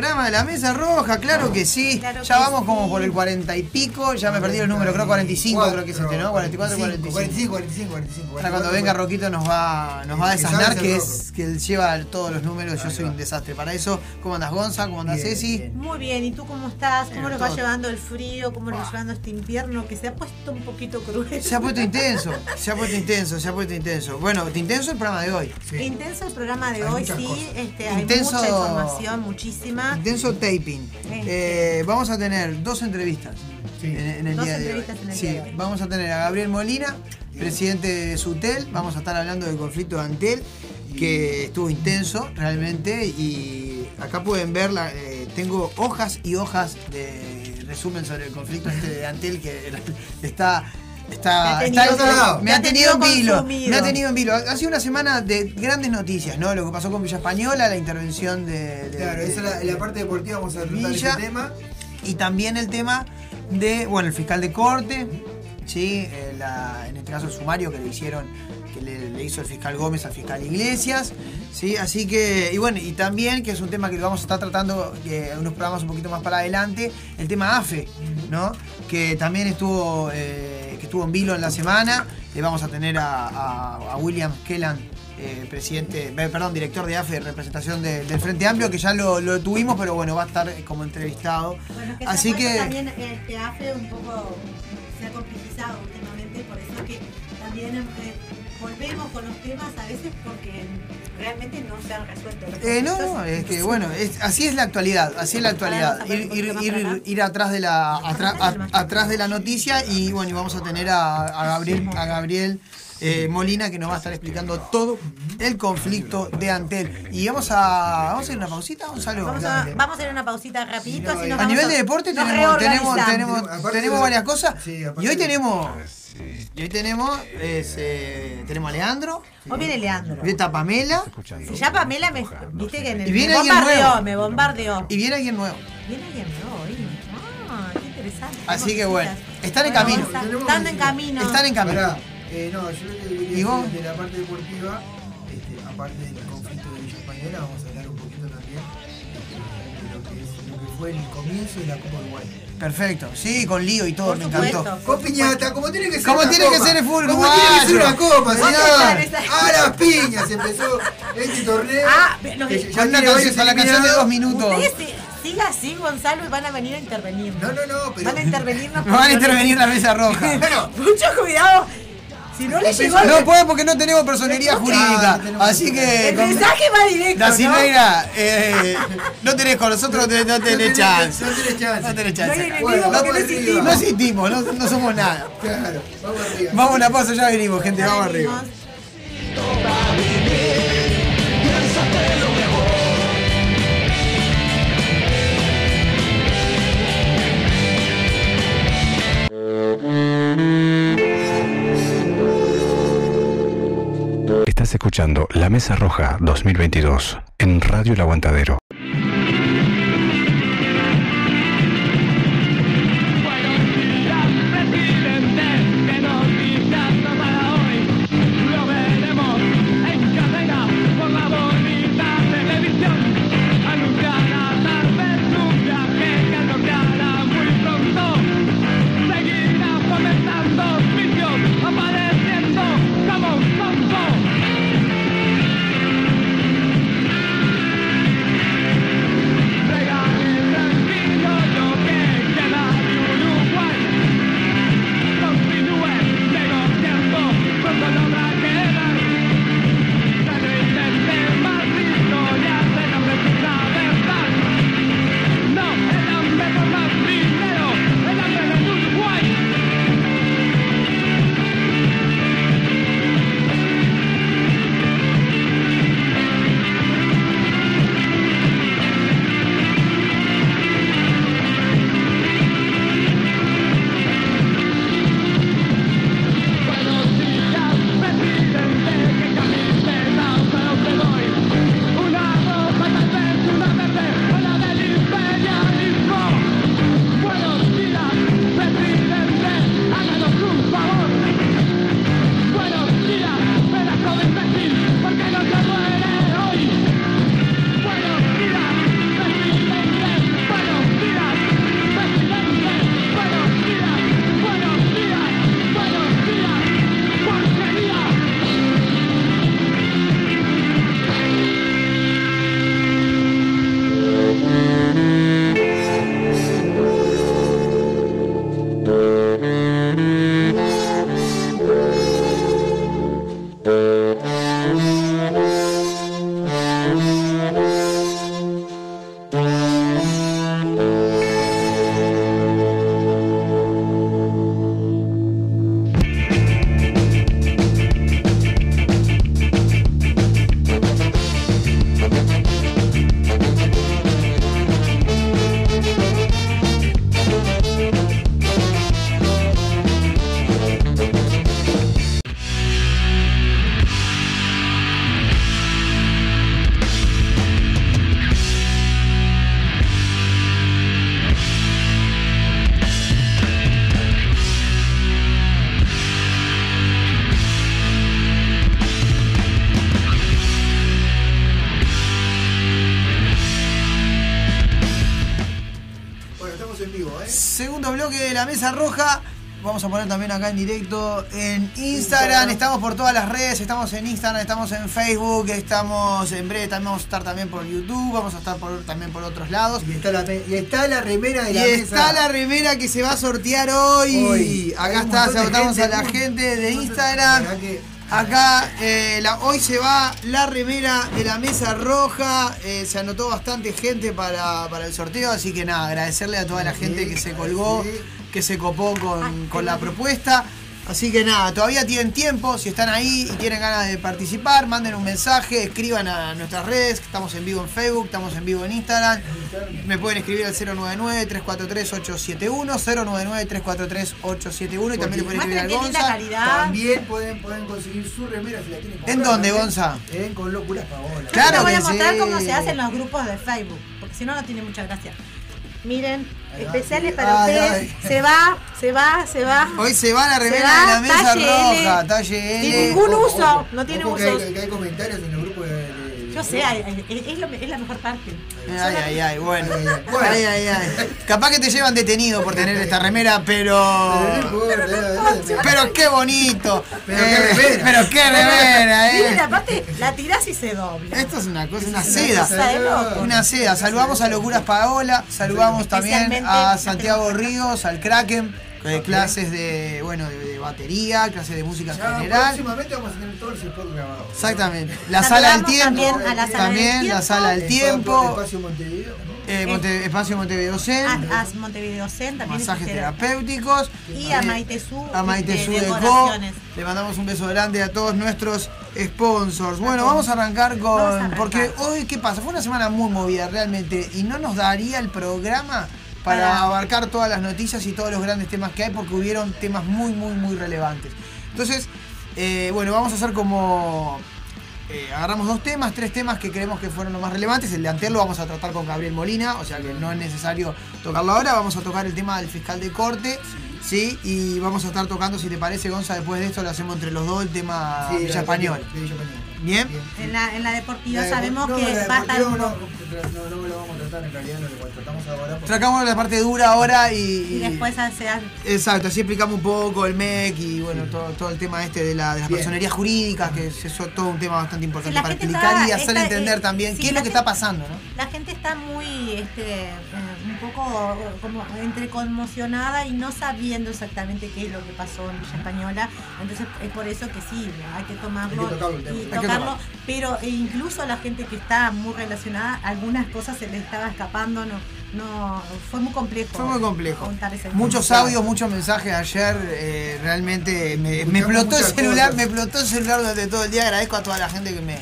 programa de la Mesa Roja. Claro que sí. Claro ya que vamos sí. como por el 40 y pico. Ya me perdí los números, creo 45, creo que es este, ¿no? 44, 45. 45, 45, 45. Ahora cuando venga Roquito nos va, nos va a sabe que es que él lleva todos los números. Yo soy un desastre para eso. ¿Cómo andas, Gonza? ¿Cómo andas, Ceci? bien. Muy bien, ¿y tú estás? ¿Cómo nos va llevando el frío? ¿Cómo nos va llevando este invierno que se ha puesto un poquito cruel? Se ha puesto intenso, se ha puesto intenso, se ha puesto intenso. Bueno, intenso el programa de hoy. Sí. Intenso el programa de Hay hoy, sí. Este, hay Intenso- mucha información, muchísima. Intenso taping. Eh, vamos a tener dos entrevistas Sí. en, en el Dos día de hoy. entrevistas en el Sí, día de hoy. vamos a tener a Gabriel Molina, presidente de Sutel. Vamos a estar hablando del conflicto de Antel, que estuvo intenso realmente. Y acá pueden ver, la- eh, tengo hojas y hojas de resumen sobre el conflicto este de Antel que está. Está, está- tenido- está- me ha tenido en vilo. consumido. Me ha tenido en vilo. Ha sido una semana de grandes noticias, ¿no? Lo que pasó con Villa Española, la intervención de. de- Claro, de- esa es la, en la parte deportiva vamos a tratar Villa. ese tema. y también el tema de, bueno, el fiscal de corte, ¿sí? Eh, la- en este caso el sumario que le hicieron, que le, le hizo el fiscal Gómez al fiscal Iglesias, ¿sí? Así que, y bueno, y también, que es un tema que vamos a estar tratando eh, unos programas un poquito más para adelante, el tema AFE, ¿no? Que también estuvo, eh, que estuvo en vilo en la semana, Eh, vamos a tener a, a- a William Kellan. eh, presidente, eh, perdón, director de AFE representación de- del Frente Amplio, que ya lo, lo tuvimos, pero bueno, va a estar como entrevistado. Bueno, que Así que- también este AFE un poco se ha complejizado últimamente, por eso que también eh, volvemos con los temas a veces porque realmente no se han resuelto. los Eh, no, no, es que bueno, es- así es la actualidad, así es la actualidad. Ir, ir, ir, ir atrás de la atrás, Más para acá, a- atrás de la noticia y bueno, y vamos a tener a, a Gabriel, a Gabriel eh, Molina que nos va a estar explicando todo el conflicto de Antel. Y vamos a vamos a ir a una pausita, Gonzalo. Vamos a, vamos a ir a una pausita rapidito, Sí, no, así nos A vamos nivel de deporte tenemos, tenemos, tenemos, tenemos varias cosas. Sí, y hoy de- y hoy tenemos, es, eh, tenemos a Leandro, Hoy viene Leandro. viene a Pamela Si ya Pamela me, viste que en el, Y viene me alguien bombardeó, nuevo. me bombardeó. y viene alguien nuevo. Viene alguien nuevo hoy. Ah, qué interesante. Así que bueno, están en Bueno, camino. Están en camino. Están en camino. Pará, eh, no, yo lo que de la parte deportiva, este, aparte del conflicto de Villa Española, vamos a hablar un poquito también de lo que, es, lo que fue el comienzo de la Copa Uruguay. Perfecto, sí, con lío y todo, Por me supuesto. encantó. Con piñata, como tiene que ser Como tiene que ser el fútbol Como tiene que ser una copa, Señor. A las piñas empezó este torneo. Ah, los que ya una canción, con la canción de dos minutos. Siga así, Gonzalo, y van a venir a intervenir. No, no, no, pero. Van a intervenirnos. Nos van a intervenir la mesa roja. Bueno, Mucho cuidado. Si no le llegó No puede porque no tenemos personería jurídica. Así que. el mensaje va directo. La ¿no? Silveira, eh, no tenés con nosotros, no tenés, chance. no tenés chance. No tenés chance. no existimos. No somos nada. claro, vamos arriba. Vamos a una pausa, ya venimos, gente, vamos arriba. Escuchando La Mesa Roja 2022 en Radio El Aguantadero. Vamos a poner también acá en directo en Instagram. Estamos por todas las redes. Estamos en Instagram, estamos en Facebook, estamos en breve. También vamos a estar también por YouTube. Vamos a estar por, también por otros lados. Y está la, y está la remera de Y la está mesa. la remera que se va a sortear hoy. Acá está, saludamos a la gente de Instagram. Acá eh, la- hoy se va la remera de la mesa roja. eh, se anotó bastante gente para, para el sorteo, así que nada, agradecerle a toda la gente que se colgó. Que se copó con, con la propuesta. Así que nada, todavía tienen tiempo, si están ahí y tienen ganas de participar, manden un mensaje, escriban a nuestras redes, que estamos en vivo en Facebook, estamos en vivo en Instagram. Me pueden escribir al 099-343-871, 099-343-871 y también le pueden escribir al Gonza. También pueden, pueden conseguir su remera si la tienen ¿En dónde, también, Gonza? En Con Locuras Paola. Yo Claro les voy a mostrar cómo se hacen los grupos de Facebook, porque si no, no tiene mucha gracia. Miren, especiales para Ay, ustedes. ay. Se va, se va, se va. Hoy se va la remera de la mesa talle L. roja, talle Sin L. ningún Ojo, uso, ojo, no tiene ojo que usos. hay, que hay comentarios en el grupo de. de- Yo sé, ay, ay, es, lo- es la mejor parte. Ay, ay, ay, bueno. Ay, ay, ay. Bueno. Ay, ay, ay. Capaz que te llevan detenido por tener esta remera, Pero pero. eh, qué bonito. Pero qué Eh, remera. Pero qué remera, Miren, eh. aparte, la tirás y se dobla. Esto es una cosa, una seda. Una seda. Saludamos a Locuras Paola, saludamos también a Santiago Ríos, al Kraken, de clases de, bueno, de batería, clases de música en Ya general. próximamente vamos a tener todo el spot grabado. Exactamente. La sala del tiempo. también a la sala También del la tiempo. sala del tiempo. Espacio Montevideo. ¿no? eh, Monte- Espacio Montevideo Zen. A, a Montevideo Zen también Masajes terapéuticos. Y a Maite Su, A Maite de Su de Co. decoraciones. Le mandamos un beso grande a todos nuestros sponsors. Bueno, vamos a arrancar con. Vamos a arrancar. Porque hoy, ¿qué pasa? Fue una semana muy movida realmente. Y no nos daría el programa para, Para- abarcar todas las noticias y todos los grandes temas que hay, porque hubieron temas muy, muy, muy relevantes. Entonces, eh, bueno, vamos a hacer como. eh, agarramos dos temas, tres temas que creemos que fueron los más relevantes. El de anterior lo vamos a tratar con Gabriel Molina, o sea que no es necesario tocarlo ahora. Vamos a tocar el tema del fiscal de corte, ¿sí? Y vamos a estar tocando, si te parece, Gonza, después de esto lo hacemos entre los dos, el tema Sí, Villa la- Español. de Villa Español. Bien. En la, en la deportiva La de- sabemos no, que va a estar un no, no, no lo vamos a tratar en realidad, lo que tratamos ahora. porque- Sacamos la parte dura ahora y. y después se Exacto, así explicamos un poco el MEC y bueno, todo, todo el tema este de, la, de las Bien. personerías jurídicas, que es eso todo un tema bastante importante Sí, para explicar está- y hacer está- entender eh, también sí, qué es lo que gente- está pasando, ¿no? La gente está muy, este, eh, un poco como entre conmocionada y no sabiendo exactamente qué es lo que pasó en Villa Española. Entonces es por eso que sí, hay que tomarlo Hay que Pero e incluso a la gente que está muy relacionada, algunas cosas se le estaba escapando, no, no, fue muy complejo. Fue muy complejo. contar ese Muchos audios, muchos mensajes ayer. eh, realmente me, explotó el celular, cosas. me explotó el celular durante todo el día. Agradezco a toda la gente que me,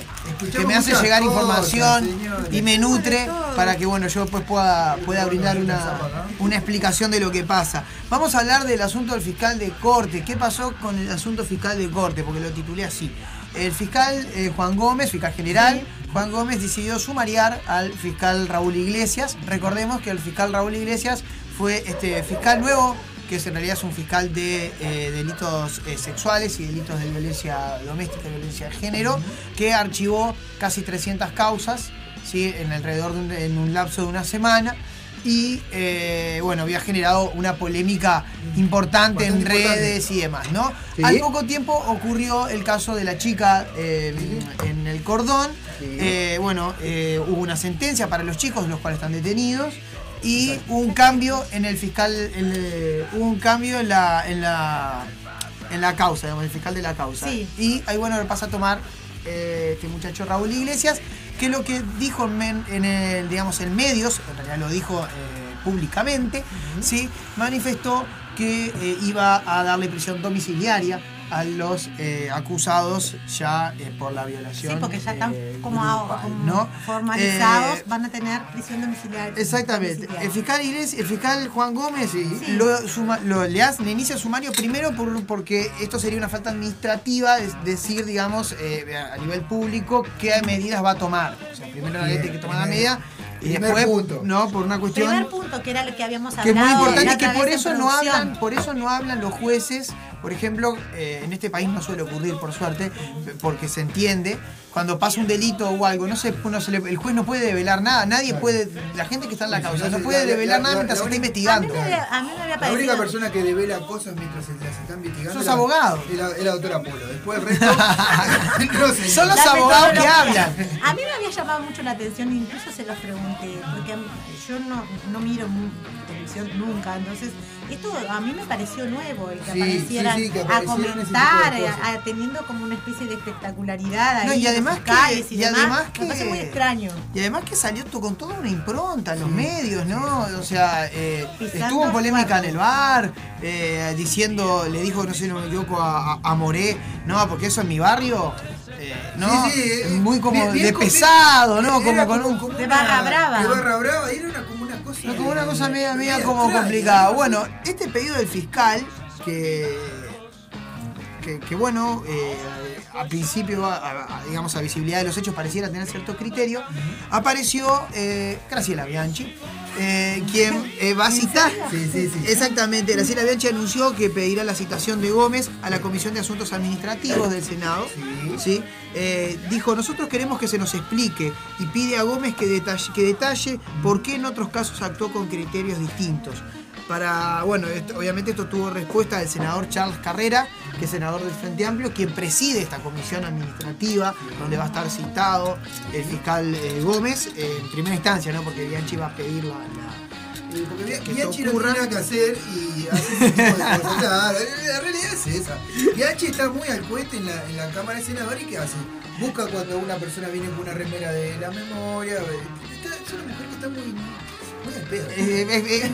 que me hace llegar cosas, información señores. y me nutre para que bueno yo pues pueda, pueda brindar una, una explicación de lo que pasa. Vamos a hablar del asunto del fiscal de corte. ¿Qué pasó con el asunto fiscal de corte? Porque lo titulé así. El fiscal eh, Juan Gómez, fiscal general, Juan Gómez decidió sumariar al fiscal Raúl Iglesias. Recordemos que el fiscal Raúl Iglesias fue este fiscal nuevo, que es en realidad es un fiscal de eh, delitos eh, sexuales y delitos de violencia doméstica y violencia de género, que archivó casi 300 causas, ¿sí? en alrededor de un, en un lapso de una semana. Y eh, bueno, había generado una polémica importante en importante. redes y demás, ¿no? Sí. Al poco tiempo ocurrió el caso de la chica eh, en el cordón. Sí. Eh, bueno, eh, hubo una sentencia para los chicos, los cuales están detenidos. Y hubo un cambio en el fiscal, en, eh, hubo un cambio en la, en la, en la causa, digamos, el fiscal de la causa. Sí. Y ahí bueno le pasa a tomar eh, este muchacho Raúl Iglesias, que lo que dijo en, el, digamos, en medios, en realidad lo dijo eh, públicamente, ¿sí? manifestó que eh, iba a darle prisión domiciliaria a los eh, acusados ya eh, por la violación. Sí, porque ya están eh, como, grupal, como ¿no? formalizados, Eh, van a tener prisión domiciliaria. Exactamente. El fiscal Iglesias, el fiscal Juan Gómez lo, suma- lo- le, hace- le inicia sumario primero por- porque esto sería una falta administrativa, es decir, digamos, eh, a nivel público, qué medidas va a tomar. O sea, primero la ley tiene que tomar la medida y primer después, punto. no, por una cuestión Primer punto, que era lo que habíamos que es hablado. muy importante que por eso no hablan, por eso no hablan los jueces por ejemplo, eh, en este país no suele ocurrir, por suerte, porque se entiende, cuando pasa un delito o algo, no se, no se le- el juez no puede develar nada, nadie puede, la gente que está en la causa no puede La- develar la- nada mientras se está investigando. A mí me había, a mí me había La única persona que devela cosas mientras se las está investigando Sos abogado. Es la, doctora Polo. Después el resto. no sé. Son los La abogados que hablan. A mí me había llamado mucho la atención, incluso se los pregunté, porque a mí- yo no, no miro televisión nunca, entonces esto a mí me pareció nuevo, el que Sí, aparecieran sí, sí, que a comentar, cosas. a- a- teniendo como una especie de espectacularidad ahí, No, y los además que- y, y demás, además me que- parece muy extraño. Y además que salió con toda una impronta en los medios, ¿no? O sea, eh, estuvo en polémica en el bar, eh, diciendo, le dijo, no sé, no me equivoco, a, a- a Moré, no, porque eso en mi barrio, eh, ¿no? Sí, sí, eh, Muy como bien- bien de pesado, ¿no? Como con un... De una- barra brava. De barra brava, era una, como una cosa. No, como una cosa media, media media como extraña, complicada. ¿no? Bueno, este pedido del fiscal, que, que, que bueno, eh, a principio, a, a- a, digamos, a visibilidad de los hechos pareciera tener cierto criterio, apareció eh, Graciela Bianchi, eh, quien eh, va a citar. Sí, sí, sí. Exactamente, Graciela Bianchi anunció que pedirá la citación de Gómez a la Comisión de Asuntos Administrativos del Senado. Sí. Eh, dijo, nosotros queremos que se nos explique y pide a Gómez que detalle, que detalle por qué en otros casos actuó con criterios distintos. Para, bueno, esto- obviamente esto tuvo respuesta del senador Charles Carrera, que es senador del Frente Amplio, quien preside esta comisión administrativa, donde va a estar citado el fiscal eh, Gómez, eh, en primera instancia, ¿no? Porque Bianchi va a pedir la- la, Eh, Porque Bia- que Bianchi no tiene nada que hacer y hace ese tipo de cosas. Claro, la realidad es esa. Bianchi está muy al cohete en la, en la Cámara de Senadores y ¿qué hace? Busca cuando una persona viene con una remera de la memoria. Está- Es una mujer que está muy. Eh, eh, eh,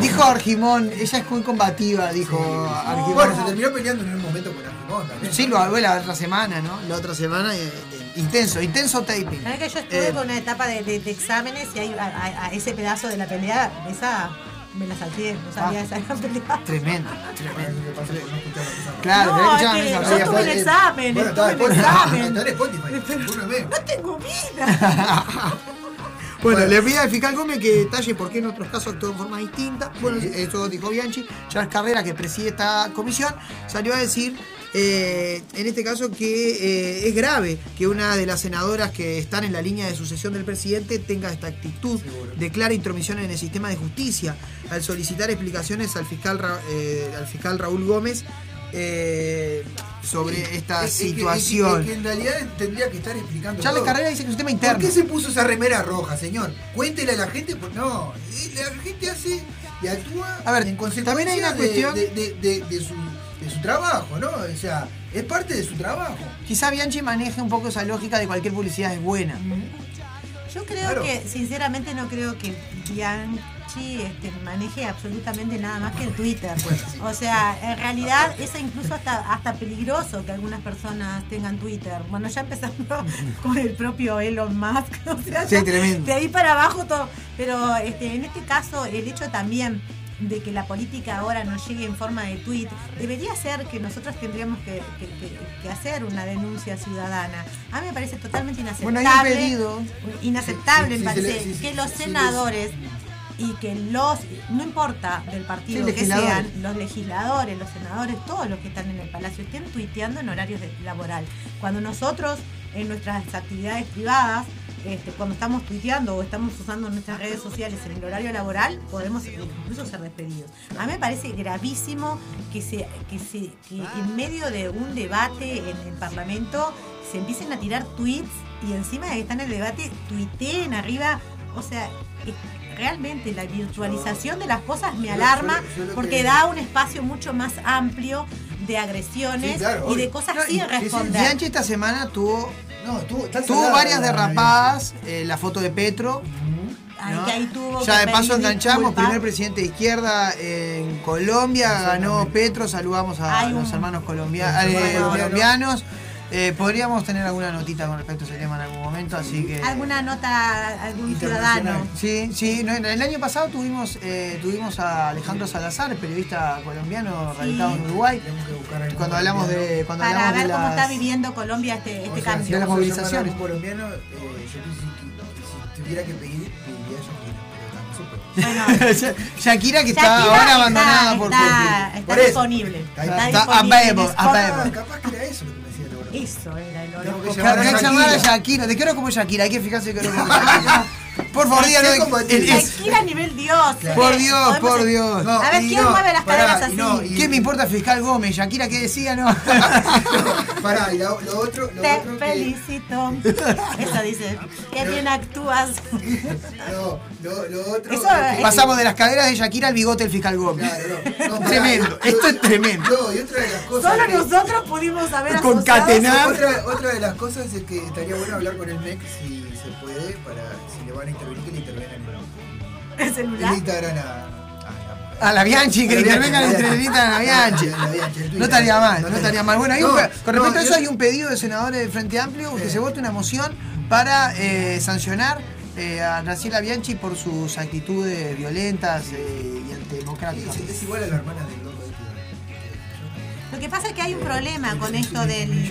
dijo Argimón, ella es muy combativa, dijo Argimón. Bueno, se terminó peleando en un momento con Argimón también. Sí, lo habló la otra semana, ¿no? La otra semana, eh, eh, intenso, intenso taping. Sabés que yo estuve Eh, con una etapa de, de- de exámenes y ahí, a, a- a ese pedazo de la pelea, esa me la salté, no sabía Ah. esa gran pelea. Tremendo, tremendo. ¿qué pasa por no escuchar lo que estamos Claro, No, que es yo examen, estuve en examen. Está en Spotify. Uno ve. No tengo vida. Bueno, le pide al fiscal Gómez que detalle por qué en otros casos actuó de forma distinta. Bueno, eso dijo Bianchi. Charles Carrera, que preside esta comisión, salió a decir, eh, en este caso, que eh, es grave que una de las senadoras que están en la línea de sucesión del presidente tenga esta actitud de clara intromisión en el sistema de justicia al solicitar explicaciones al fiscal, eh, al fiscal Raúl Gómez sobre esta Es- es que- situación. es que, es que en realidad tendría que estar explicando. Charles todo. Carrera dice que es un tema ¿Por interno. qué se puso esa remera roja, señor? Cuéntele a la gente, pues no. eh, La gente hace y actúa A ver, en consecuencia también hay una cuestión- de, de- de- de su, de su trabajo, ¿no? O sea, es parte de su trabajo. Quizá Bianchi maneje un poco esa lógica de cualquier publicidad es buena. Yo creo Claro. que, sinceramente, no creo que Bianchi este, maneje absolutamente nada más que el Twitter. O sea, en realidad es incluso hasta, hasta peligroso que algunas personas tengan Twitter. Bueno, ya empezando con el propio Elon Musk. O sea, Sí, tremendo. de ahí para abajo todo. Pero este, en este caso, el hecho también de que la política ahora nos llegue en forma de tweet, debería ser que nosotros tendríamos que, que- que- que hacer una denuncia ciudadana. A mí me parece totalmente Bueno, inaceptable. hay un pedido. Inaceptable, Sí, sí, me parece, sí, que los senadores y que los, no importa del partido Sí, que sean, los legisladores, los senadores, todos los que están en el Palacio, estén tuiteando en horarios de- laboral. Cuando nosotros, en nuestras actividades privadas, este, cuando estamos tuiteando o estamos usando nuestras redes sociales en el horario laboral, podemos incluso ser despedidos. A mí me parece gravísimo que, se, que, se, que en medio de un debate en el Parlamento se empiecen a tirar tweets y encima de que están en el debate tuiteen arriba. O sea, realmente la virtualización de las cosas me alarma yo- yo lo porque que- da un espacio mucho más amplio de agresiones Sí, claro, y de cosas No, sin y- responder. Bianchi esta semana tuvo, No, tuvo, varias derrapadas, eh, la foto de Petro. Ay, ¿no? que ahí tuvo Ya que de paso enganchamos, primer presidente de izquierda en Colombia, ganó Petro, saludamos a los hermanos colombia- Los eh, hermanos colombianos. Eh, podríamos tener alguna notita con respecto a ese tema en algún momento, así que... alguna nota, algún ciudadano. Sí, sí, no, el año pasado tuvimos eh, tuvimos a Alejandro Salazar, periodista colombiano radicado en Uruguay, Tenemos que cuando hablamos de cuando Para hablamos ver de cómo está las- viviendo Colombia este, este O sea, cambio. si de las movilizaciones. algún colombiano, eh, yo pienso que, que si tuviera que pedir, pediría yo. Bueno, Shakira que está Shakira ahora está- abandonada por está, está Por disponible. Está- Está, está disponible Spotify. available. Ah, capaz que era eso Eso era el horóscopo. Hay que Shakira. llamar a Shakira. ¿De qué hora como Shakira? Hay que fijarse que hora como Shakira. Por favor, díganos. Shakira a nivel Dios. Por eh, Dios, podemos- por Dios. No, A ver, ¿quién no, mueve las pará, caderas así? y- ¿Qué me importa Fiscal Gómez? Shakira, ¿qué decía? No. Pará, y lo, lo otro, lo Te otro que. felicito. Eso dice. Qué bien actúas. No, lo, lo otro. Eso es que- Pasamos de las caderas de Shakira al bigote del Fiscal Gómez. Claro, no. no, pará. Tremendo, esto es tremendo. No, y otra de las cosas. Solo que- nosotros pudimos haber Concatenar. Otra, otra de las cosas es que estaría bueno hablar con el MEC si se puede, para van a intervenir, que le intervengan en El el, celular. Instagram a, a A la Bianchi, que le intervengan entre el Instagram a la Bianchi. La. No estaría mal, no estaría mal. Bueno, hay un No, con respecto no, a eso hay un pedido de senadores del Frente Amplio que se vote una moción para eh, sancionar eh, a Graciela Bianchi por sus actitudes violentas eh, y antidemocráticas. Es, es igual a la hermana del loco Lo que pasa es que hay un problema con esto del.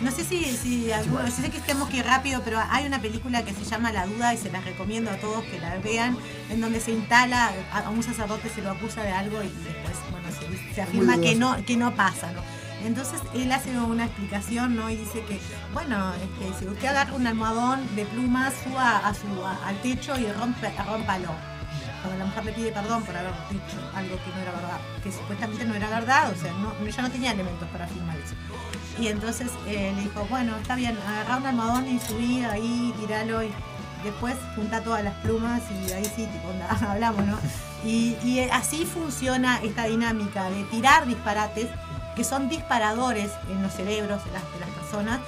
No sé si, si alguno, yo sé que tenemos que ir rápido, pero hay una película que se llama La Duda y se la recomiendo a todos que la vean, en donde se instala, a un sacerdote se lo acusa de algo y después, bueno, se, se afirma que no, que no pasa, ¿no? Entonces él hace una explicación, ¿no? Y dice que, bueno, este, si usted agarra un almohadón de plumas, suba a su, a- al techo y rompe, rómpalo. La mujer le pide perdón por haber dicho algo que no era verdad, que supuestamente no era verdad, o sea, no, ella no tenía elementos para afirmar eso. Y entonces eh, le dijo, bueno, está bien, agarrá un almohadón y subí ahí, tiralo y después junta todas las plumas y ahí sí, tipo, onda, hablamos, ¿no? Y, y así funciona esta dinámica de tirar disparates que son disparadores en los cerebros de las, de las personas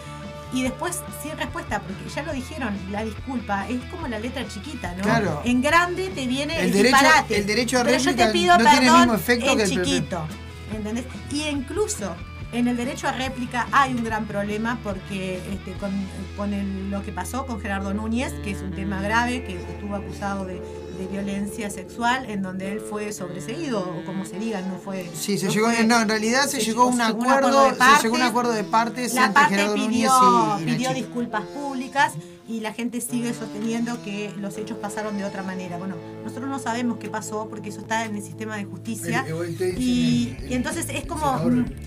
y después sin respuesta, porque ya lo dijeron, la disculpa es como la letra chiquita, ¿no? Claro. En grande te viene el, El derecho- disparate. el derecho a pero yo réplica te pido no tiene el perdón mismo efecto en que el chiquito. ¿Entendés? Y incluso en el derecho a réplica hay un gran problema porque este, con, con el- lo que pasó con Gerardo Núñez, que es un tema grave, que estuvo acusado de, de violencia sexual, en donde él fue sobreseído, o como se diga, no fue. Sí, se no llegó, fue- no, en realidad se, llegó a un acuerdo, de se llegó a un acuerdo de partes La entre parte Gerardo Núñez pidió, y, y pidió disculpas públicas y la gente sigue sosteniendo que los hechos pasaron de otra manera. Bueno, nosotros no sabemos qué pasó porque eso está en el sistema de justicia. El- el- el- y, entonces es como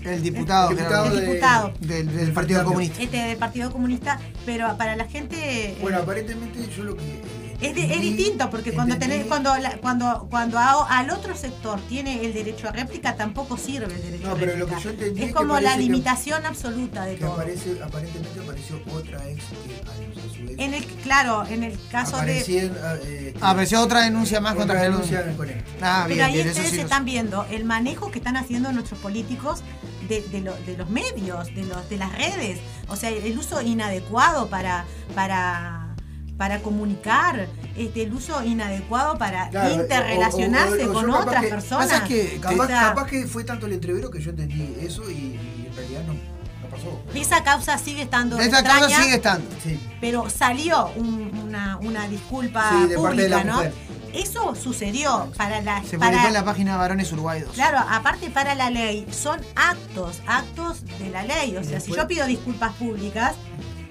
El diputado, diputado de- diputado del, del Partido Comunista. este del Partido Comunista, pero para la gente eh, Bueno, aparentemente yo lo que. Es, de- es distinto porque cuando tenés, cuando la- cuando cuando a- al otro sector tiene el derecho a réplica tampoco sirve el derecho No, a pero réplica. lo que yo entendí es es que como la que- limitación absoluta de que todo. aparece, aparentemente apareció otra ex que a a su vez En el claro, en el caso de aparecían, ah, eh, Apareció otra denuncia más contra denuncia Núñez. con él. Ah, bien, Pero ahí bien, eso ustedes sí están viendo el manejo que están haciendo nuestros políticos de, de lo- de los medios, de, los, de las redes. O sea, el uso inadecuado para, para, para comunicar, este, el uso inadecuado para Claro, interrelacionarse o- o- o- o con otras que- personas. pasa que- Capaz, sea, capaz que fue tanto el entrevero que yo entendí eso y, y en realidad no, no pasó. esa causa sigue estando Esta extraña, causa sigue estando. Sí. pero salió un- una, una disculpa Sí, de parte pública, de la ¿no? mujer. Eso sucedió para la Se para- publicó en la página Varones Uruguay 2. Claro, aparte para la ley, son actos, actos de la ley. O sea, si yo pido disculpas públicas,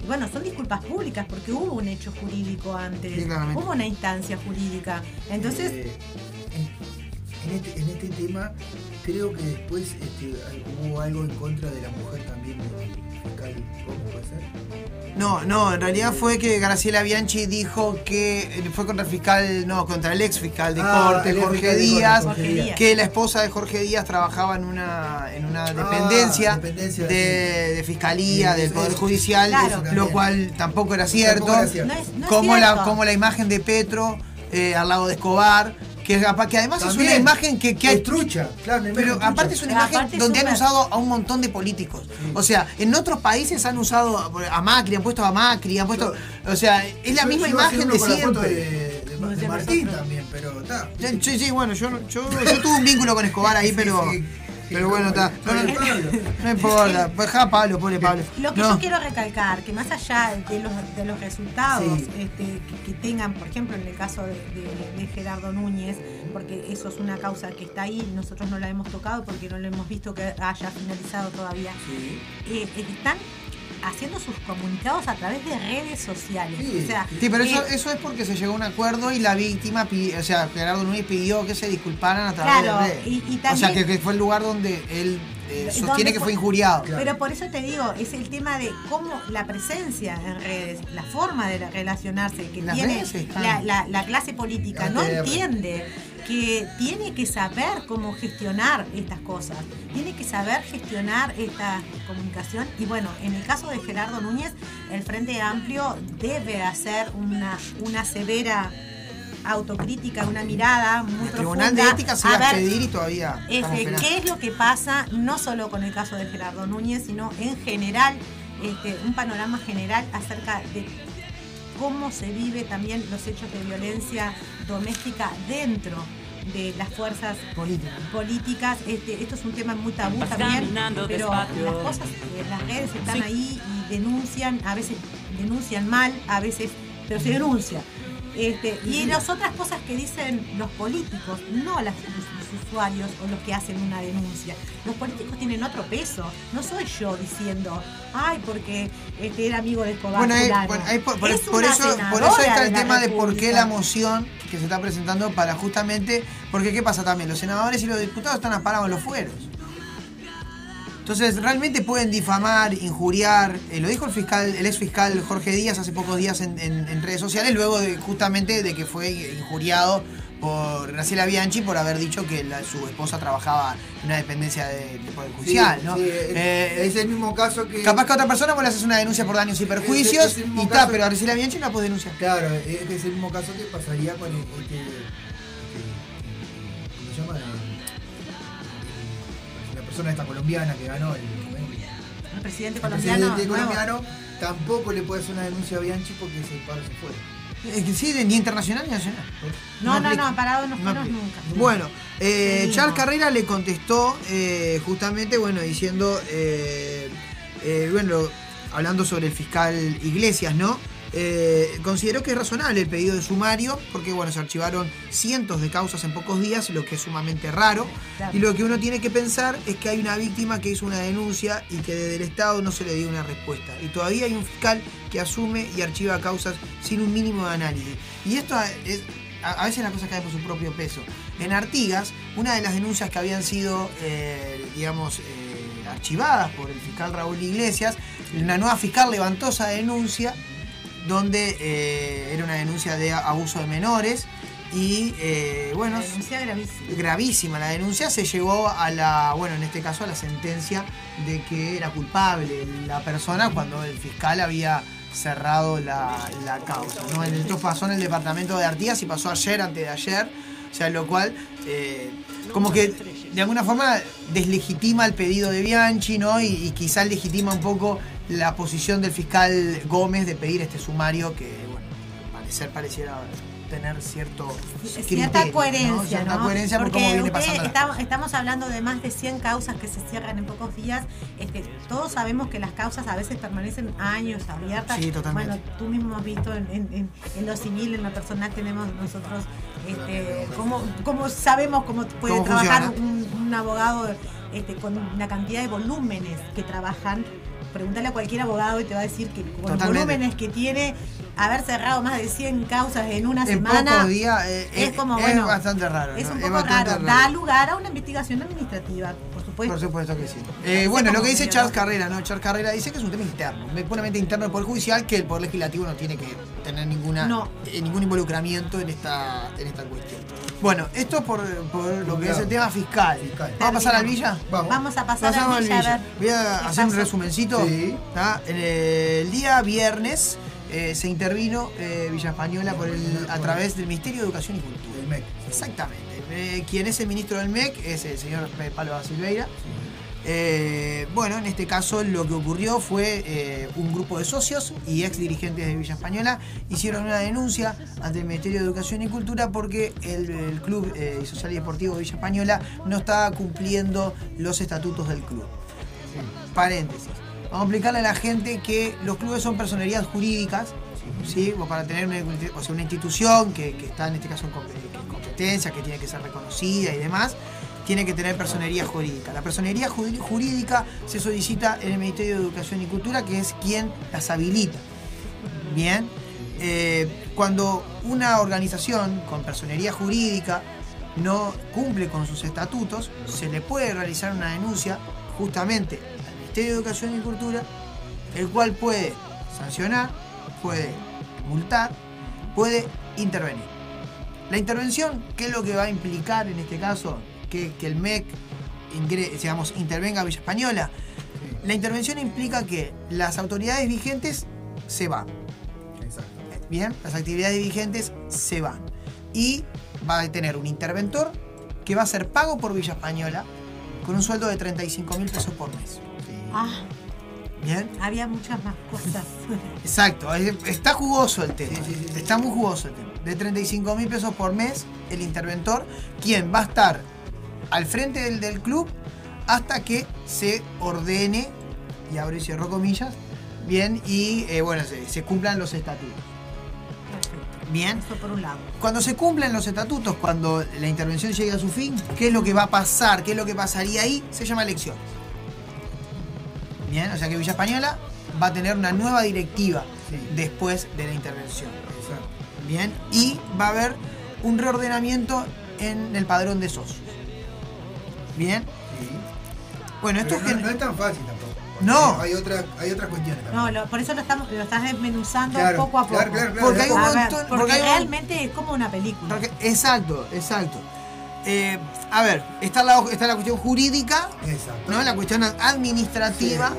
bueno, son disculpas públicas porque hubo un hecho jurídico antes, hubo una instancia jurídica. Entonces, Eh, en, en este, en este tema, creo que después este, hubo algo en contra de la mujer también del fiscal ¿cómo puede ser? No, no, en realidad fue que Graciela Bianchi dijo que eh, fue contra el fiscal, no, contra el ex fiscal de Ah, corte, Jorge Díaz, Jorge Díaz. que la esposa de Jorge Díaz trabajaba en una, en una dependencia, Ah, dependencia, de, de fiscalía, Sí, del Poder Judicial, Claro. lo cual tampoco era cierto. Tampoco era cierto. no es, no es como, la, como la imagen de Petro eh, al lado de Escobar, que, que además es una imagen que, que Es hay, trucha, claro, pero trucha. aparte es una Pero imagen donde han usado a un montón de políticos. O sea, en otros países han usado a Macri, han puesto a Macri, han puesto. O sea, es la Yo- misma yo imagen de siempre. de, Martín también, pero está. Sí, sí, bueno, yo, yo, yo tuve un vínculo con Escobar ahí, Sí, pero. Pero bueno, está. No, no, no importa. Pues ja, Pablo, pobre Pablo. Lo que No. yo quiero recalcar, que más allá de los, de los resultados Sí. este, que, que tengan, por ejemplo, en el caso de, de- de Gerardo Núñez, porque eso es una causa que está ahí, nosotros no la hemos tocado porque no lo hemos visto que haya finalizado todavía, Sí. eh, están haciendo sus comunicados a través de redes sociales. Sí. O sea, Sí, pero eso, eh, eso es porque se llegó a un acuerdo y la víctima, o sea, Gerardo Núñez pidió que se disculparan a través Claro, de redes. y- y o sea, que, fue el lugar donde él eh, sostiene que fue- injuriado. Claro. Pero por eso te digo, es el tema de cómo la presencia en redes, la forma de relacionarse que Las tiene la, la- la clase política, no entiende que tiene que saber cómo gestionar estas cosas, tiene que saber gestionar esta comunicación. Y bueno, en el caso de Gerardo Núñez, el Frente Amplio debe hacer una, una severa autocrítica, una mirada muy El Tribunal de profunda, Ética se a iba a pedir y todavía de qué es lo que pasa, no solo con el caso de Gerardo Núñez, sino en general, este, un panorama general acerca de cómo se vive también los hechos de violencia doméstica dentro de las fuerzas Política. políticas. Este, esto es un tema muy tabú Vas también, pero despacio. las cosas, eh, las redes están Sí. ahí y denuncian, a veces denuncian mal, a veces, pero se denuncia. Este, y las otras cosas que dicen los políticos, no las, usuarios o los que hacen una denuncia. Los políticos tienen otro peso. No soy yo diciendo, ay, porque este era amigo de Escobar. Bueno, ahí- fulano". bueno, ahí por, por- Es por eso, por eso está el tema de por qué la moción que se está presentando para justamente, porque qué pasa también, los senadores y los diputados están aparados en los fueros. Entonces, realmente pueden difamar, injuriar, eh, lo dijo el fiscal, el ex fiscal Jorge Díaz hace pocos días en, en- en redes sociales, luego de justamente de que fue injuriado por Graciela Bianchi por haber dicho que la- su esposa trabajaba en una dependencia de, de Poder Sí, Judicial, ¿no? sí, es, Eh, es el mismo caso que. Capaz que a otra persona vos le haces una denuncia por daños y perjuicios es el y está, pero a Graciela Bianchi no la podés denunciar. Claro, es, es el mismo caso que pasaría con el, este, este, ¿cómo se llama? El- el- la persona esta colombiana que ganó el, El presidente el colombiano. presidente nuevo. colombiano tampoco le puede hacer una denuncia a Bianchi porque ese paro se fue. Que sí, ni internacional ni nacional. No, no, aplica. no, parado no fueron nunca. Bueno, eh. Charles Carrera le contestó eh, justamente, bueno, diciendo, eh, eh, bueno, hablando sobre el fiscal Iglesias, ¿no? Eh, consideró que es razonable el pedido de sumario, porque bueno, se archivaron cientos de causas en pocos días, lo que es sumamente raro. Claro. Y lo que uno tiene que pensar es que hay una víctima que hizo una denuncia y que desde el Estado no se le dio una respuesta. Y todavía hay un fiscal que asume y archiva causas sin un mínimo de análisis. Y esto es, a, a veces las cosas caen por su propio peso. En Artigas, una de las denuncias que habían sido, eh, digamos, eh, archivadas por el fiscal Raúl Iglesias, una nueva fiscal levantó esa denuncia donde eh, era una denuncia de abuso de menores y eh, bueno, La denuncia gravísima. gravísima la denuncia, se llegó a la, bueno, en este caso a la sentencia de que era culpable la persona cuando el fiscal había cerrado la, la causa. ¿no? Esto pasó en el departamento de Artigas y pasó ayer, antes de ayer, o sea, lo cual eh, como que de alguna forma deslegitima el pedido de Bianchi, ¿no? Y, y quizás legitima un poco la posición del fiscal Gómez de pedir este sumario que, bueno, al parecer pareciera tener cierto Cierta criterio, coherencia, ¿no? Cierta coherencia por Porque cómo viene pasando. estamos, estamos hablando de más de 100 causas que se cierran en pocos días. Este, todos sabemos que las causas a veces permanecen años abiertas. Sí, totalmente. Bueno, tú mismo has visto en, en- en- en lo civil, en lo personal, tenemos nosotros este, cómo, cómo sabemos cómo puede ¿Cómo trabajar un, un abogado este, con la cantidad de volúmenes que trabajan. Pregúntale a cualquier abogado y te va a decir que con los volúmenes que tiene, haber cerrado más de 100 causas en una en semana. eh, es eh, como, es bueno, bastante raro. Es ¿no? un poco raro. Da lugar a una investigación administrativa, supuesto. Por supuesto que sí. Eh, bueno, lo que dice Charles. Carrera, ¿no? Charles Carrera dice que es un tema interno, puramente interno del Poder Judicial, que el Poder Legislativo no tiene que tener ninguna, No. eh, ningún involucramiento en esta, en esta cuestión. Bueno, esto por, por lo que es el tema fiscal. Fiscal. ¿Vamos a pasar al Villa? Vamos. Vamos a pasar al Villa, Villa. a ver. Voy a hacer un resumencito. Sí. el día viernes eh, se intervino eh, Villa Española por el, a través del Ministerio de Educación y Cultura. El MEC. Exactamente. Eh, quien es el ministro del MEC es el señor Pablo Silveira. Eh, bueno, en este caso lo que ocurrió fue eh, un grupo de socios y ex dirigentes de Villa Española hicieron una denuncia ante el Ministerio de Educación y Cultura porque el, Club eh, Social y Deportivo Villa Española no estaba cumpliendo los estatutos del club. Paréntesis. Vamos a explicarle a la gente que los clubes son personalidades jurídicas, ¿sí? O para tener una, o sea, una institución que, está en este caso en com- en que tiene que ser reconocida y demás. tiene que tener personería jurídica. La personería ju- jurídica se solicita en el Ministerio de Educación y Cultura, que es quien las habilita. Bien. Eh, cuando una organización con personería jurídica no cumple con sus estatutos, se le puede realizar una denuncia justamente al Ministerio de Educación y Cultura, el cual puede sancionar, puede multar, puede intervenir. La intervención, ¿qué es lo que va a implicar en este caso? Que, que el MEC ingre- digamos, intervenga a Villa Española. La intervención implica que las autoridades vigentes se van. Exacto. Bien, las actividades vigentes se van. Y va a tener un interventor que va a ser pago por Villa Española con un sueldo de 35 mil pesos por mes. Ah, Bien, había muchas más cosas. exacto. es- Está jugoso el tema. Sí, sí, sí, sí. Está muy jugoso el tema. De 35 mil pesos por mes, el interventor, quien va a estar al frente del, del club hasta que se ordene, y abro y cierro comillas, bien, y eh, bueno, se, se cumplan los estatutos. Perfecto. Bien. Eso por un lado. Cuando se cumplen los estatutos, cuando la intervención llegue a su fin, ¿qué es lo que va a pasar? ¿Qué es lo que pasaría ahí? Se llama elecciones. Bien, o sea que Villa Española va a tener una nueva directiva Sí. después de la intervención. Bien, y va a haber un reordenamiento en el padrón de socios. Bien, Sí. bueno, esto Pero es no, que. no es tan fácil tampoco. No. Hay, otra, hay otras cuestiones también. No, lo- por eso lo, estamos, lo estás desmenuzando Claro, poco a poco. claro, claro, claro. Porque hay un A ver, montón. porque porque hay un- realmente es como una película. porque- exacto, exacto. Eh, a ver, está la, está la cuestión jurídica, Exacto. ¿no? La cuestión administrativa,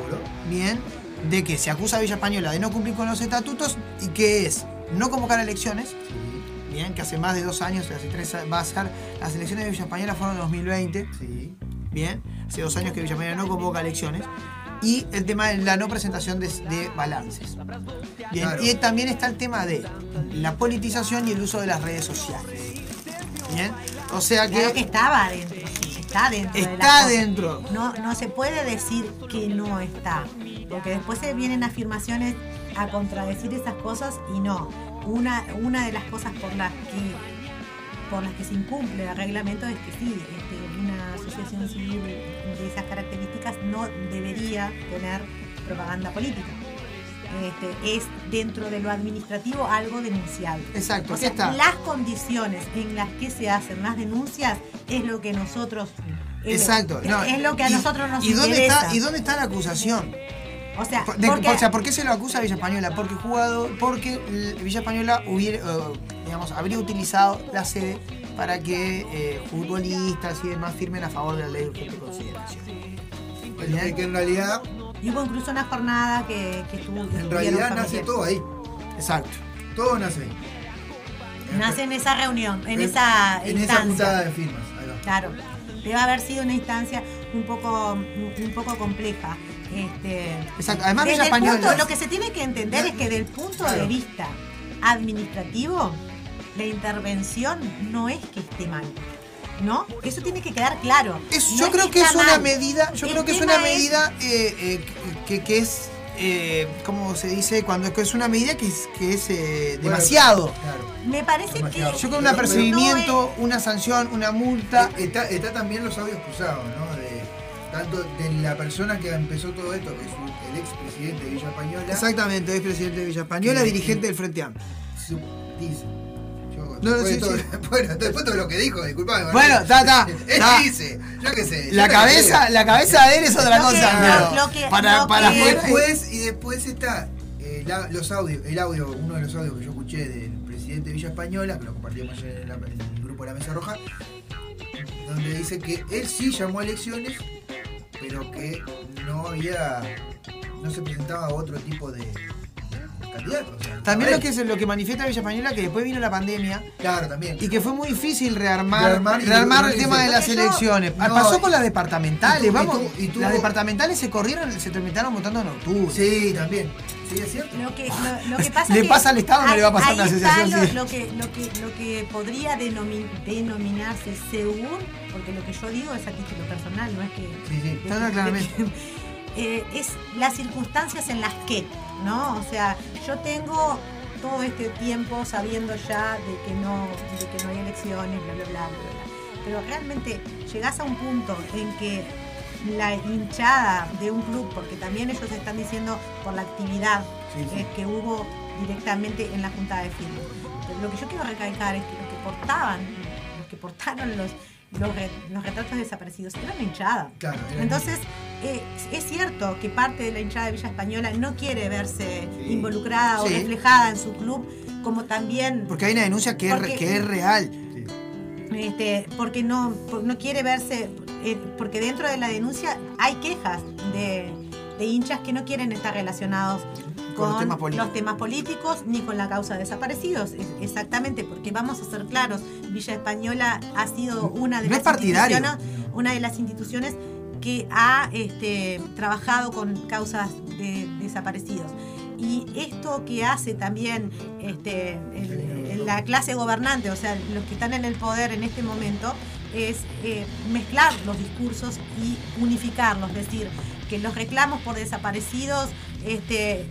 bien, de que se acusa a Villa Española de no cumplir con los estatutos y que es no convocar elecciones, Sí, bien, que hace más de dos años, hace tres va a ser, las elecciones de Villa Española fueron en 2020, sí. bien, hace dos años que Villa Española no convoca elecciones, y el tema de la no presentación de, de balances. Bien, Claro. y también está el tema de la politización y el uso de las redes sociales. Bien, o sea Claro que que estaba adentro, sí, está dentro. está dentro. No, no se puede decir que no está, porque después se vienen afirmaciones a contradecir esas cosas y no. Una, una de las cosas por las que por las que se incumple el reglamento es que sí, este, una asociación civil de esas características no debería tener propaganda política. Este, es dentro de lo administrativo algo denunciable. Exacto, O sea, está. las condiciones en las que se hacen las denuncias es lo que nosotros es Exacto. no, es lo que a nosotros nos ¿y dónde interesa. Está, ¿Y dónde está la acusación? O sea, De- porque, o sea, ¿por qué se lo acusa a Villa Española? Porque jugador, porque Villa Española hubiera, eh, digamos, habría utilizado la sede para que eh, futbolistas y demás firmen a favor de la ley de urgente consideración. Que, en realidad, y hubo incluso una jornada que, que estuvo. en realidad nace todo ahí. Exacto. Todo nace ahí. Nace en esa reunión, en, En- esa en esa instancia. juntada de firmas. Claro. Debe haber sido una instancia un poco, un poco compleja. Este, Exacto. Además, desde el Española. punto- lo que se tiene que entender es que del punto de vista administrativo, la intervención no es que esté mal. ¿No? Eso tiene que quedar claro. Es- No yo creo que es una mal. medida, yo El creo que es una medida eh, eh, que, que es, eh, ¿cómo se dice? Cuando es que es una medida que es, que es eh, Bueno, demasiado. Claro. Me parece que. Yo creo que un apercibimiento, una sanción, una multa. Está, está también los audios cruzados, ¿no? De, tanto de la persona que empezó todo esto, que es un- el expresidente de Villa Española. Exactamente, es presidente de Villa Española, dirigente del Frente Amplio. su- dice. Yo, No, después, sí, de todo, sí. bueno, después de todo lo que dijo, disculpame. Bueno, está, está, Él dice, yo qué sé. yo La cabeza, la cabeza de él es otra Lo que- cosa, lo que- para, lo para que- después, y después está eh, la- los audios, el audio, uno de los audios que yo escuché del presidente de Villa Española, que lo compartimos ayer en, la- en el grupo de la Mesa Roja, donde dice que él sí llamó a elecciones, pero que no había, no se presentaba otro tipo de candidato. o sea, También lo que es lo que manifiesta Villa Española que después vino la pandemia Claro, también. y que fue muy difícil rearmar, Rearmar el tema de las elecciones. No, Pasó con las departamentales, y tu- y vamos. y tu- las departamentales se corrieron, se terminaron votando en octubre. Sí, también. Sí, es cierto. Lo que, lo, lo que pasa Le que pasa al Estado, no ahí- le va a pasar una asociación, Lo, sí. lo que, lo, que, lo que podría denomi- denominarse según, porque lo que yo digo es a título personal, no es que. Sí, sí. No, no, claramente. Eh, es las circunstancias en las que, ¿no? O sea, yo tengo todo este tiempo sabiendo ya de que no, de que no hay elecciones, bla, bla, bla, bla, bla. pero realmente llegás a un punto en que la hinchada de un club, porque también ellos están diciendo por la actividad Sí, sí. eh, que hubo directamente en la junta de firma. Pero lo que yo quiero recalcar es que los que portaban, los que portaron los, los, re- los retratos desaparecidos eran la hinchada. Claro, Entonces, eh, es cierto que parte de la hinchada de Villa Española no quiere verse Sí. involucrada o reflejada en su club, como también Porque hay una denuncia que, es, que es real. Este, porque no, no quiere verse, eh, porque dentro de la denuncia hay quejas de, de hinchas que no quieren estar relacionados Con los temas políticos. los temas políticos ni con la causa de desaparecidos. Es- Exactamente, porque vamos a ser claros, Villa Española ha sido una de No las instituciones, una de las instituciones que ha este, trabajado con causas de desaparecidos. Y esto que hace también este, el- el- la clase gobernante, o sea, los que están en el poder en este momento, es eh, mezclar los discursos y unificarlos, es decir, que los reclamos por desaparecidos este,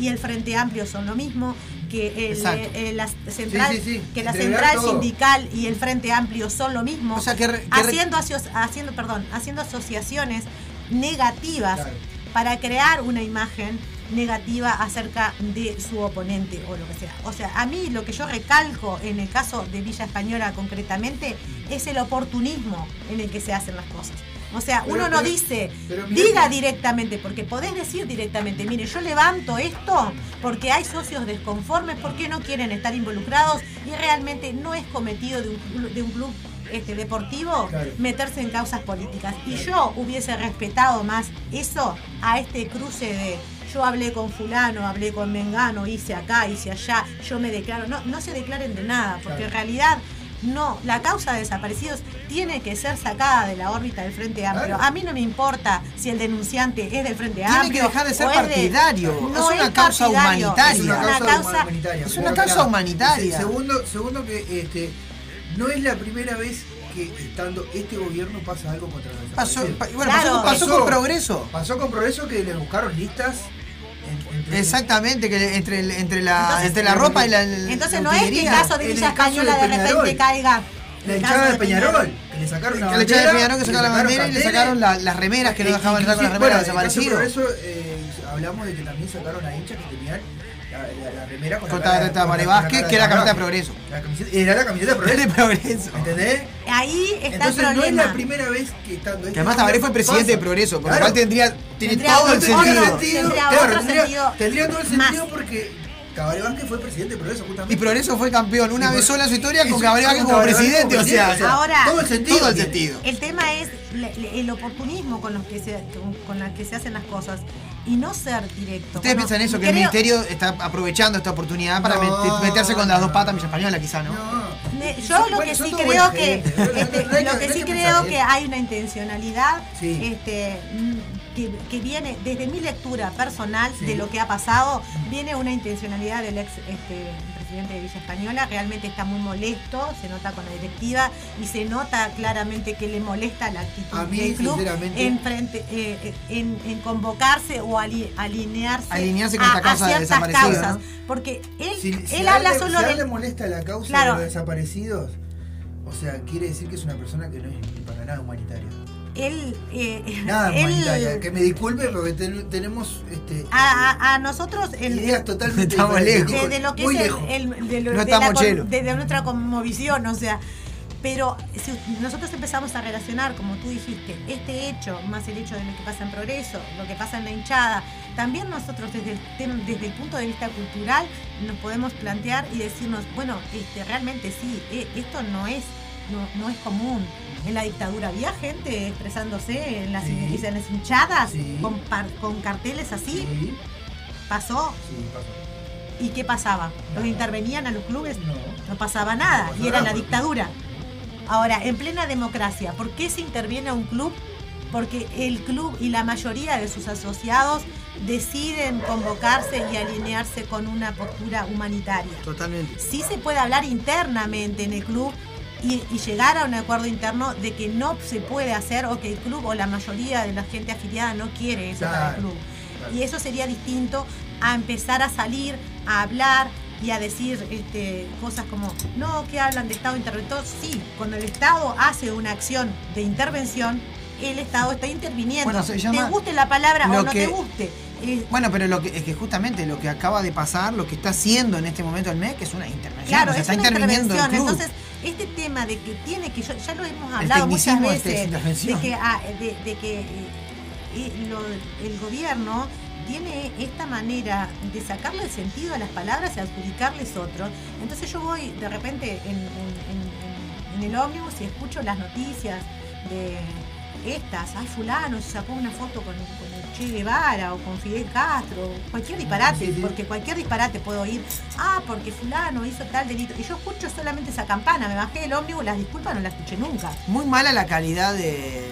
y el Frente Amplio son lo mismo, que, el, Exacto. eh, la central, Sí, sí, sí. que la central todo. sindical y el Frente Amplio son lo mismo O sea, que, re- que re- haciendo, aso- haciendo, perdón, haciendo asociaciones negativas Claro. para crear una imagen negativa acerca de su oponente o lo que sea. O sea, a mí lo que yo recalco en el caso de Villa Española concretamente es el oportunismo en el que se hacen las cosas. O sea, Pero- uno no pero- dice, pero diga directamente, porque podés decir directamente, mire, yo levanto esto porque hay socios desconformes, porque no quieren estar involucrados y realmente no es cometido de un, de un club este, deportivo Claro. meterse en causas políticas. Y yo hubiese respetado más eso a este cruce de yo hablé con fulano, hablé con Mengano, hice acá, hice allá, yo me declaro. No, no se declaren de nada, porque Claro. en realidad no, la causa de desaparecidos tiene que ser sacada de la órbita del Frente Amplio. Claro. A mí no me importa si el denunciante es del Frente Tiene Amplio. que dejar de ser partidario. no Es una causa partidario, humanitaria. Es una causa humanitaria. es una causa humanitaria. se- Segundo, segundo que este, no es la primera vez que estando este gobierno pasa algo contra los pasó, pa- bueno, Claro. pasó, pasó Pasó. con progreso. Pasó con progreso que le buscaron listas. Exactamente, que entre, entre, la, Entonces- entre la ropa y la. la Entonces no es que el caso de Villa Española de de repente caiga. La hinchada de Peñarol, que le sacaron una le echaron de bandera, Peñarol que sacaron la bandera y le sacaron la- las remeras que no dejaban entrar con las remeras desaparecidos. Por eso eh, hablamos de que también sacaron a hinchas que tenían la, la- la remera con Contra la la- la Vázquez, que era de camiseta de progreso. La camiseta- era la camiseta de De progreso. progreso. ¿Entendés? Ahí está Entonces el no es problema. la primera vez que estando este Que además Tabaré fue presidente de. Progreso, por lo Claro. cual tendría, tiene Tendría todo el sentido. sentido, Tendría claro, otro tendría, sentido tendría todo el más. sentido porque Tabaré Vázquez fue presidente de Progreso justamente. Y Progreso fue campeón una Y vez sola en su historia con Gabriel Vázquez como presidente, o sea, Ahora- todo el sentido. todo el tiene. sentido. El tema es le- le- el oportunismo con los que se con la que se hacen las cosas y no ser directo. ¿Ustedes Bueno, piensan eso? Que el ministerio está aprovechando esta oportunidad para No. meterse con las dos patas en Villa Española, quizá, ¿no? No. Ne- Son- Yo lo bueno, que sí creo que este, lo que sí creo que hay una intencionalidad Sí. este, que, que viene desde mi lectura personal Sí. de lo que ha pasado viene una intencionalidad del ex este, presidente de Villa Española realmente está muy molesto se nota con la directiva y se nota claramente que le molesta la actitud A mí, del club en, frente, eh, en, en convocarse o ali- alinearse, Alinearse con esta causa de ciertas causas ¿no? porque él, Si, él a habla le- solo si a de le molesta la causa Claro. de los desaparecidos, o sea, quiere decir que es una persona que no es ni para nada humanitaria. Él, eh, Nada él-. Que me disculpe porque ten- tenemos este, a, a- a nosotros el, ideas totalmente Estamos lejos. de, de lo que muy es el- lejos. el, de, lo- No de estamos la de- de nuestra conmovisión, o sea, pero si nosotros empezamos a relacionar, como tú dijiste, este hecho más el hecho de lo que pasa en Progreso, lo que pasa en la hinchada, también nosotros desde el, desde el punto de vista cultural nos podemos plantear y decirnos, bueno, este, realmente sí, e- esto no es, no, no es común. En la dictadura había gente expresándose en las, Sí. en las hinchadas Sí. con, par- con carteles así. Sí, Pasó, sí, pasó. ¿Y qué pasaba? ¿Los intervenían a los clubes? No. No pasaba nada. No pasaba y era la dictadura. Ahora, en plena democracia, ¿por qué se interviene a un club? Porque el club y la mayoría de sus asociados deciden convocarse y alinearse con una postura humanitaria. Totalmente. Sí se puede hablar internamente en el club y, y llegar a un acuerdo interno de que no se puede hacer o que el club o la mayoría de la gente afiliada no quiere eso para el club. claro. Y eso sería distinto a empezar a salir, a hablar y a decir este, cosas como, no, que hablan de Estado interventor. Sí, cuando el Estado hace una acción de intervención, el Estado está interviniendo. Bueno, se llama te guste la palabra o no que- te guste. Bueno, pero lo que, es que justamente lo que acaba de pasar, lo que está haciendo en este momento el MEC es una intervención. Claro, o sea, es está una interviniendo el intervención. club. Entonces, este tema de que tiene que, yo- ya lo hemos hablado muchas veces, de que, ah, de, de que eh, eh, lo- el gobierno tiene esta manera de sacarle el sentido a las palabras y adjudicarles otro. Entonces yo voy de repente en, en- en- en el ómnibus y escucho las noticias de estas, ay fulano se sacó una foto con, con Che Guevara o con Fidel Castro, cualquier disparate, Sí, sí. porque cualquier disparate puedo oír, ah, porque fulano hizo tal delito. Y yo escucho solamente esa campana, me bajé del ómnibus, las disculpas no las escuché nunca. Muy mala la calidad de,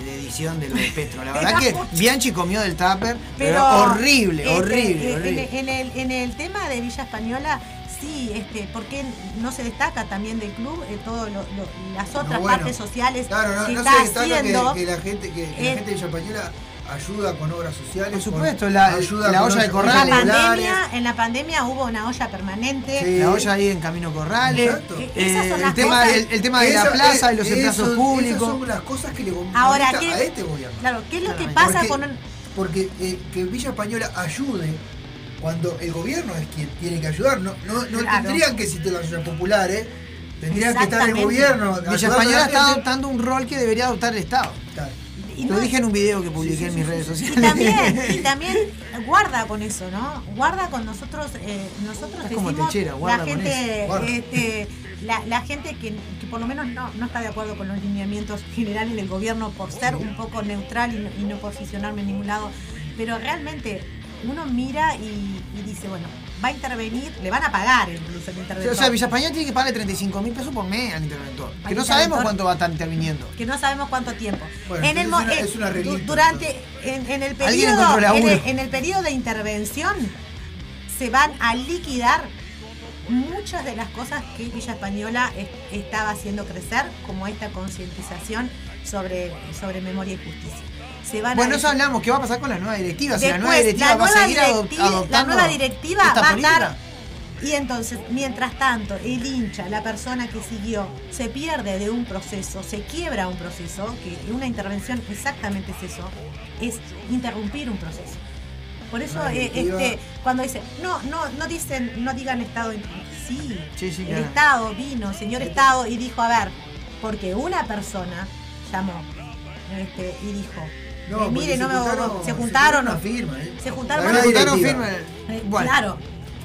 de edición de lo de Petro. La verdad que. Bianchi comió del tupper, pero, Pero horrible, este, horrible, horrible. En, el, en el tema de Villa Española, sí, este, porque no se destaca también del club eh, lo- las otras bueno. partes sociales Claro, no, que no está se destaca que, haciendo. que la gente, que, que Eh, la gente de Villa Española ayuda con obras sociales. Por con- supuesto, la- ayuda la olla de corrales. en la pandemia, en la pandemia hubo una olla permanente. Sí. La olla ahí en Camino Corrales. Exacto. Eh, eh, esas son el, tema, cosas- el, el tema de la plaza y los eso- emplazos Esas públicos. son las cosas que le Ahora, molesta ¿qué- a este gobierno. Claro, ¿qué es lo que pasa porque, con un- porque, eh, que Villa Española ayude cuando el gobierno es quien tiene que ayudar. No, no, no Claro. tendrían que existir las ollas populares, tendrían que estar el gobierno. Villa Española la está adoptando un rol que debería adoptar el Estado. Claro. Y Lo no- dije en un video que publiqué Sí, en mis redes sociales. Y también, y también guarda con eso, ¿no? Guarda con nosotros, eh, nosotros Es como decimos techera, guarda la con gente, eso, guarda. este, la, la gente que, que por lo menos no, no está de acuerdo con los lineamientos generales del gobierno por ser un poco neutral y no, y no posicionarme en ningún lado, pero realmente uno mira y, y dice, bueno, va a intervenir, le van a pagar incluso el interventor. O sea, Villa Española tiene que pagarle 35 mil pesos por mes al interventor. Que Al no sabemos cuánto va a estar interviniendo. que no sabemos cuánto tiempo. Bueno, en el, es una- eh, es du- durante en, en el periodo en el, en el periodo de intervención se van a liquidar muchas de las cosas que Villa Española es- estaba haciendo crecer, como esta concientización sobre, sobre memoria y justicia. Se van Bueno, a eso hablamos. ¿Qué va a pasar con la nueva directiva? Si la nueva directiva la va a seguir directiva- la nueva directiva esta va a estar Y entonces, mientras tanto, el hincha, la persona que siguió, se pierde de un proceso, se quiebra un proceso, que una intervención exactamente es eso, es interrumpir un proceso. Por eso, eh, este, cuando dicen, no, no, no dicen, no digan Estado, sí, Sí, sí, el claro. Estado vino, señor Estado, y dijo, a ver, porque una persona llamó este, y dijo, No, eh, mire, no me juntaron- se juntaron, una firma, ¿eh? se juntaron Se eh, Bueno, claro.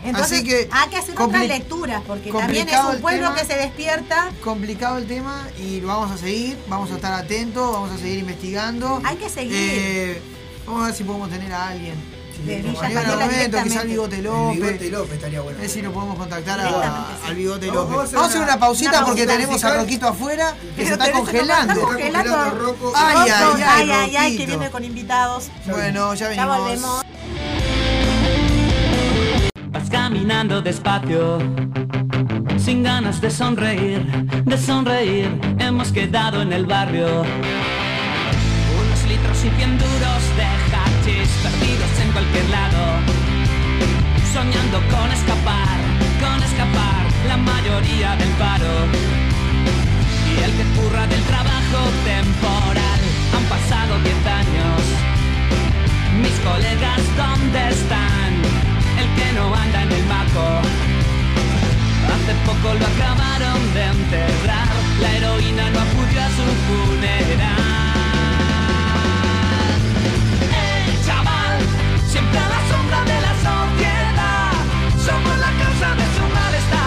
Entonces Así que, hay que hacer otras lecturas, porque también es un pueblo tema. que se despierta. complicado el tema y lo vamos a seguir, vamos a estar atentos, vamos a seguir investigando. Hay que seguir. Eh, vamos a ver si podemos tener a alguien. De Villa Mariano En algún Española momento, quizá el. Bigote El López. Bigote López estaría bueno. Ver si lo podemos contactar a- al Bigote Vamos- López. vamos a hacer una- pausita una porque pausita tenemos a. Roquito afuera que Pero se está congelando. Está congelando. Rocco. Ay, ay, ay, ay, ay, ay, que viene con invitados. Bueno, ya Ya venimos. volvemos. Vas caminando despacio, sin ganas de sonreír, de sonreír. Hemos quedado en el barrio. Unos litros y cien duros de hachís perdidos en cualquier lado. Soñando con escapar, con escapar la mayoría del paro. Y el que curra del trabajo temporal. Han pasado diez años. Mis colegas, ¿dónde están? El que no anda en el maco. Hace poco lo acabaron de enterrar. La heroína no acudió a su funeral. Siempre a la sombra de la sociedad. Somos la causa de su malestar.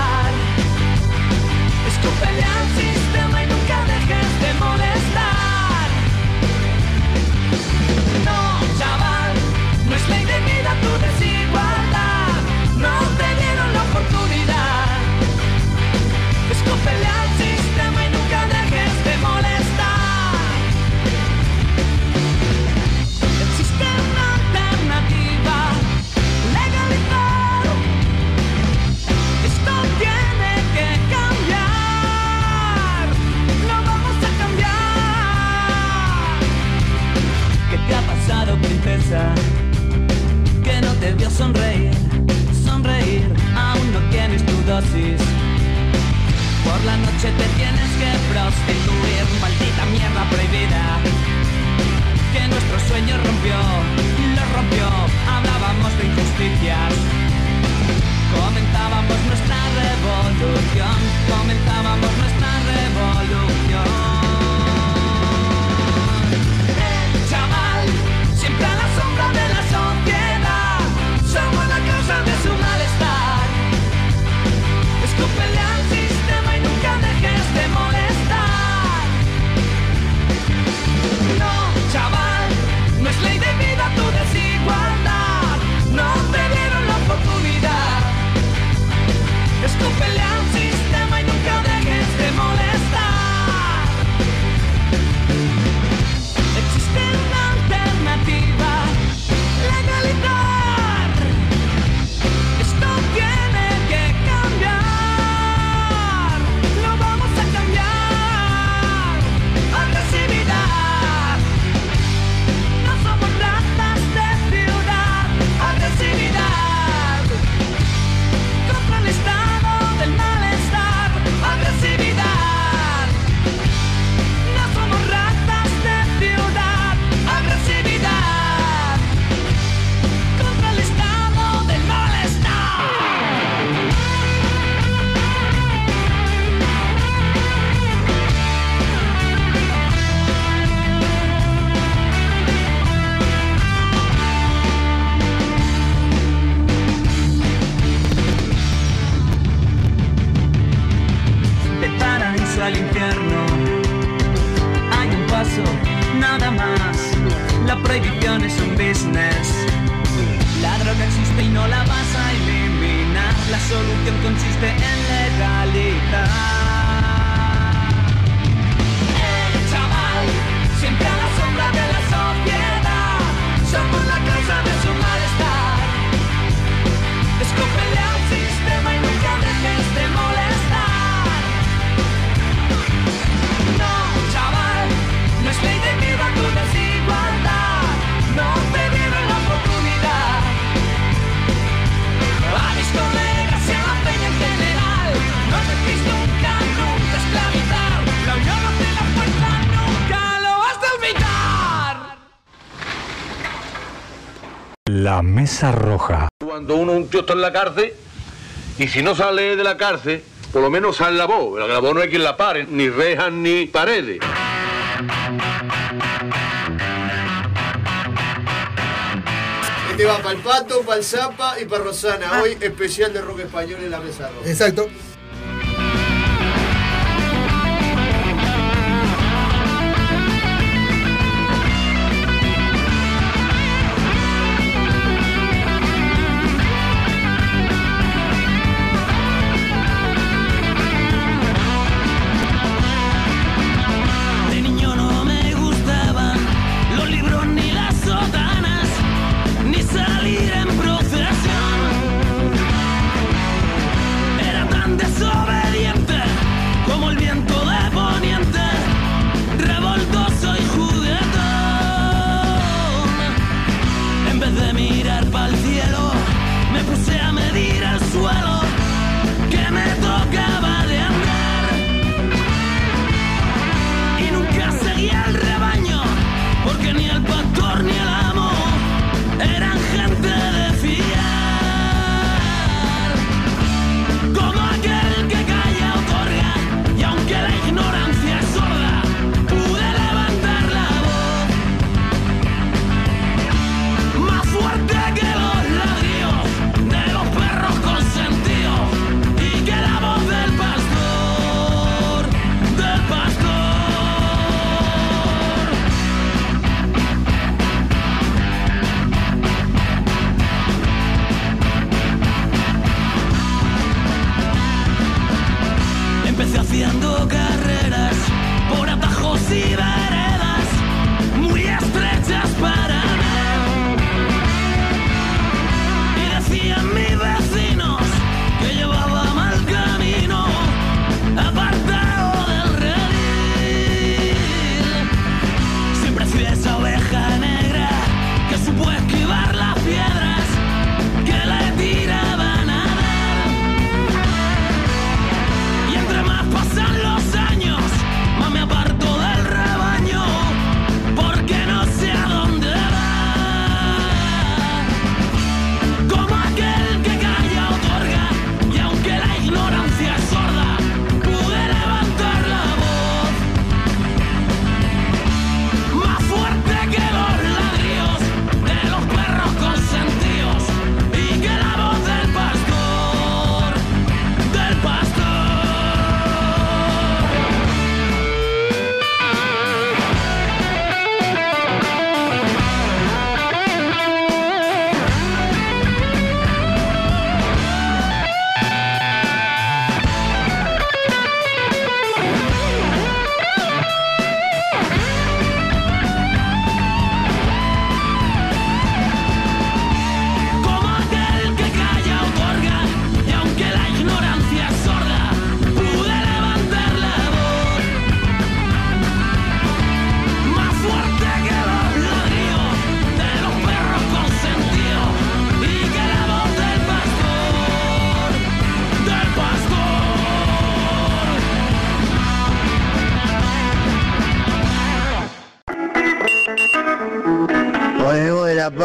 Mesa Roja. Cuando uno, un tío está en la cárcel, y si no sale de la cárcel, por lo menos sale la voz. La voz no hay quien la pare, ni rejas ni paredes. Este va para el Pato, para el Zapa y para Rosana. Ah. Hoy especial de rock español en la Mesa Roja. Exacto.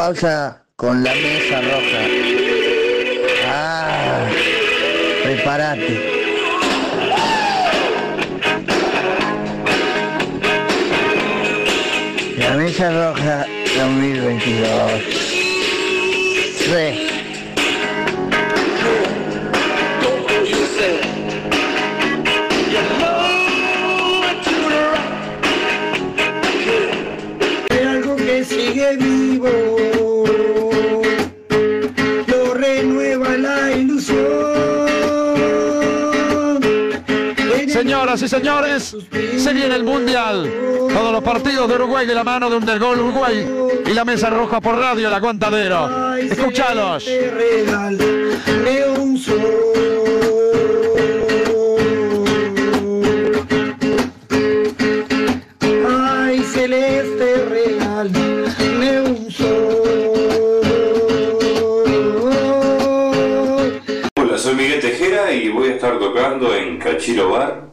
pausa con la mesa roja. Ah, prepárate. La mesa roja 2022. Sí. Señoras y señores, se viene el Mundial. Todos los partidos de Uruguay de la mano de un del gol Uruguay y la mesa roja por radio, el aguantadero. Escuchalos. Ay, celeste real de un Hola, soy Miguel Tejera y voy a estar tocando en Cachilo Bar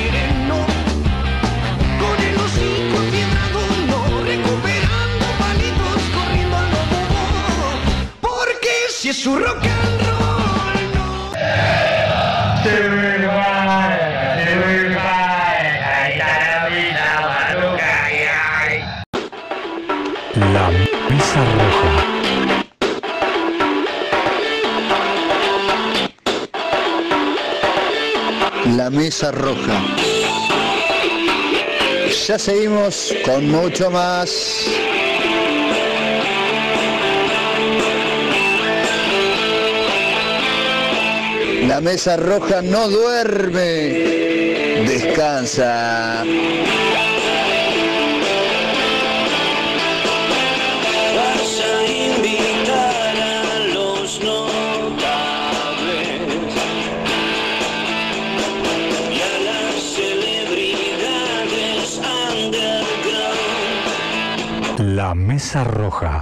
no si es su rock and roll no La mesa roja. La mesa roja. Ya seguimos con mucho más. La mesa roja no duerme. Descansa. Vas a invitar a los notables Y a las celebridades underground La mesa roja.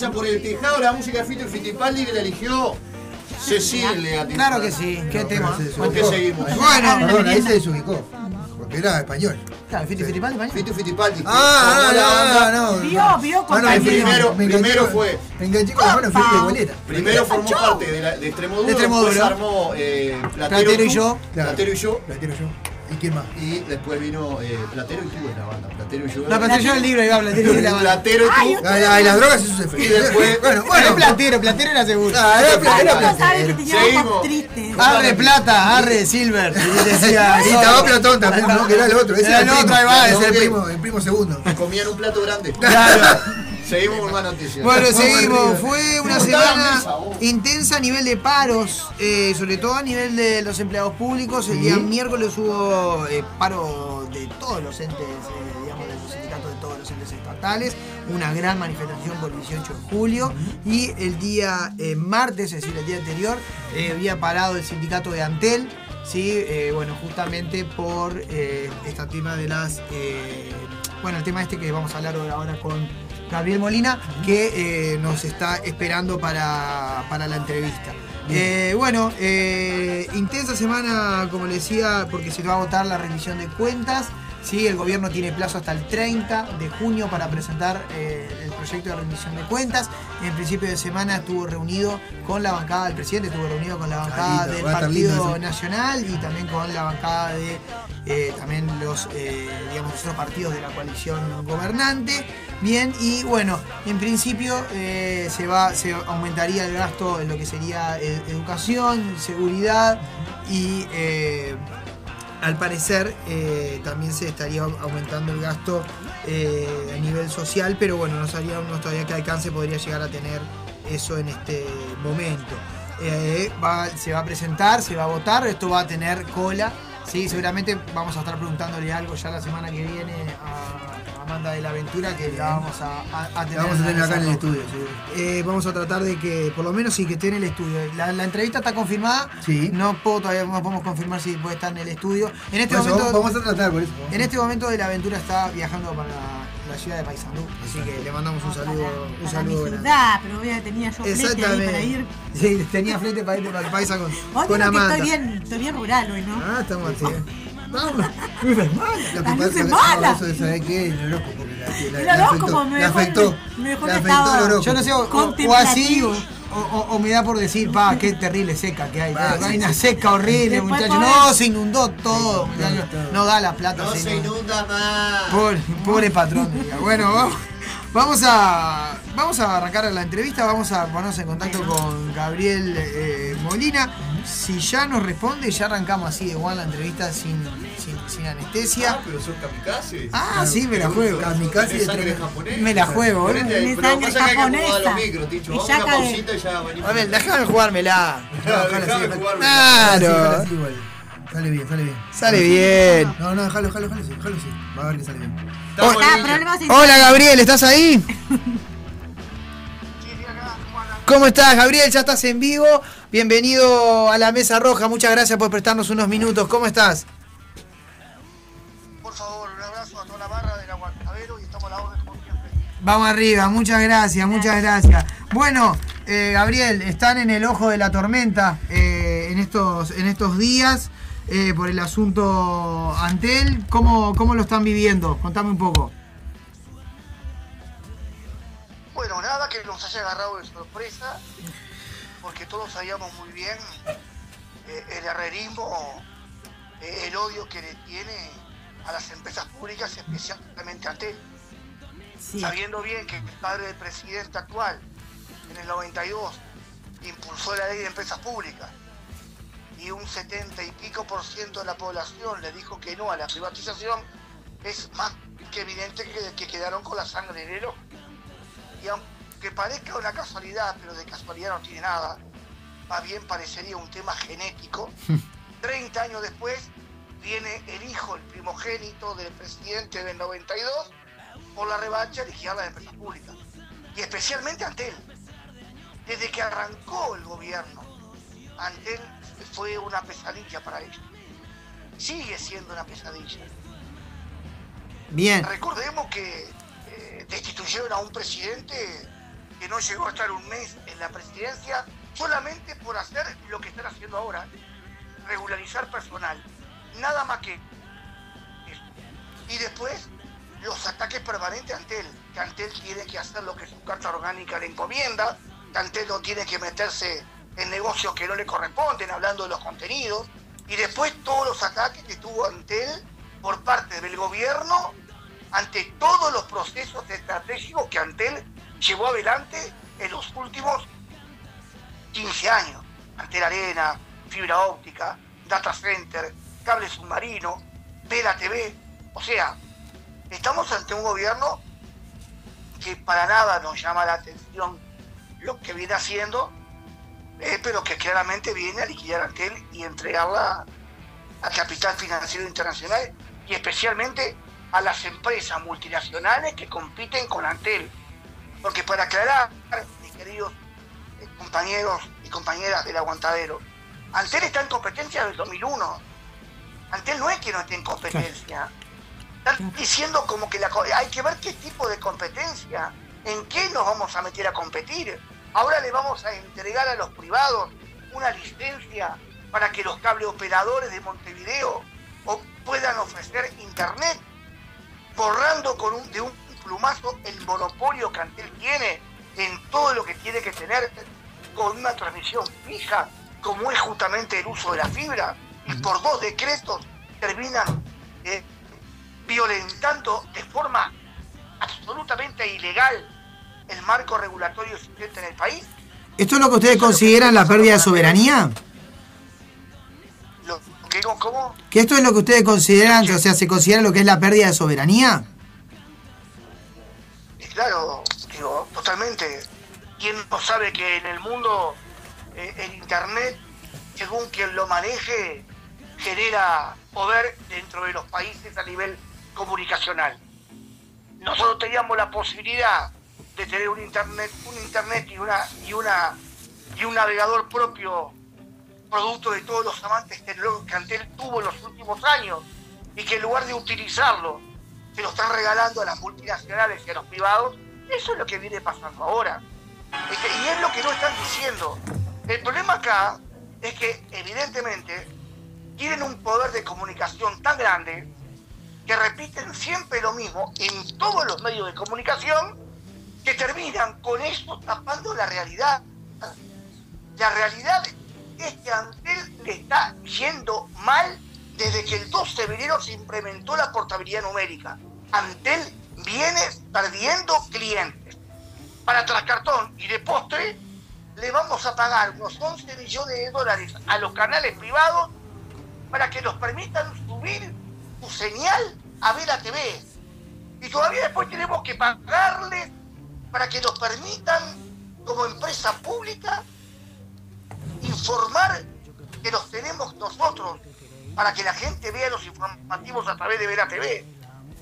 Casa por el tejado, la música de Fito y Fitipaldi que la eligió Cecilia. Claro que sí, qué tema. ¿Con qué seguimos? Bueno, perdón, ahí se desubicó. Porque era español. Claro, Fiti Fittipaldi mañana. Fito Fittipaldi. que Ah, la no, banda. no, no. Vio, vio, Ah, no, compañero. primero- me primero fue- Me enganché con la mano fui de boleta. Primero formó parte de, la, de Extremo Duro, De Extremo después armó eh, Platero, Platero y yo. Claro. Platero y yo. Platero yo. ¿Y quién más? Y después vino eh, Platero y tú en la banda. Platero y yo. No, Platero yo el libro, iba Platero y la banda. Platero y ay, las drogas eso se fue. Y después- bueno, Bueno. Platero, Platero era seguro. Ah, era Platero, no que. Arre plata, arre silver. Y decía, Y estaba Platón también, ¿no? Que era el otro. Ese Era era el otro, ahí va, ese primo. El primo segundo. Comían un plato grande. Claro. Seguimos con más noticias. Bueno, seguimos. Fue una ¿Cómo está la semana intensa a nivel de paros, eh, sobre todo a nivel de los empleados públicos. El día Sí. miércoles hubo eh, paro de todos los entes, eh, digamos, de los sindicatos de todos los entes estatales. Una gran manifestación por el 18 de julio. Y el día eh, martes, es decir, el día anterior, eh, había parado el sindicato de Antel. Sí, eh, bueno, justamente por eh, esta tema de las. eh, bueno, el tema este que vamos a hablar ahora con Gabriel Molina, que eh, nos está esperando para, para la entrevista. Eh, bueno, eh, intensa semana, como le decía, porque se va a votar la rendición de cuentas. Sí, el gobierno tiene plazo hasta el 30 de junio para presentar eh, el proyecto de rendición de cuentas. En principio de semana estuvo reunido con la bancada del presidente, estuvo reunido con la bancada Carita, del lindo Partido. Nacional y también con la bancada de eh, también los eh, digamos los otros partidos de la coalición gobernante. Bien, y bueno, en principio se va, se aumentaría el gasto en lo que sería educación, seguridad y al parecer eh, también se estaría aumentando el gasto eh, a nivel social, pero bueno, no sabríamos todavía qué alcance podría llegar a tener eso en este momento. Eh, se va a presentar, se va a votar, esto va a tener cola. Sí, seguramente vamos a estar preguntándole algo ya la semana que viene a Amanda de la Aventura que la vamos a, a- a La tener, vamos a tener acá en el estudio, seguro. eh, vamos a tratar de que, por lo menos sí, que esté en el estudio. La, la entrevista está confirmada. Sí. No puedo todavía no podemos confirmar si puede estar en el estudio. En este eso, momento. vamos a tratar por eso. En este momento de la aventura está viajando para la ciudad de Paysandú. Así que le mandamos un saludo, un Para saludo mi ciudad, pero voy a tenía yo flete ahí para Exactamente. ir. Sí, tenía frente para irte para el Paisa con, con Amanda. estoy bien, estoy bien rural hoy, ¿no? Ah, estamos así. Vamos, luces malas. Lo que Las pasa es luces que malas. eso de saber qué, el horóscopo. la- la- El la horóscopo afectó, me la afectó. me dejó afectó. Yo no sé, o, así, o, o- o me da por decir, pa, qué terrible seca que hay. Hay sí, una sí. seca horrible, muchachos. No, se inundó todo. No da la plata. No se se inunda más. Pobre, pobre patrón. diga. Bueno, vamos, vamos a vamos a arrancar la entrevista, vamos a ponernos en contacto con Gabriel eh, Molina. Si ya nos responde, ya arrancamos así de igual la entrevista sin, sin, sin Ah, anestesia. pero son kamikazes. Ah, sí, me la juego. Kamikaze ¿Tenés de sangre japonés? Me la juego, boludo. Tenés pero sangre pasa que hay que acomodar los japonesa. micros, Ticho. Y Vamos ya una pausita y ya venimos. A ver, déjame jugármela. Claro. Claro. así igual. Sale bien, sale bien. Sale bien. No, no, déjalo, déjalo, déjalo así. Va a ver que sale bien. Ah, Hola Gabriel, ¿estás ahí? ¿Cómo estás, Gabriel? Ya estás en vivo. Bienvenido a la Mesa Roja. Muchas gracias por prestarnos unos minutos. ¿Cómo estás? Por favor, un abrazo a toda la barra del Aguantadero y estamos a la orden como siempre. Vamos arriba, muchas gracias, muchas gracias. Bueno, eh, Gabriel, están en el ojo de la tormenta eh, en, estos, en estos días eh, por el asunto Antel. ¿Cómo, ¿Cómo lo están viviendo? Contame un poco. Bueno, nada que nos haya agarrado de sorpresa, porque todos sabíamos muy bien eh, el herrerismo, eh, el odio que le tiene a las empresas públicas, especialmente a. Sí. Sabiendo bien que el padre del presidente actual, en el 92, impulsó la ley de empresas públicas y un 70 y pico por ciento de la población le dijo que no a la privatización, es más que evidente que, que quedaron con la sangre en el ojo. Y aunque parezca una casualidad, pero de casualidad no tiene nada, más bien parecería un tema genético, 30 años después viene el hijo, el primogénito del presidente del 92, por la revancha de las empresas públicas. Y especialmente Antel. Desde que arrancó el gobierno, Antel fue una pesadilla para ellos. Sigue siendo una pesadilla. Bien. Recordemos que destituyeron a un presidente que no llegó a estar un mes en la presidencia solamente por hacer lo que están haciendo ahora, regularizar personal. Nada más que eso. Y después los ataques permanentes a Antel, que Antel tiene que hacer lo que su carta orgánica le encomienda, que no tiene que meterse en negocios que no le corresponden, hablando de los contenidos, y después todos los ataques que tuvo Antel por parte del gobierno ante todos los procesos estratégicos que Antel llevó adelante en los últimos 15 años. Antel Arena, fibra óptica, data center, cable submarino, Vela TV. O sea, estamos ante un gobierno que para nada nos llama la atención lo que viene haciendo, eh, pero que claramente viene a liquidar Antel y entregarla al capital financiero internacional y especialmente a las empresas multinacionales que compiten con Antel. Porque para aclarar, mis queridos eh, compañeros y compañeras del aguantadero, Antel está en competencia del 2001. Antel no es que no esté en competencia. Están diciendo como que la hay que ver qué tipo de competencia, en qué nos vamos a meter a competir. Ahora le vamos a entregar a los privados una licencia para que los cable operadores de Montevideo puedan ofrecer internet, borrando con un, de un plumazo el monopolio que Antel tiene en todo lo que tiene que tener con una transmisión fija, como es justamente el uso de la fibra, y por dos decretos terminan eh, violentando de forma absolutamente ilegal el marco regulatorio existente en el país. ¿Esto es lo que ustedes consideran la pérdida de soberanía? Lo que digo, ¿cómo? ¿Que esto es lo que ustedes consideran, o sea, se considera lo que es la pérdida de soberanía? Y claro, digo, totalmente. ¿Quién no sabe que en el mundo eh, el Internet, según quien lo maneje, genera poder dentro de los países a nivel comunicacional? Nosotros teníamos la posibilidad de tener un internet, un internet y una y una y un navegador propio, producto de todos los amantes que Antel tuvo en los últimos años, y que en lugar de utilizarlo, se lo están regalando a las multinacionales y a los privados, eso es lo que viene pasando ahora. Y es lo que no están diciendo. El problema acá es que, evidentemente, tienen un poder de comunicación tan grande que repiten siempre lo mismo en todos los medios de comunicación que terminan con eso tapando la realidad. La realidad es que a Antel le está yendo mal desde que el 12 de enero se implementó la portabilidad numérica. Antel viene perdiendo clientes. Para Trascartón y de postre le vamos a pagar unos 11 millones de dólares a los canales privados para que nos permitan subir su señal a Vela TV. Y todavía después tenemos que pagarles para que nos permitan, como empresa pública, informar que los tenemos nosotros para que la gente vea los informativos a través de Vera TV.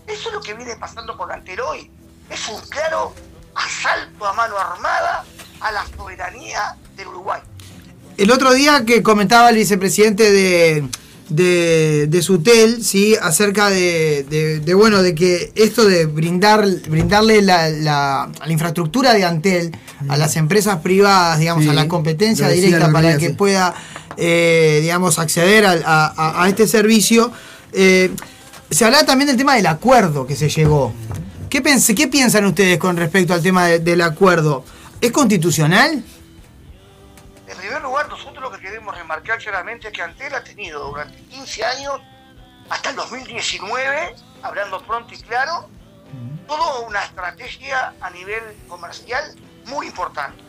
Eso es lo que viene pasando con Antel hoy. Es un claro asalto a mano armada a la soberanía del Uruguay. El otro día que comentaba el vicepresidente de, de, de Sutel, ¿sí? acerca de, bueno, de que esto de brindar, brindarle la, la- la infraestructura de Antel a las empresas privadas, digamos, Sí, a la competencia directa para que pueda, eh, digamos, acceder al- a, a- a este servicio. eh, se hablaba también del tema del acuerdo que se llegó. ¿Qué, pens- qué piensan ustedes con respecto al tema de- del acuerdo? ¿Es constitucional? En primer lugar, nosotros lo que queremos remarcar claramente es que Antel ha tenido durante 15 años, hasta el 2019, hablando pronto y claro, toda una estrategia a nivel comercial muy importante.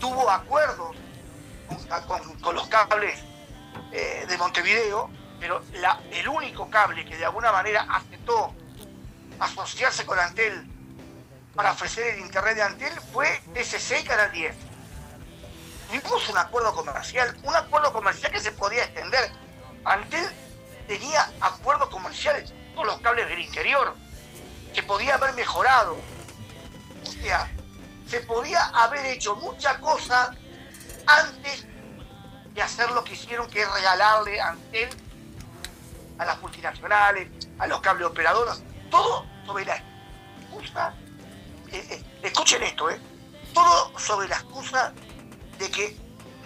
Tuvo acuerdos con, los cables eh, de Montevideo, pero el único cable que de alguna manera aceptó asociarse con Antel para ofrecer el internet de Antel fue SC y Canal 10 tuvimos un acuerdo comercial, un acuerdo comercial que se podía extender. Antel tenía acuerdos comerciales con los cables del interior, se podía haber mejorado. O sea, se podía haber hecho mucha cosa antes de hacer lo que hicieron, que es regalarle a a las multinacionales, a los cable operadores, todo sobre la excusa, eh, eh, escuchen esto, eh, todo sobre la excusa de que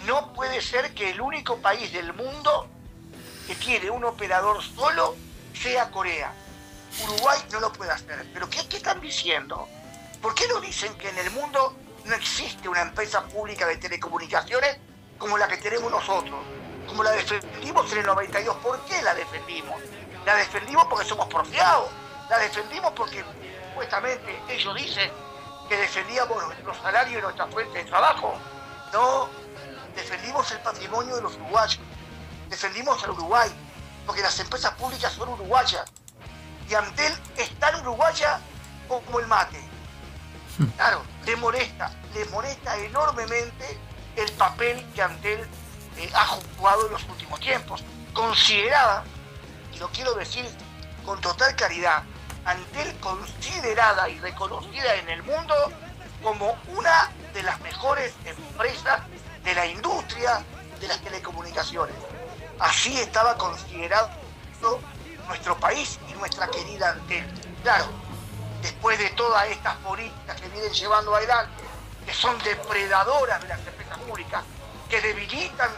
no puede ser que el único país del mundo que tiene un operador solo sea Corea. Uruguay no lo puede hacer. ¿Pero qué, qué están diciendo? ¿Por qué no dicen que en el mundo no existe una empresa pública de telecomunicaciones como la que tenemos nosotros? Como la defendimos en el 92. ¿Por qué la defendimos? La defendimos porque somos porfiados. La defendimos porque supuestamente ellos dicen que defendíamos nuestro salario y nuestra fuente de trabajo. No, defendimos el patrimonio de los uruguayos. Defendimos al Uruguay, porque las empresas públicas son uruguayas. Y Antel es tan uruguaya como el mate. Claro, le molesta, le molesta enormemente el papel que Antel eh, ha jugado en los últimos tiempos. Considerada, y lo quiero decir con total claridad, Antel considerada y reconocida en el mundo como una de las mejores empresas de la industria de las telecomunicaciones. Así estaba considerado nuestro país y nuestra querida Antel. Claro, después de todas estas políticas que vienen llevando adelante, que son depredadoras de las empresas públicas, que debilitan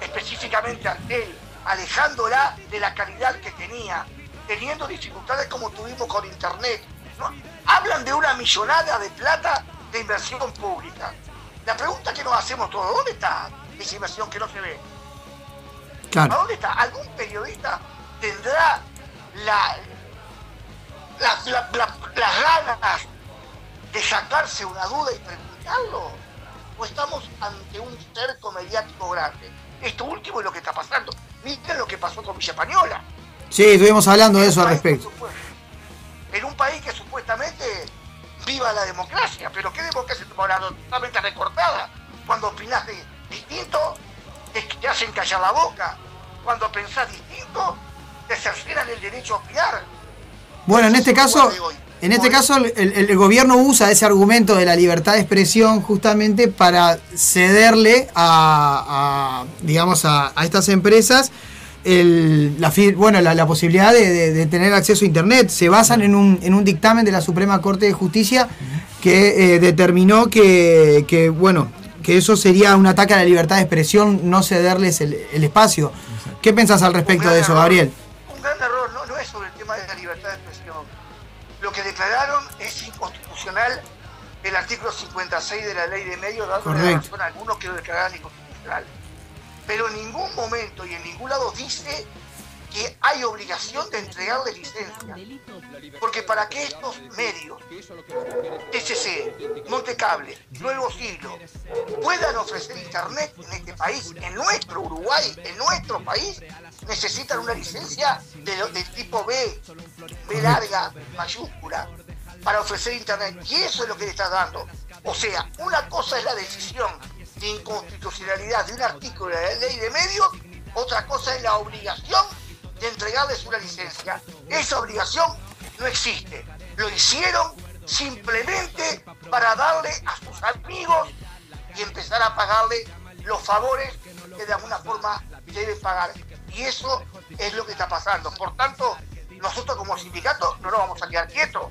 específicamente a Antel, alejándola de la calidad que tenía, teniendo dificultades como tuvimos con Internet. ¿no? Hablan de una millonada de plata de inversión pública. La pregunta que nos hacemos todos, ¿dónde está esa inversión que no se ve? Claro. ¿A dónde está? ¿Algún periodista tendrá la, la- la- la- las ganas de sacarse una duda y preguntarlo? ¿O estamos ante un cerco mediático grande? Esto último es lo que está pasando. Miren lo que pasó con Villa Española. Sí, estuvimos hablando de eso al respecto. En un país que supuestamente viva la democracia, pero ¿qué democracia ahora totalmente recortada? Cuando opinás de- distinto, te, te hacen callar la boca. Cuando pensás distinto, te cercenan el derecho a opinar. Bueno, en este caso, en este caso el, gobierno usa ese argumento de la libertad de expresión justamente para cederle a, a, digamos, a, a estas empresas el- la, bueno, la, la posibilidad de, de- de tener acceso a Internet. Se basan en un, en un dictamen de la Suprema Corte de Justicia que eh, determinó que, que, bueno, que eso sería un ataque a la libertad de expresión, no cederles el, el espacio. ¿Qué pensás al respecto de eso, Gabriel? Un gran error que declararon es inconstitucional el artículo 56 de la ley de medios, dando la razón a algunos que lo declararon inconstitucional. Pero en ningún momento y en ningún lado dice que hay obligación de entregarle licencia. Porque para que estos medios, TCC, Montecable, Nuevo Siglo, puedan ofrecer internet en este país, en nuestro Uruguay, en nuestro país, necesitan una licencia de, del tipo B, B larga, mayúscula, para ofrecer internet. Y eso es lo que le está dando. O sea, una cosa es la decisión de inconstitucionalidad de un artículo de la ley de medios, otra cosa es la obligación de entregarles una licencia. Esa obligación no existe. Lo hicieron simplemente para darle a sus amigos y empezar a pagarle los favores que de alguna forma deben pagar. Y eso es lo que está pasando. Por tanto, nosotros como sindicato no nos vamos a quedar quietos.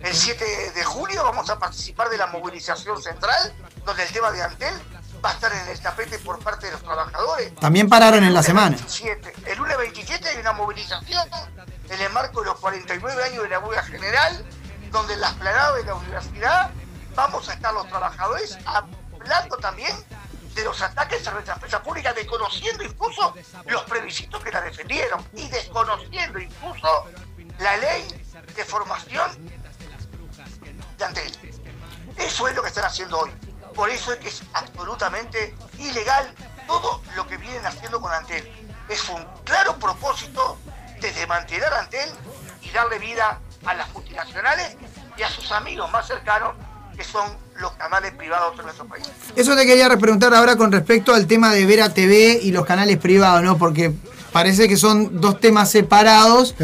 El 7 de julio vamos a participar de la movilización central, donde el tema de Antel va a estar en el tapete por parte de los trabajadores. También pararon en la semana. 27. El lunes 27 hay una movilización en el marco de los 49 años de la huelga general, donde en la esplanada de la universidad vamos a estar los trabajadores hablando también de los ataques a nuestra empresa pública, desconociendo incluso los plebiscitos que la defendieron y desconociendo incluso la ley de formación de Antel. Eso es lo que están haciendo hoy. Por eso es que es absolutamente ilegal todo lo que vienen haciendo con Antel. Es un claro propósito de desmantelar Antel y darle vida a las multinacionales y a sus amigos más cercanos, que son los canales privados de nuestro país. Eso te quería preguntar ahora con respecto al tema de Vera TV y los canales privados, ¿no? Porque parece que son dos temas separados.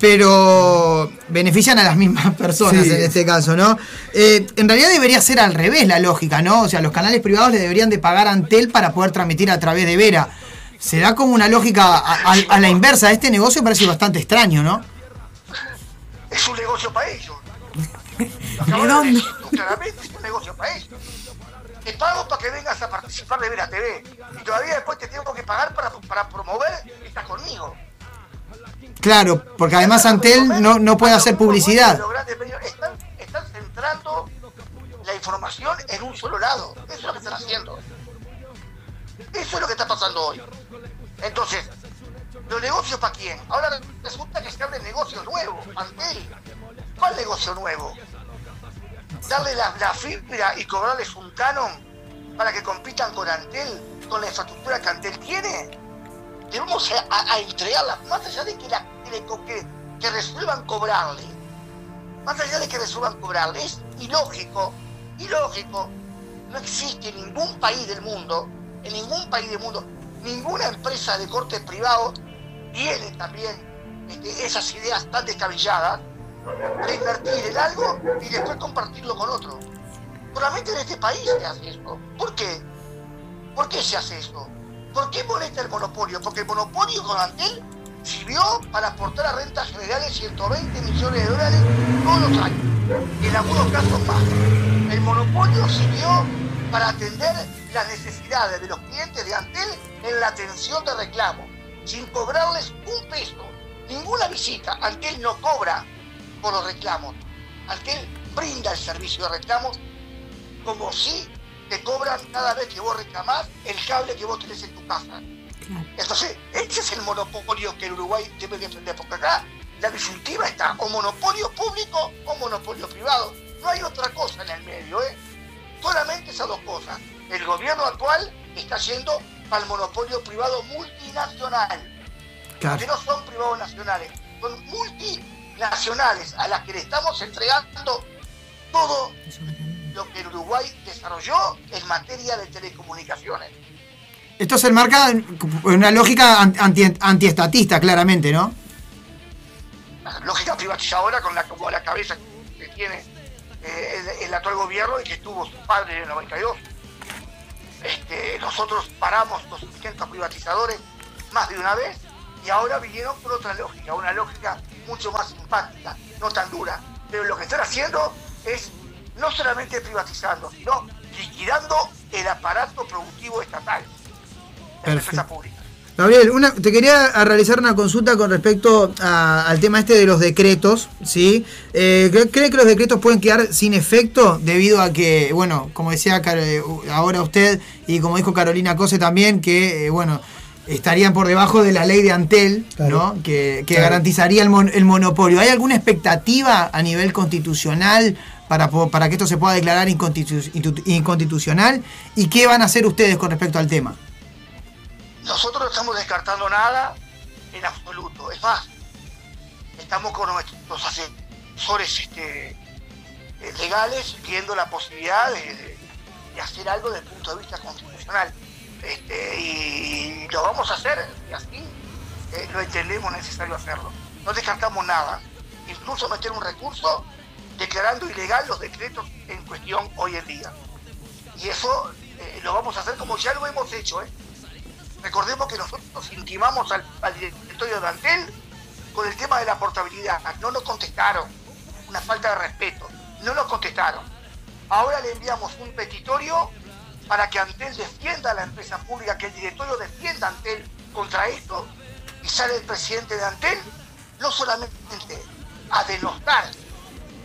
Pero benefician a las mismas personas Sí. en este caso, ¿no? Eh, en realidad debería ser al revés la lógica, ¿no? O sea, los canales privados le deberían de pagar a Antel para poder transmitir a través de Vera. Se da como una lógica a, a- a la inversa. Este negocio parece bastante extraño, ¿no? Es un negocio para ellos. De decir claramente, es un negocio para ellos. Te pago para que vengas a participar de Vera TV. Y todavía después te tengo que pagar para, para promover y estás conmigo. Claro, porque además Antel no, no puede hacer publicidad. Están, están centrando la información en un solo lado. Eso es lo que están haciendo. Eso es lo que está pasando hoy. Entonces, ¿los negocios para quién? Ahora resulta que se abren negocios nuevos. Antel. ¿Cuál negocio nuevo? Darle la, la fibra y cobrarles un canon para que compitan con Antel, con la infraestructura que Antel tiene. Debemos a, a, entregarla, más allá de que, la, que, resuelvan cobrarle. Más allá de que resuelvan cobrarle. Es ilógico, ilógico. No existe en ningún país del mundo, en ningún país del mundo, ninguna empresa de corte privado tiene también este, esas ideas tan descabelladas de invertir en algo y después compartirlo con otro. Solamente en este país se hace eso. ¿Por qué? ¿Por qué se hace eso? ¿Por qué molesta el monopolio? Porque el monopolio con Antel sirvió para aportar a rentas generales 120 millones de dólares todos los años. En algunos casos más. El monopolio sirvió para atender las necesidades de los clientes de Antel en la atención de reclamos, sin cobrarles un peso. Ninguna visita. Antel no cobra por los reclamos. Antel brinda el servicio de reclamos como si te cobran cada vez que vos reclamás el cable que vos tenés en tu casa. Entonces, ese es el monopolio que el Uruguay debe de entender, porque acá la disyuntiva está o monopolio público o monopolio privado. No hay otra cosa en el medio, ¿eh? Solamente esas dos cosas. El gobierno actual está yendo el monopolio privado multinacional. Claro. Que no son privados nacionales, son multinacionales a las que le estamos entregando todo lo que el Uruguay desarrolló en materia de telecomunicaciones. Esto se enmarca en una lógica anti- antiestatista, claramente, ¿no? La lógica privatizadora con la, como la cabeza que tiene eh, el, el actual gobierno y que tuvo su padre en el 92. Este, nosotros paramos los intentos privatizadores más de una vez y ahora vinieron por otra lógica, una lógica mucho más simpática, no tan dura. Pero lo que están haciendo es no solamente privatizando, sino liquidando el aparato productivo estatal, la empresa pública. Gabriel, una- te quería realizar una consulta con respecto a- al tema este de los decretos, ¿sí? Eh, ¿cree, que los decretos pueden quedar sin efecto debido a que, bueno, como decía eh, ahora usted y como dijo Carolina Cose también, que, eh, bueno, estarían por debajo de la ley de Antel, ¿no? Que, que Claro. garantizaría el, mon- el monopolio. ¿Hay alguna expectativa a nivel constitucional para, para que esto se pueda declarar inconstitucional? ¿Y qué van a hacer ustedes con respecto al tema? Nosotros no estamos descartando nada en absoluto. Es más, estamos con nuestros asesores este, eh, legales viendo la posibilidad de hacer algo desde el punto de vista constitucional. Este, y lo vamos a hacer y así eh, lo entendemos necesario hacerlo. No descartamos nada. Incluso meter un recurso declarando ilegal los decretos en cuestión hoy en día. Y eso eh, lo vamos a hacer como ya lo hemos hecho. ¿eh? Recordemos que nosotros intimamos al, al directorio de Antel con el tema de la portabilidad. No nos contestaron. Una falta de respeto. No nos contestaron. Ahora le enviamos un petitorio para que Antel defienda a la empresa pública, que el directorio defienda a Antel contra esto. Y sale el presidente de Antel no solamente a denostar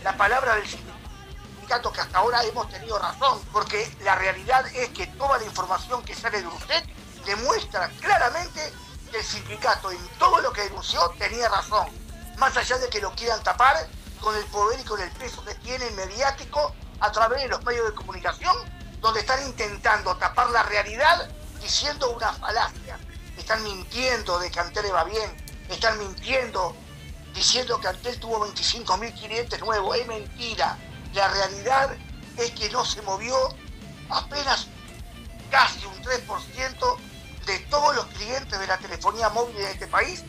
la palabra del sindicato que hasta ahora hemos tenido razón, porque la realidad es que toda la información que sale de usted demuestra claramente que el sindicato en todo lo que denunció tenía razón, más allá de que lo quieran tapar con el poder y con el peso que tiene mediático a través de los medios de comunicación, donde están intentando tapar la realidad diciendo una falacia. Están mintiendo de que Antel le va bien, están mintiendo diciendo que Antel tuvo 25.000 clientes nuevos. Es mentira. La realidad es que no se movió apenas casi un 3% de todos los clientes de la telefonía móvil en este país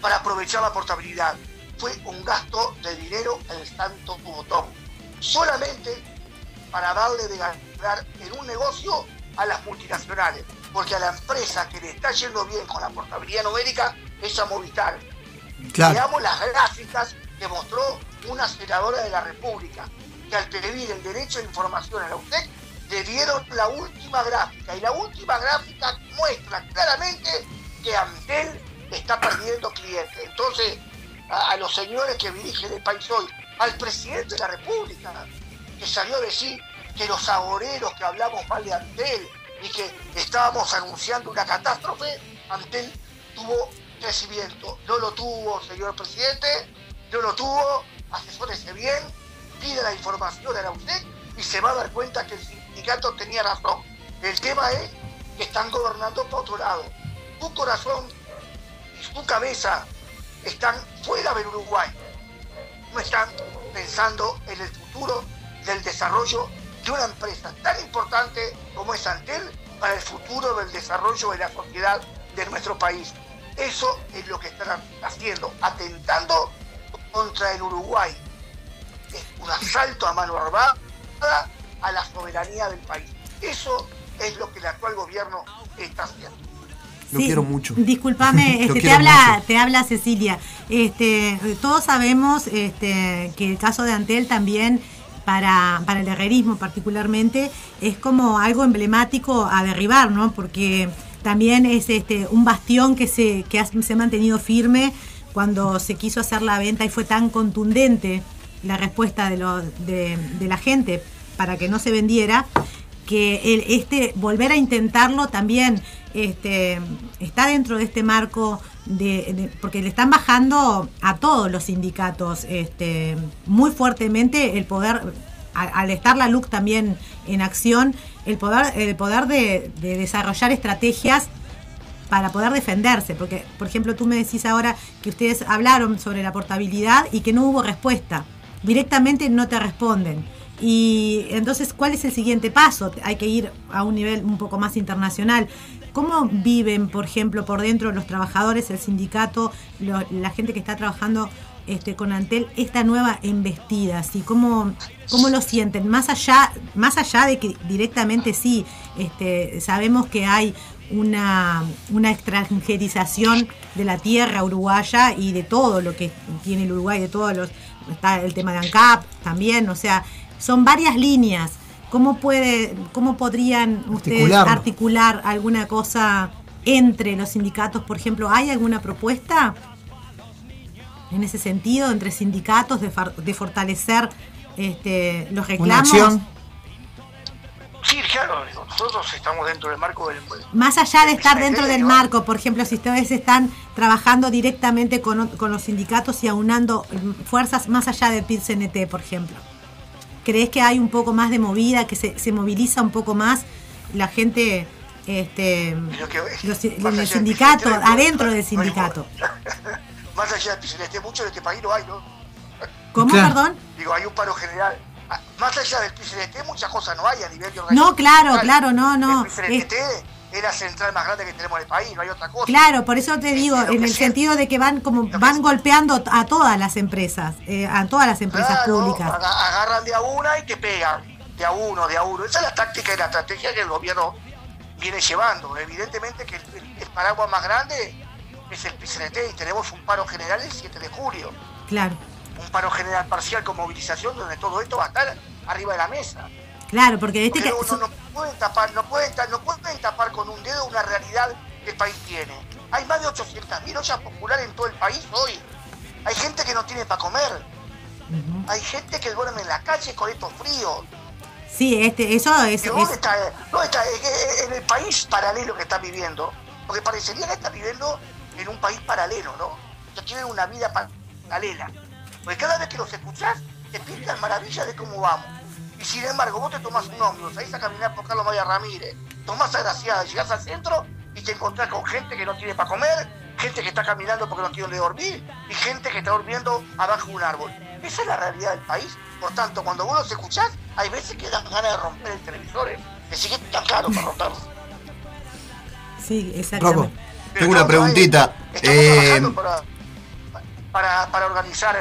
para aprovechar la portabilidad. Fue un gasto de dinero el santo botón. Solamente para darle de ganar en un negocio a las multinacionales. Porque a la empresa que le está yendo bien con la portabilidad numérica es a Movistar. Veamos las gráficas que mostró una senadora de la República, que al pedir el derecho a información a la UTEC, le dieron la última gráfica. Y la última gráfica muestra claramente que Antel está está perdiendo clientes. Entonces, a, a los señores que dirigen el país hoy, al presidente de la República, que salió a decir que los agoreros que hablamos mal de Antel y que estábamos anunciando una catástrofe, Antel tuvo crecimiento. No lo tuvo, señor presidente, no lo tuvo, asesórese bien, pide la información a la UTEC y se va a dar cuenta que el sindicato tenía razón. El tema es que están gobernando por otro lado. Tu corazón y tu cabeza están fuera del Uruguay. No están pensando en el futuro del desarrollo de una empresa tan importante como es Antel para el futuro del desarrollo de la sociedad de nuestro país. Eso es lo que están haciendo, atentando contra el Uruguay. Es un asalto a mano armada a la soberanía del país. Eso es lo que el actual gobierno está haciendo. Lo Sí, quiero mucho. Discúlpame, Lo este, te habla, mucho. te habla Cecilia. Este, todos sabemos este, que el caso de Antel también para, para el herrerismo particularmente es como algo emblemático a derribar, ¿no? Porque también es este un bastión que se, que ha- se ha mantenido firme cuando se quiso hacer la venta y fue tan contundente la respuesta de, los de, la gente para que no se vendiera que este volver a intentarlo también este, está dentro de este marco de, porque le están bajando a todos los sindicatos este, muy fuertemente el poder a- al estar la LUC también en acción el poder el poder de, de desarrollar estrategias para poder defenderse, porque por ejemplo tú me decís ahora que ustedes hablaron sobre la portabilidad y que no hubo respuesta, directamente no te responden. Y entonces, ¿cuál es el siguiente paso? Hay que ir a un nivel un poco más internacional. ¿Cómo viven, por ejemplo, por dentro los trabajadores, el sindicato, la gente que está trabajando este, con Antel, esta nueva embestida? ¿sí? ¿Cómo, ¿Cómo lo sienten? Más allá, más allá de que directamente sí, este, sabemos que hay una, una extranjerización de la tierra uruguaya y de todo lo que tiene el Uruguay, de todos los. Está el tema de ANCAP también, o sea, son varias líneas. ¿Cómo, puede, cómo podrían ustedes articular alguna cosa entre los sindicatos? Por ejemplo, ¿hay alguna propuesta en ese sentido entre sindicatos de, far- de fortalecer este, los reclamos? Sí, claro, nosotros estamos dentro del marco del... Más allá de estar dentro del marco, por ejemplo, si ustedes están trabajando directamente con, con los sindicatos y aunando mm, fuerzas más allá del PIT-CNT, por ejemplo. ¿Crees que hay un poco más de movida, que se, se moviliza un poco más la gente este, que- los, allá el del sindicato, no, no, no? Más allá de que mucho en este país no hay, ¿no? ¿Cómo, Claro. perdón? Digo, hay un paro general. Ah, Más allá del PCNT, muchas cosas no hay a nivel de No, organización claro, sindical. claro, no, no. El PCNT es la central más grande que tenemos en el país, no hay otra cosa. Claro, por eso te digo, en el sentido de que van como van golpeando a todas las empresas, eh, a todas las empresas Claro, públicas. aga- agarran de a una y te pegan. De a uno, de a uno. Esa es la táctica y la estrategia que el gobierno viene llevando. Evidentemente que el- el paraguas más grande es el PCNT y tenemos un paro general el 7 de julio. Claro, Un paro general parcial con movilización donde todo esto va a estar arriba de la mesa. claro, porque este Porque que no, no- pueden tapar, no pueden, no pueden tapar con un dedo una realidad que el país tiene. Hay más de 800.000 ollas populares en todo el país hoy. Hay gente que no tiene para comer. Hay gente que duerme en la calle con estos fríos. sí, este, eso es, ¿Y dónde es- está, dónde está? En el país paralelo que está viviendo. Porque parecería que está viviendo en un país paralelo, ¿no? Que tienen una vida pa- paralela. Porque cada vez que los escuchás, te pintan maravillas de cómo vamos. Y sin embargo, vos te tomás un ómnibus, salís a caminar por Carlos María Ramírez, tomás a Graciada, llegás al centro y te encontrás con gente que no tiene para comer, gente que está caminando porque no tiene donde dormir y gente que está durmiendo abajo de un árbol. Esa es la realidad del país. Por tanto, cuando vos los escuchás, hay veces que dan ganas de romper el televisor. ¿eh? Que sigue tan caro para romperlo. sí, exactamente. Tengo una preguntita. Estamos Eh, trabajando para, para, para organizar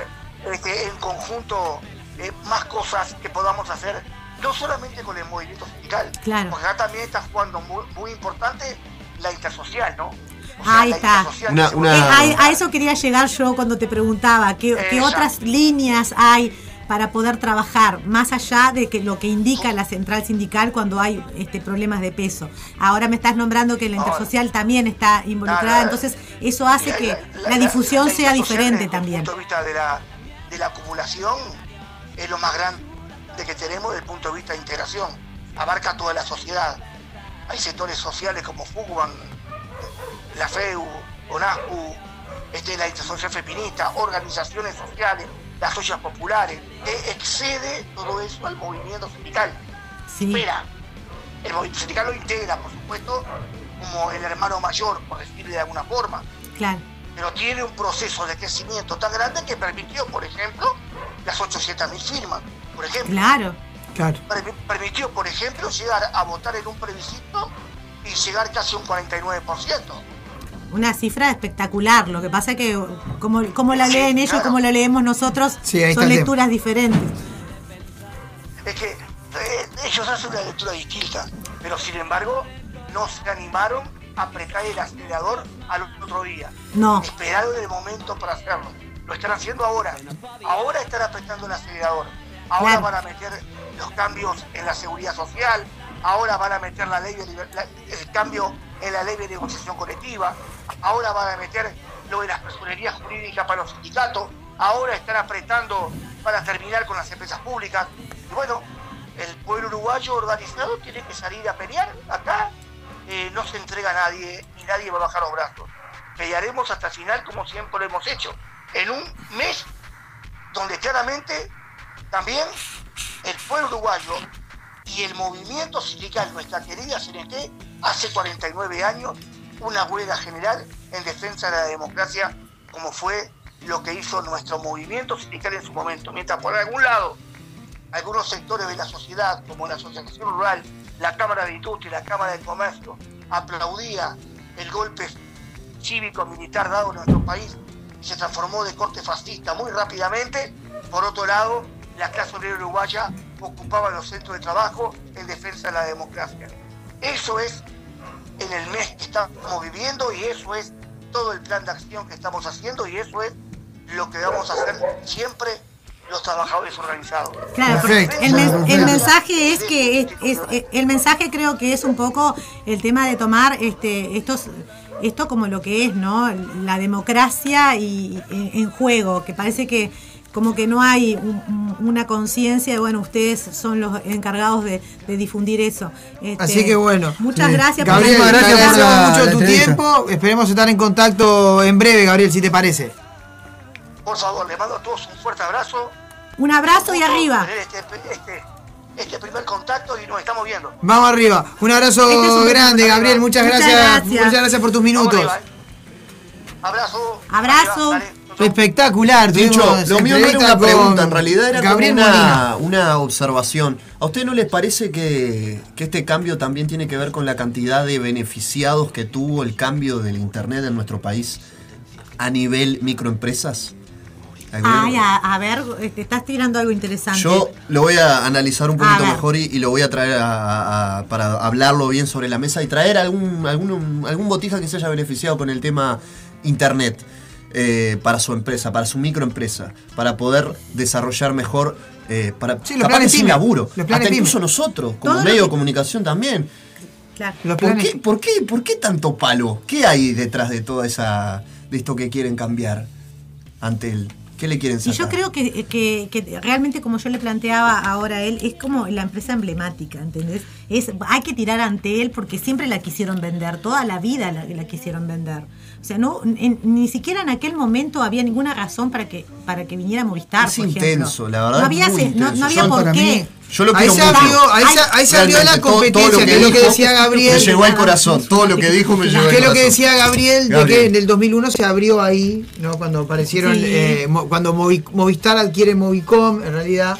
este, en conjunto eh, más cosas que podamos hacer, no solamente con el movimiento sindical, Claro. porque acá también está jugando muy, muy importante la intersocial, ¿no? O sea, Ahí está. Una- una- Eh, a, a eso quería llegar yo cuando te preguntaba, ¿qué, qué otras líneas hay para poder trabajar más allá de que lo que indica la central sindical cuando hay este, problemas de peso. Ahora me estás nombrando que la intersocial también está involucrada, entonces eso hace que la difusión sea diferente también. punto de vista de la, de la acumulación es lo más grande que tenemos desde el punto de vista de integración. Abarca toda la sociedad. Hay sectores sociales como FUGBAN, la FEU, ONASCU, este, la Intersocial Feminista, organizaciones sociales, las ollas populares, que excede todo eso al movimiento sindical. Espera, el movimiento sindical lo integra, por supuesto, como el hermano mayor, por decirle de alguna forma. Claro. Pero tiene un proceso de crecimiento tan grande que permitió, por ejemplo, las 800.000 firmas, por ejemplo. Claro. Claro. Permi- Permitió, por ejemplo, llegar a votar en un plebiscito y llegar casi a un 49%. Una cifra espectacular. Lo que pasa es que como, como la Sí, leen ellos, claro. como la leemos nosotros, Sí, son lecturas diferentes. Es que eh, ellos hacen una lectura distinta, pero sin embargo no se animaron a apretar el acelerador al otro día. No. Esperaron el momento para hacerlo. Lo están haciendo ahora. Ahora están apretando el acelerador. Ahora Claro. van a meter los cambios en la seguridad social. Ahora van a meter el cambio en la ley de negociación colectiva. Ahora van a meter lo de las personerías jurídicas para los sindicatos. Ahora están apretando para terminar con las empresas públicas. Y bueno, el pueblo uruguayo organizado tiene que salir a pelear acá. eh, no se entrega a nadie y nadie va a bajar los brazos. Pelearemos hasta el final como siempre lo hemos hecho. En un mes donde claramente también el pueblo uruguayo y el movimiento sindical, nuestra querida CNT, hace 49 años una huelga general en defensa de la democracia, como fue lo que hizo nuestro movimiento sindical en su momento. Mientras por algún lado algunos sectores de la sociedad, como la Asociación Rural, la Cámara de Industria, la Cámara de Comercio, aplaudía el golpe cívico-militar dado en nuestro país se transformó de corte fascista muy rápidamente. Por otro lado, la clase obrera uruguaya ocupaba los centros de trabajo en defensa de la democracia. Eso es en el mes que estamos viviendo y eso es todo el plan de acción que estamos haciendo y eso es lo que vamos a hacer siempre los trabajadores organizados. Claro, porque el, men- el mensaje es que es, es- es- el mensaje creo que es un poco el tema de tomar este estos esto como lo que es, ¿no? La democracia y en, en juego, que parece que como que no hay un- un- una conciencia de bueno, ustedes son los encargados de, de difundir eso. Este, Así que bueno. Muchas Sí. gracias Gabriel, por la gracias por invitación. mucho la tu entrevista. tiempo. Esperemos estar en contacto en breve, Gabriel, si te parece. Por favor, les mando a todos un fuerte abrazo. Un abrazo y arriba. tener Este, este, este primer contacto y nos estamos viendo. Vamos arriba. Un abrazo Este es un grande. Gabriel. Muchas, Muchas gracias. gracias. Muchas gracias por tus minutos. Arriba, eh. Abrazo. Abrazo. Arriba. Espectacular. Dicho, tuvimos lo mío no era una pregunta, en realidad era Gabriel como Molina. una, una observación. ¿A usted no les parece que, que este cambio también tiene que ver con la cantidad de beneficiados que tuvo el cambio del Internet en nuestro país a nivel microempresas? Ay, a, a ver, te estás tirando algo interesante. Yo lo voy a analizar un poquito mejor y, y lo voy a traer a- a- para hablarlo bien sobre la mesa y traer algún, algún, algún botija que se haya beneficiado con el tema Internet eh, para su empresa, para su microempresa, para poder desarrollar mejor, eh, para Sí, los capaz planes que sin laburo, Los planes hasta pyme. incluso nosotros, como Todo medio que- de comunicación también. Claro. ¿Por planes- qué, por, qué, ¿Por qué tanto palo? ¿Qué hay detrás de toda esa. de esto que quieren cambiar ante él? ¿Qué le quieren Y sacar? yo creo que, que- que realmente, como yo le planteaba ahora a él, es como la empresa emblemática, ¿entendés? Es, hay que tirar ante él porque siempre la quisieron vender, toda la vida la, la quisieron vender. O sea, no, en- ni siquiera en aquel momento había ninguna razón para que, para que viniera Movistar, Es por ejemplo. intenso, la verdad, No había, muy se- no- no, intenso. había Yo, por qué. mí, Yo lo Ahí quiero abrió, ahí se, ahí se abrió Realmente, la todo- todo lo competencia, que es lo que decía Gabriel. Me llegó al corazón, todo lo que dijo me llegó al Que es lo que corazón. decía Gabriel, de que en el 2001 se abrió ahí, ¿no? Cuando aparecieron, Sí. eh, cuando Movi- Movistar adquiere Movicom, en realidad.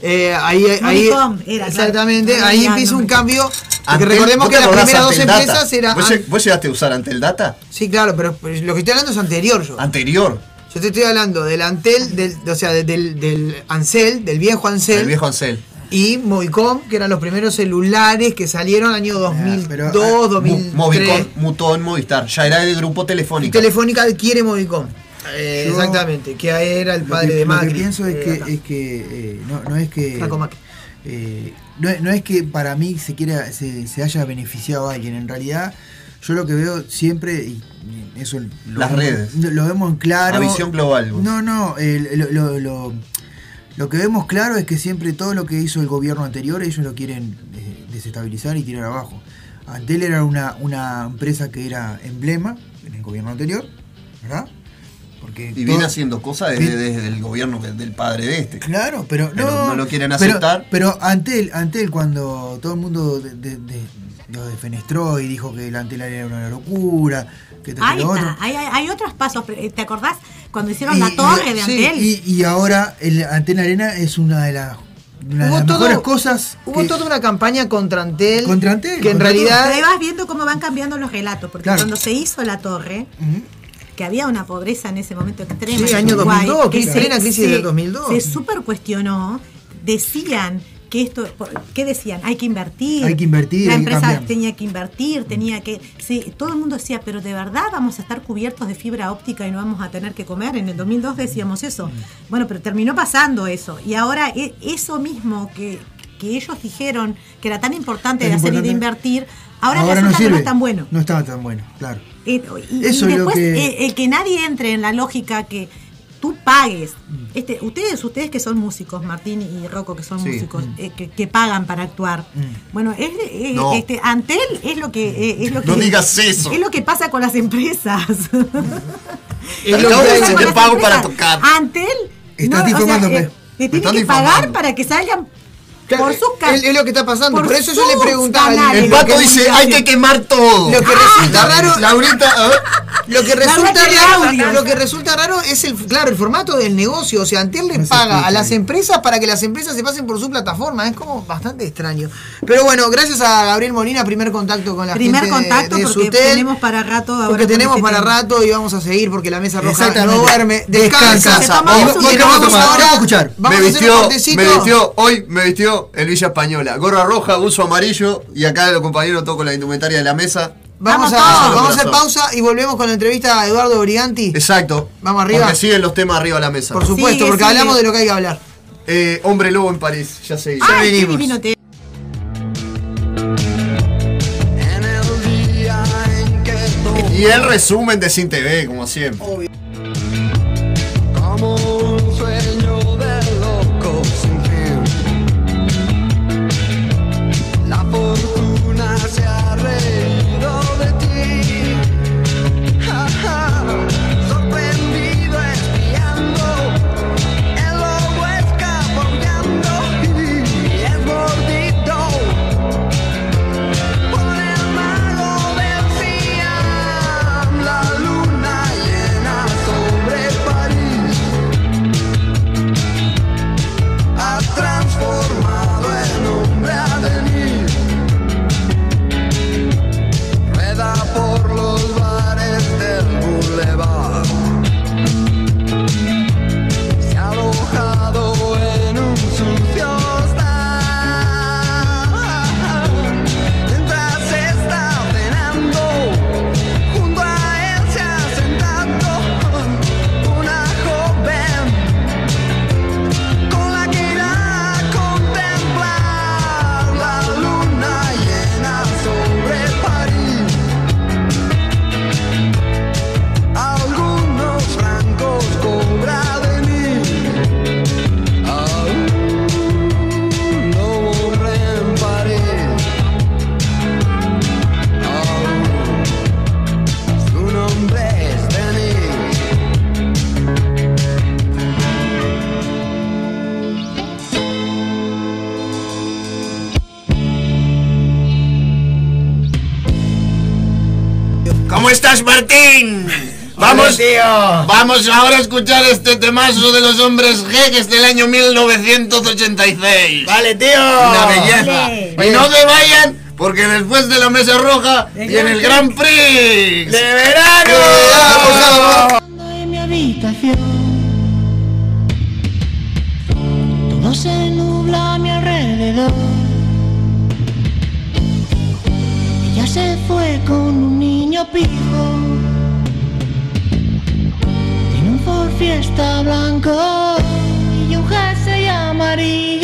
eh, ahí, ahí, Movicom era, exactamente, ahí empieza un cambio. Porque Antel, recordemos ¿vos que las primeras dos empresas eran. ¿Vos, vos llegaste a usar Antel Data? Sí, claro, pero pero lo que estoy hablando es anterior yo. Anterior. Yo te estoy hablando del Antel, del, o sea, de- del, del Ansel, del viejo Ansel. El viejo Ansel. Y Movicom, que eran los primeros celulares que salieron año 2002, Mu- 2003. Movicom mutó en Movistar. Ya era del grupo Y Telefónica. Telefónica adquiere Movicom. eh, Yo- exactamente, que era el Lo padre que- de Lo Macri. que pienso es eh, que, es que eh, no, no es que. Macri. Eh, no, es- no es que para mí se quiera se, se haya beneficiado a alguien. En realidad, yo lo que veo siempre, y eso lo Las vemos- redes. Lo vemos en claro. La visión global, vos. No, no. lo- lo- lo que vemos claro es que siempre todo lo que hizo el gobierno anterior, ellos lo quieren eh, desestabilizar y tirar abajo. Antel era una, una empresa que era emblema en el gobierno anterior, ¿verdad? Porque Y viene todo- haciendo cosas desde, desde el gobierno del del padre de este. Claro, pero, Pero no, no lo quieren pero- aceptar. Pero, Antel, Antel, cuando todo el mundo de- de- de- lo defenestró y dijo que el Antel era una locura, que Ahí está, otro. hay, hay- hay otros pasos. pero, eh, ¿Te acordás cuando hicieron Y- la torre y- de sí, Antel? y, y ahora el Antel Arena es una de las, una de Hubo las todo- mejores cosas. Hubo que- toda una campaña contra Antel. Contra Antel, Que en realidad. Pero ahí vas viendo cómo van cambiando los relatos, porque Claro. cuando se hizo la torre, que había una pobreza en ese momento extrema. Sí, año Uruguay, 2002, que crisis- plena crisis del 2002. Se super cuestionó, decían que esto, ¿qué decían? Hay que invertir. Hay que invertir, La que empresa tenía que invertir, tenía que... Sí, todo el mundo decía, pero de verdad vamos a estar cubiertos de fibra óptica y no vamos a tener que comer. En el 2002 decíamos eso. Bueno, pero terminó pasando eso. Y ahora e- eso mismo que, que ellos dijeron que era tan importante de hacer y de invertir, ahora, Ahora resulta no que sirve. no es tan bueno. No estaba tan bueno, claro. Eh, y, Eso y es lo después que- eh, el que nadie entre en la lógica que tú pagues. Este, ustedes, ustedes que son músicos, Martín y Rocco que son Sí. músicos, eh, que, que pagan para actuar. Bueno, es, es- No. este, Antel es lo que eh, es lo No que digas eso. Es lo que pasa con las empresas. Es lo que te pago para tocar. Antel Estás no, o sea, difamándome. eh, te tiene estás que pagar para que salgan Claro, por sus es, es lo que está pasando. Por, por eso yo le preguntaba. canales El pato dice, hay que quemar todo. Lo que resulta raro. Laurita, a ver. Lo que resulta raro, audio. lo que resulta raro es el claro el formato del negocio. O sea, Antel le paga a las empresas para que las empresas se pasen por su plataforma. Es como bastante extraño. Pero bueno, gracias a Gabriel Molina, primer contacto con la primer gente de- contacto de, porque Sutel. tenemos para rato ahora Porque tenemos este para tema. rato y vamos a seguir porque la mesa roja no duerme. Descansa. Descansa. nos vamos Vamos a escuchar. Vamos me a hacer un vistió, me vistió, hoy me vistió el Villa Española. Gorra roja, uso amarillo y acá los compañeros toco la indumentaria de la mesa. Vamos, Vamos a, todos. vamos a hacer pausa y volvemos con la entrevista a Eduardo Briganti. Exacto. Vamos arriba. Porque siguen los temas arriba de la mesa. Por supuesto, Sigue, porque sigue. hablamos de lo que hay que hablar. Eh, hombre lobo en París, ya sé. Ya venimos. Y el resumen de Sin TV, como siempre. Como estás, Martín? Vamos, vamos ahora a escuchar este temazo de los hombres G que es del año 1986. Vale, tío. Una belleza. Vale. Y no se vayan, porque después de la mesa roja viene el Gran Prix. ¡De verano! en mi habitación. Todo se nubla a mi alrededor. Ella se fue con un niño pijo. Está blanco y un jersey amarillo.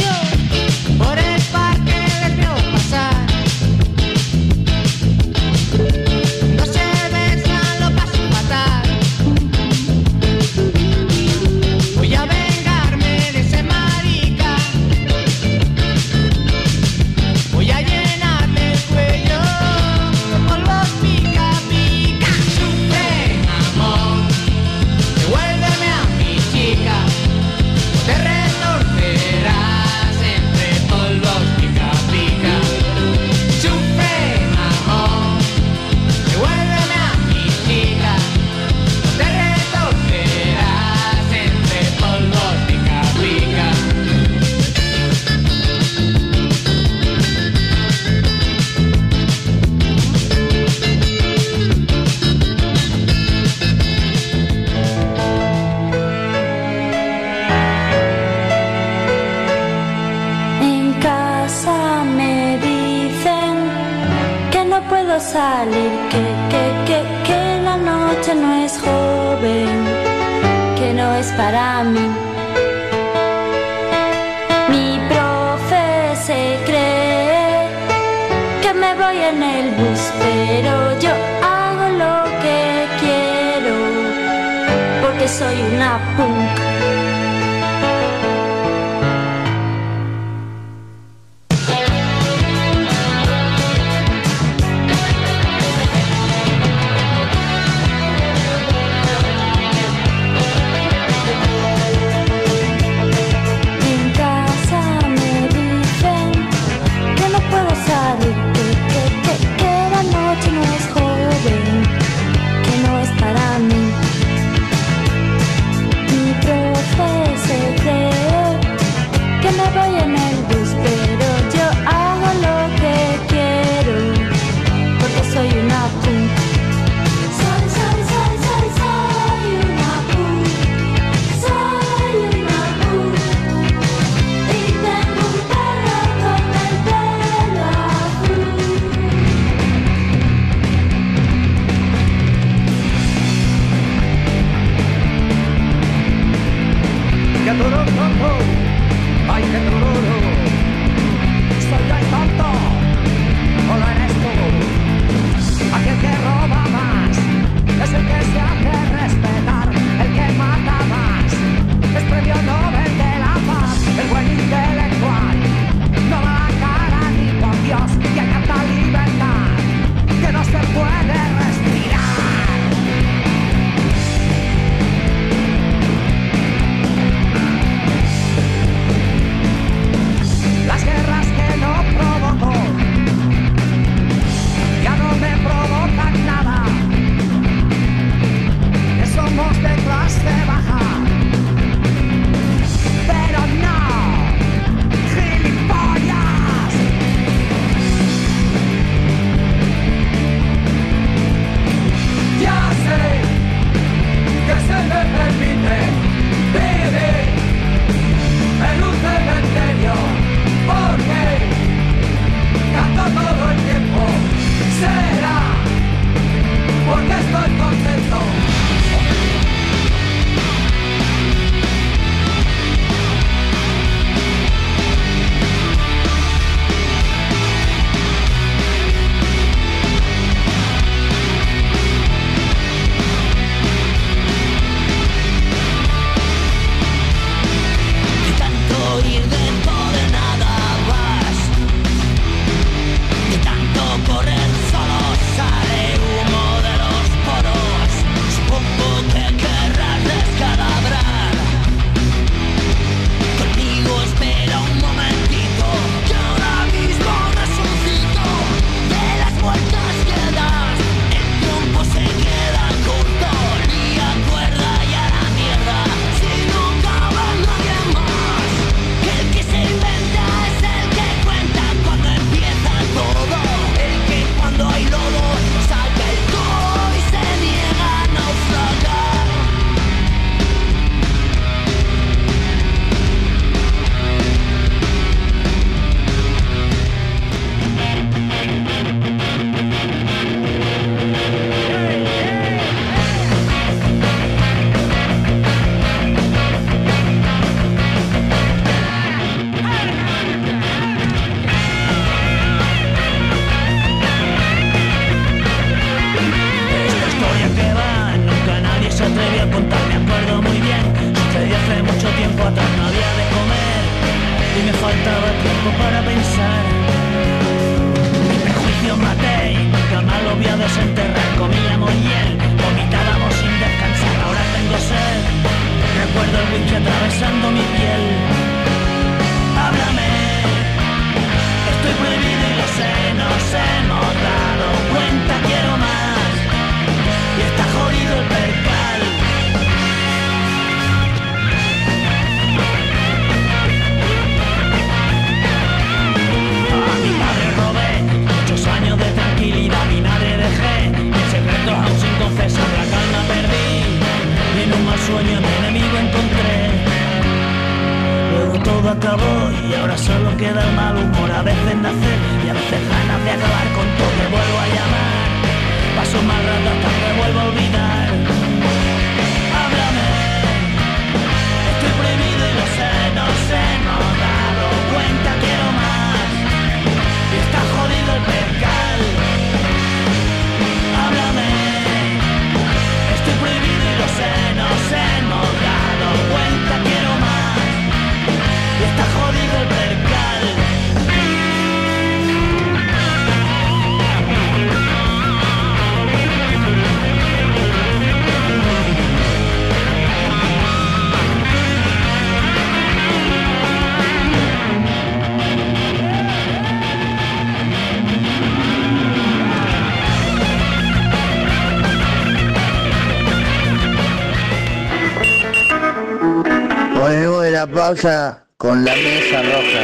Pausa con la mesa roja.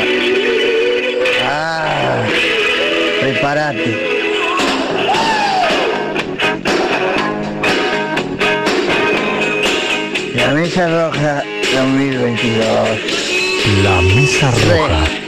Ah, prepárate. La mesa roja 2022. La mesa roja.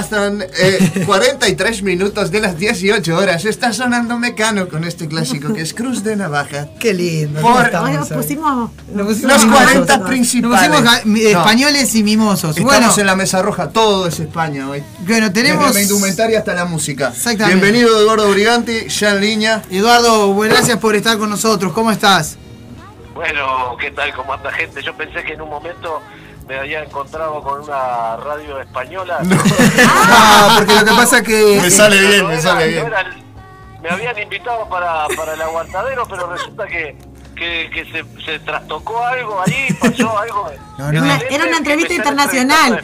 Pasan eh, 43 minutos de las 18 horas? Está sonando Mecano con este clásico que es Cruz de Navaja. Qué lindo. Por- ¿cómo estamos Nos pusimos. Nos pusimos Los mimosos. 40 principales. Nos pusimos No. españoles y mimosos. Estamos Bueno, en la mesa roja, todo es España hoy. bueno, tenemos. Desde la indumentaria hasta la música. Exactamente. Bienvenido Eduardo Briganti, ya en línea. Eduardo, buenas gracias por estar con nosotros. ¿Cómo estás? Bueno, ¿qué tal? ¿Cómo anda gente? Yo pensé que en un momento me había encontrado con una radio española. Ah, porque lo que pasa que. Me sale bien, No me sale no bien. me habían invitado para, para el aguantadero, pero resulta que, que, que se, se trastocó algo ahí, pasó algo. No, no. Una- era una entrevista internacional.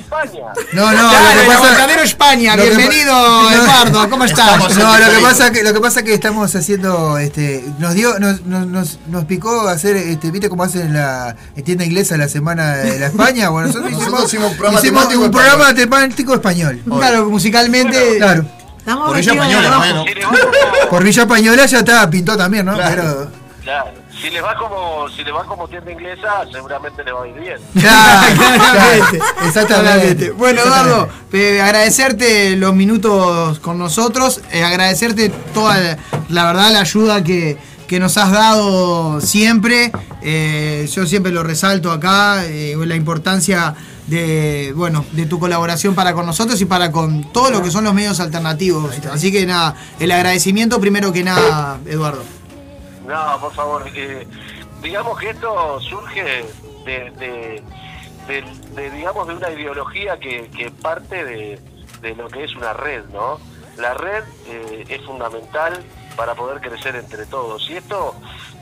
No, no, Claro, lo que el pasa Aguantadero España, lo que bienvenido, Eduardo, ¿cómo estás? No, lo que pasa que lo que pasa es que estamos haciendo este nos dio nos, nos, nos, nos picó hacer este ¿viste cómo hacen en la tienda inglesa la semana de la España? Bueno, nosotros, Nosotros hicimos, hicimos un programa hicimos temático un español. programa temático español. Claro, musicalmente, claro. Estamos Por Villa bueno. Por Villa Española ya está, pintó también, ¿no? Claro. Pero Claro. Si le va como si le va como tienda inglesa, seguramente le va a ir bien. Claro, claramente, exactamente. Bueno, Eduardo, eh, agradecerte los minutos con nosotros, eh, agradecerte toda la, la verdad la ayuda que, que nos has dado siempre. Eh, yo siempre lo resalto acá, eh, la importancia de bueno de tu colaboración para con nosotros y para con todo lo que son los medios alternativos. Así que nada, el agradecimiento primero que nada, Eduardo. No, por favor. eh, digamos que esto surge de, digamos, de una ideología que, parte de, lo que es una red, ¿no? La red eh, es fundamental para poder crecer entre todos. Y esto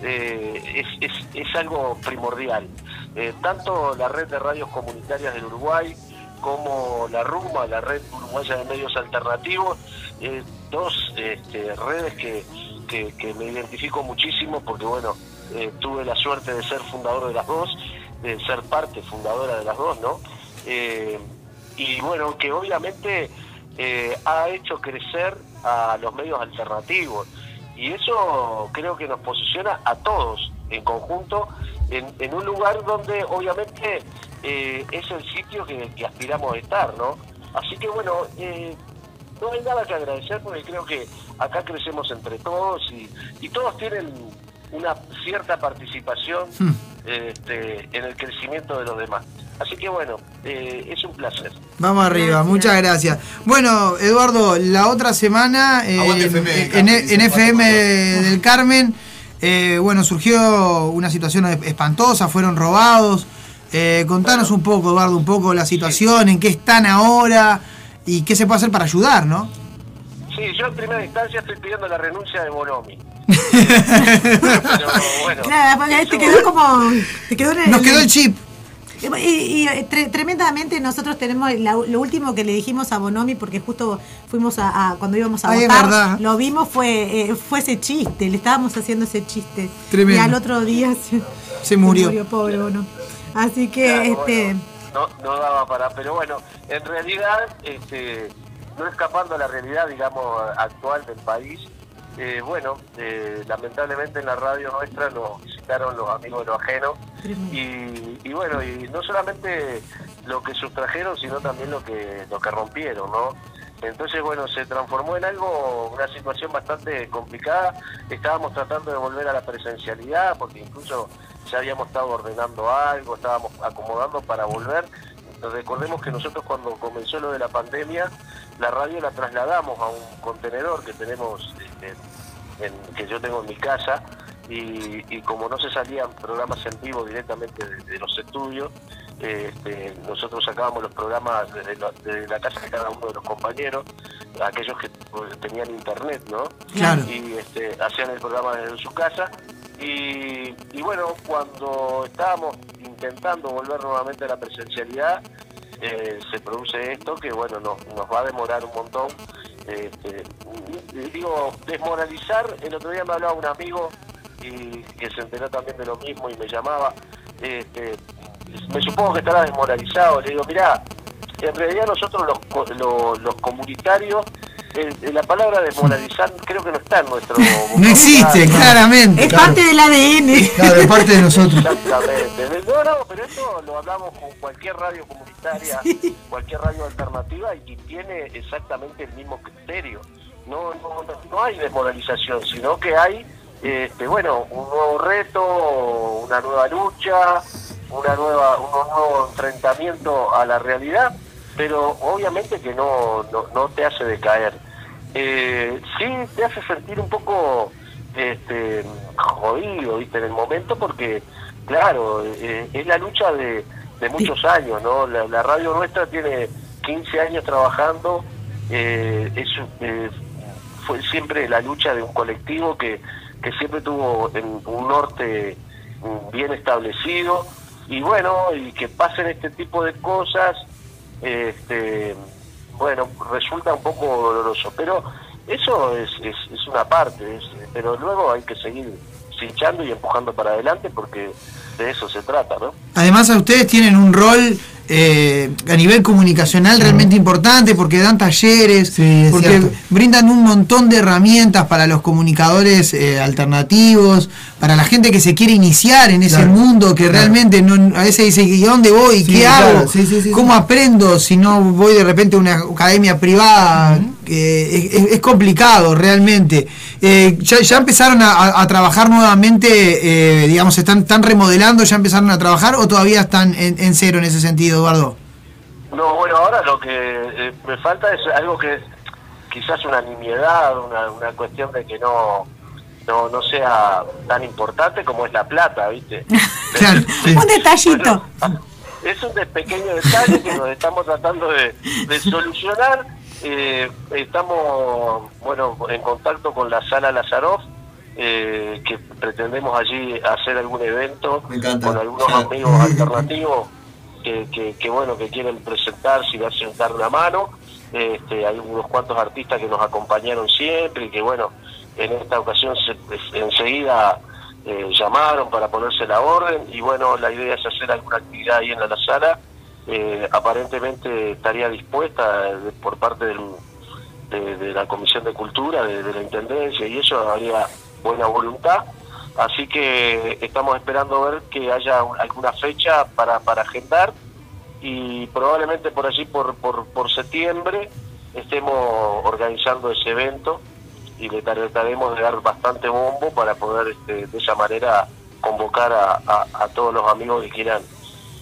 eh, es, es, algo primordial. Tanto la red de radios comunitarias del Uruguay como la RUMA, la red uruguaya de medios alternativos, dos este, redes que, que, me identifico muchísimo porque, bueno, eh, tuve la suerte de ser fundador de las dos, de ser parte fundadora de las dos, ¿no? Eh, y bueno, que obviamente eh, ha hecho crecer a los medios alternativos. Y eso creo que nos posiciona a todos en conjunto en, un lugar donde obviamente es el sitio que, que aspiramos a estar, ¿no? Así que bueno, no hay nada que agradecer porque creo que acá crecemos entre todos y, y todos tienen una cierta participación Hmm. este, en el crecimiento de los demás. Así que bueno, eh, es un placer. Vamos arriba, muchas gracias. Bueno, Eduardo, la otra semana eh, FM en, Carmen, en- en FM del Carmen, eh, bueno, surgió una situación espantosa, fueron robados. Eh, contanos un poco, Eduardo, un poco la situación, en qué están ahora y qué se puede hacer para ayudar, ¿no? Sí, yo en primera instancia estoy pidiendo la renuncia de Bonomi. Pero bueno, Claro, porque te quedó como. Te quedó en el- Nos quedó el chip. Y, y, eh, tre- tremendamente nosotros tenemos la- lo último que le dijimos a Bonomi porque justo fuimos a, a- cuando íbamos a Ay, es votar verdad. lo vimos fue eh, fue ese chiste le estábamos haciendo ese chiste Tremendo. y al otro día se, Se murió. pobre Bono así que Claro, este no, no daba para, pero bueno, en realidad, este, no escapando a la realidad, digamos, actual del país, eh, bueno, eh, lamentablemente en la radio nuestra nos visitaron los amigos de lo ajeno y, y bueno, y no solamente lo que sustrajeron, sino también lo que, lo que rompieron, ¿no? Entonces, bueno, se transformó en algo, una situación bastante complicada. Estábamos tratando de volver a la presencialidad, porque incluso ya habíamos estado ordenando algo, estábamos acomodando para volver. Recordemos que nosotros cuando comenzó lo de la pandemia, la radio la trasladamos a un contenedor que tenemos, este, en- que yo tengo en mi casa, y, y como no se salían programas en vivo directamente de, de los estudios, este, nosotros sacábamos los programas desde la, desde la casa de cada uno de los compañeros, aquellos que pues, tenían internet, ¿no? Claro. Y este, hacían el programa desde su casa. Y, y bueno, cuando estábamos intentando volver nuevamente a la presencialidad, eh, se produce esto que bueno nos, nos va a demorar un montón. Este, digo, desmoralizar, el otro día me hablaba un amigo y que se enteró también de lo mismo y me llamaba, este, me supongo que estará desmoralizado, le digo, mirá, en realidad nosotros los, co- lo- los comunitarios, eh, la palabra desmoralizar creo que no está en nuestro No existe, claramente. es parte del ADN Claro, es parte de nosotros. Exactamente. No, no, pero eso lo hablamos con cualquier radio comunitaria, cualquier radio alternativa y tiene exactamente el mismo criterio. No, no, no, no hay desmoralización, sino que hay, este, bueno, un nuevo reto, una nueva lucha, una nueva, un nuevo enfrentamiento a la realidad, pero obviamente que no, no, no te hace decaer. Eh, sí te hace sentir un poco este, jodido, ¿viste? En el momento porque, claro, eh, es la lucha de, de muchos años, ¿no? La, la radio nuestra tiene 15 años trabajando, eh, es, eh, fue siempre la lucha de un colectivo que, que siempre tuvo en un norte bien establecido y bueno, y que pasen este tipo de cosas, este, bueno, resulta un poco doloroso, pero eso es, es, es una parte, pero luego hay que seguir cinchando y empujando para adelante porque de eso se trata, ¿no? Además, a ustedes tienen un rol eh, a nivel comunicacional realmente importante porque dan talleres, es porque cierto. brindan un montón de herramientas para los comunicadores eh, alternativos, para la gente que se quiere iniciar en ese Claro, mundo que claro. realmente no, a veces dice, ¿y dónde voy? Sí, ¿Qué claro, hago? sí, sí, sí, ¿Cómo aprendo si no voy de repente a una academia privada? Es, es- es complicado realmente. Eh, ya, ya empezaron a, trabajar nuevamente, eh, digamos, están, están remodelando, ya empezaron a trabajar o todavía están en, en cero en ese sentido, Eduardo? No, bueno, ahora lo que eh, me falta es algo que es quizás una nimiedad, una, una cuestión de que no, no no sea tan importante como es la plata, ¿viste? un detallito Es un pequeño detalle que nos estamos tratando de, de solucionar. Eh, estamos, bueno, en contacto con la sala Lazaroff, eh, que pretendemos allí hacer algún evento con algunos amigos alternativos que, que, que, bueno, que quieren presentarse y darse dar una mano. Este, hay unos cuantos artistas que nos acompañaron siempre y que, bueno, en esta ocasión se, enseguida eh, llamaron para ponerse la orden y bueno, la idea es hacer alguna actividad ahí en la sala. Eh, aparentemente estaría dispuesta eh, por parte del, de, la Comisión de Cultura, de, la Intendencia y eso habría buena voluntad. Así que estamos esperando ver que haya un- alguna fecha para, agendar y probablemente por allí, por, por, septiembre, estemos organizando ese evento y le trataremos de dar bastante bombo para poder este, de esa manera convocar a, todos los amigos que quieran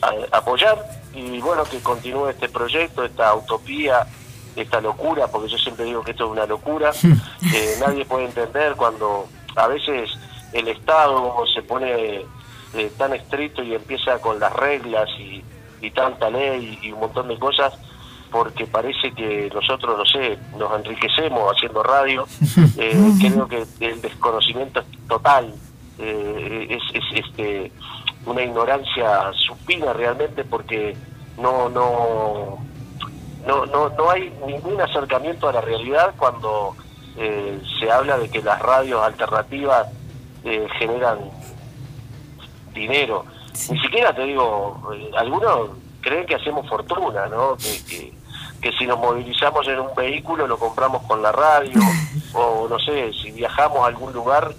a- apoyar y bueno, que continúe este proyecto, esta utopía, esta locura, porque yo siempre digo que esto es una locura, que nadie puede entender cuando a veces el Estado se pone eh, tan estricto y empieza con las reglas y, y tanta ley y un montón de cosas, porque parece que nosotros, no sé, nos enriquecemos haciendo radio. Eh, creo que el desconocimiento es total, eh, es, es este, una ignorancia supina realmente porque no, no, no, no, no hay ningún acercamiento a la realidad cuando eh, se habla de que las radios alternativas eh, generan dinero. Ni siquiera te digo, eh, algunos creen que hacemos fortuna, ¿no? Que, que, que si nos movilizamos en un vehículo lo compramos con la radio, o no sé, si viajamos a algún lugar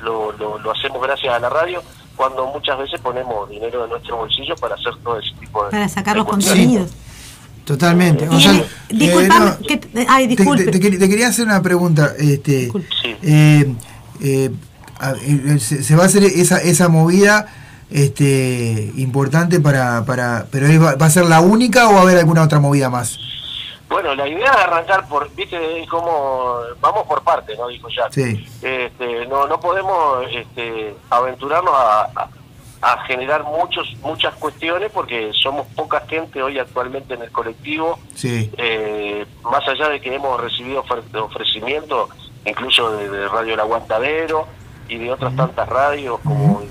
lo, lo, lo hacemos gracias a la radio, cuando muchas veces ponemos dinero de nuestro bolsillo para hacer todo ese tipo de... Para sacar de los contenidos. Totalmente. Gonzalo, el- disculpame, eh, no, que- ay, te, disculpe. te- te te quería hacer una pregunta. Este, eh, eh, a- eh, se, se va a hacer esa, esa movida este, importante para, para. Pero va, va a ser la única o va a haber alguna otra movida más? Bueno, la idea es arrancar por, viste, como, vamos por partes, ¿no? Dijo ya. Sí. Este, no, no podemos este, aventurarnos a, a- a generar muchos, muchas cuestiones porque somos poca gente hoy actualmente en el colectivo. Sí. Eh, más allá de que hemos recibido ofrecimientos, incluso de, de Radio El Aguantadero y de otras tantas radios como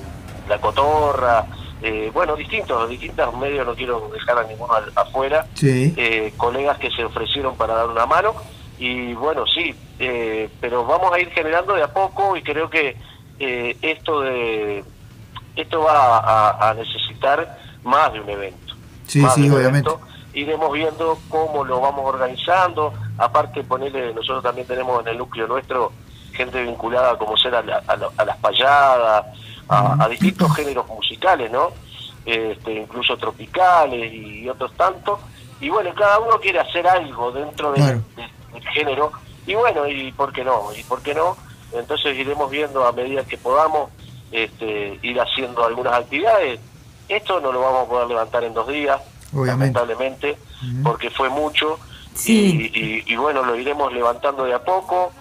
La Cotorra, eh, bueno, distintos, distintos medios, no quiero dejar a ninguno al- afuera, Sí. eh, colegas que se ofrecieron para dar una mano y bueno, sí, eh, pero vamos a ir generando de a poco y creo que eh, esto de esto va a, a necesitar más de un evento. Sí, más sí, de un obviamente. evento. Iremos viendo cómo lo vamos organizando. Aparte, ponerle, nosotros también tenemos en el núcleo nuestro gente vinculada como ser a, la- a la- a las payadas, a, a distintos géneros musicales, ¿no? Este, incluso tropicales y otros tantos. Y bueno, cada uno quiere hacer algo dentro de- Claro. de- del género. Y bueno, ¿y por qué no? ¿Y por qué no? Entonces iremos viendo a medida que podamos este, ir haciendo algunas actividades. Esto no lo vamos a poder levantar en dos días, Obviamente. lamentablemente, porque fue mucho. Sí. Y, y- y bueno, lo iremos levantando de a poco,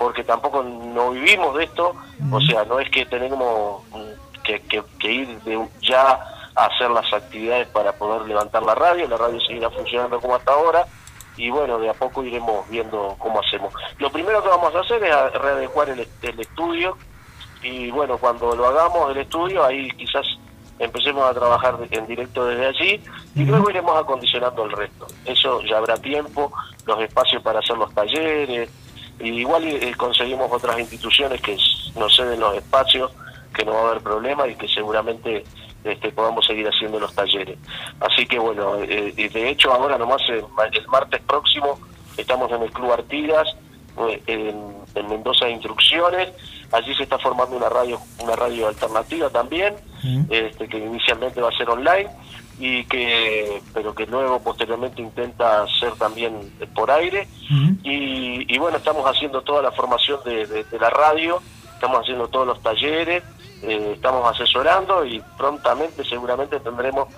porque tampoco no vivimos de esto. O sea, no es que tenemos que, que- que ir de ya a hacer las actividades para poder levantar la radio. La radio seguirá funcionando como hasta ahora. Y bueno, de a poco iremos viendo cómo hacemos. Lo primero que vamos a hacer es readecuar el, el estudio y bueno, cuando lo hagamos el estudio, ahí quizás empecemos a trabajar en directo desde allí y luego iremos acondicionando el resto. Eso ya habrá tiempo, los espacios para hacer los talleres, y igual eh, conseguimos otras instituciones que nos ceden los espacios, que no va a haber problema y que seguramente este, podamos seguir haciendo los talleres. Así que bueno, eh, de hecho ahora nomás eh, ma- el martes próximo estamos en el Club Artigas, eh, en, en Mendoza Instrucciones, allí se está formando una radio, una radio alternativa también, este, que inicialmente va a ser online y que pero que luego posteriormente intenta ser también por aire y, y bueno estamos haciendo toda la formación de, de- de la radio estamos haciendo todos los talleres eh, estamos asesorando y prontamente seguramente tendremos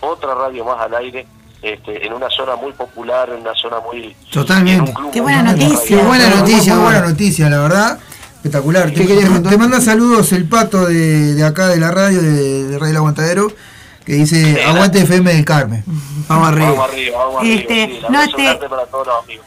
otra radio más al aire este, en una zona muy popular en una zona muy Totalmente. Qué buena noticia. Qué buena noticia, muy buena noticia, la verdad. Espectacular. Te, te- te manda saludos el pato de, de acá de la radio, de, de Radio El Aguantadero, que dice Aguante FM del Carmen. Vamos arriba. vamos arriba vamos Este, arriba sí, la no abrazo te- grande para todos los amigos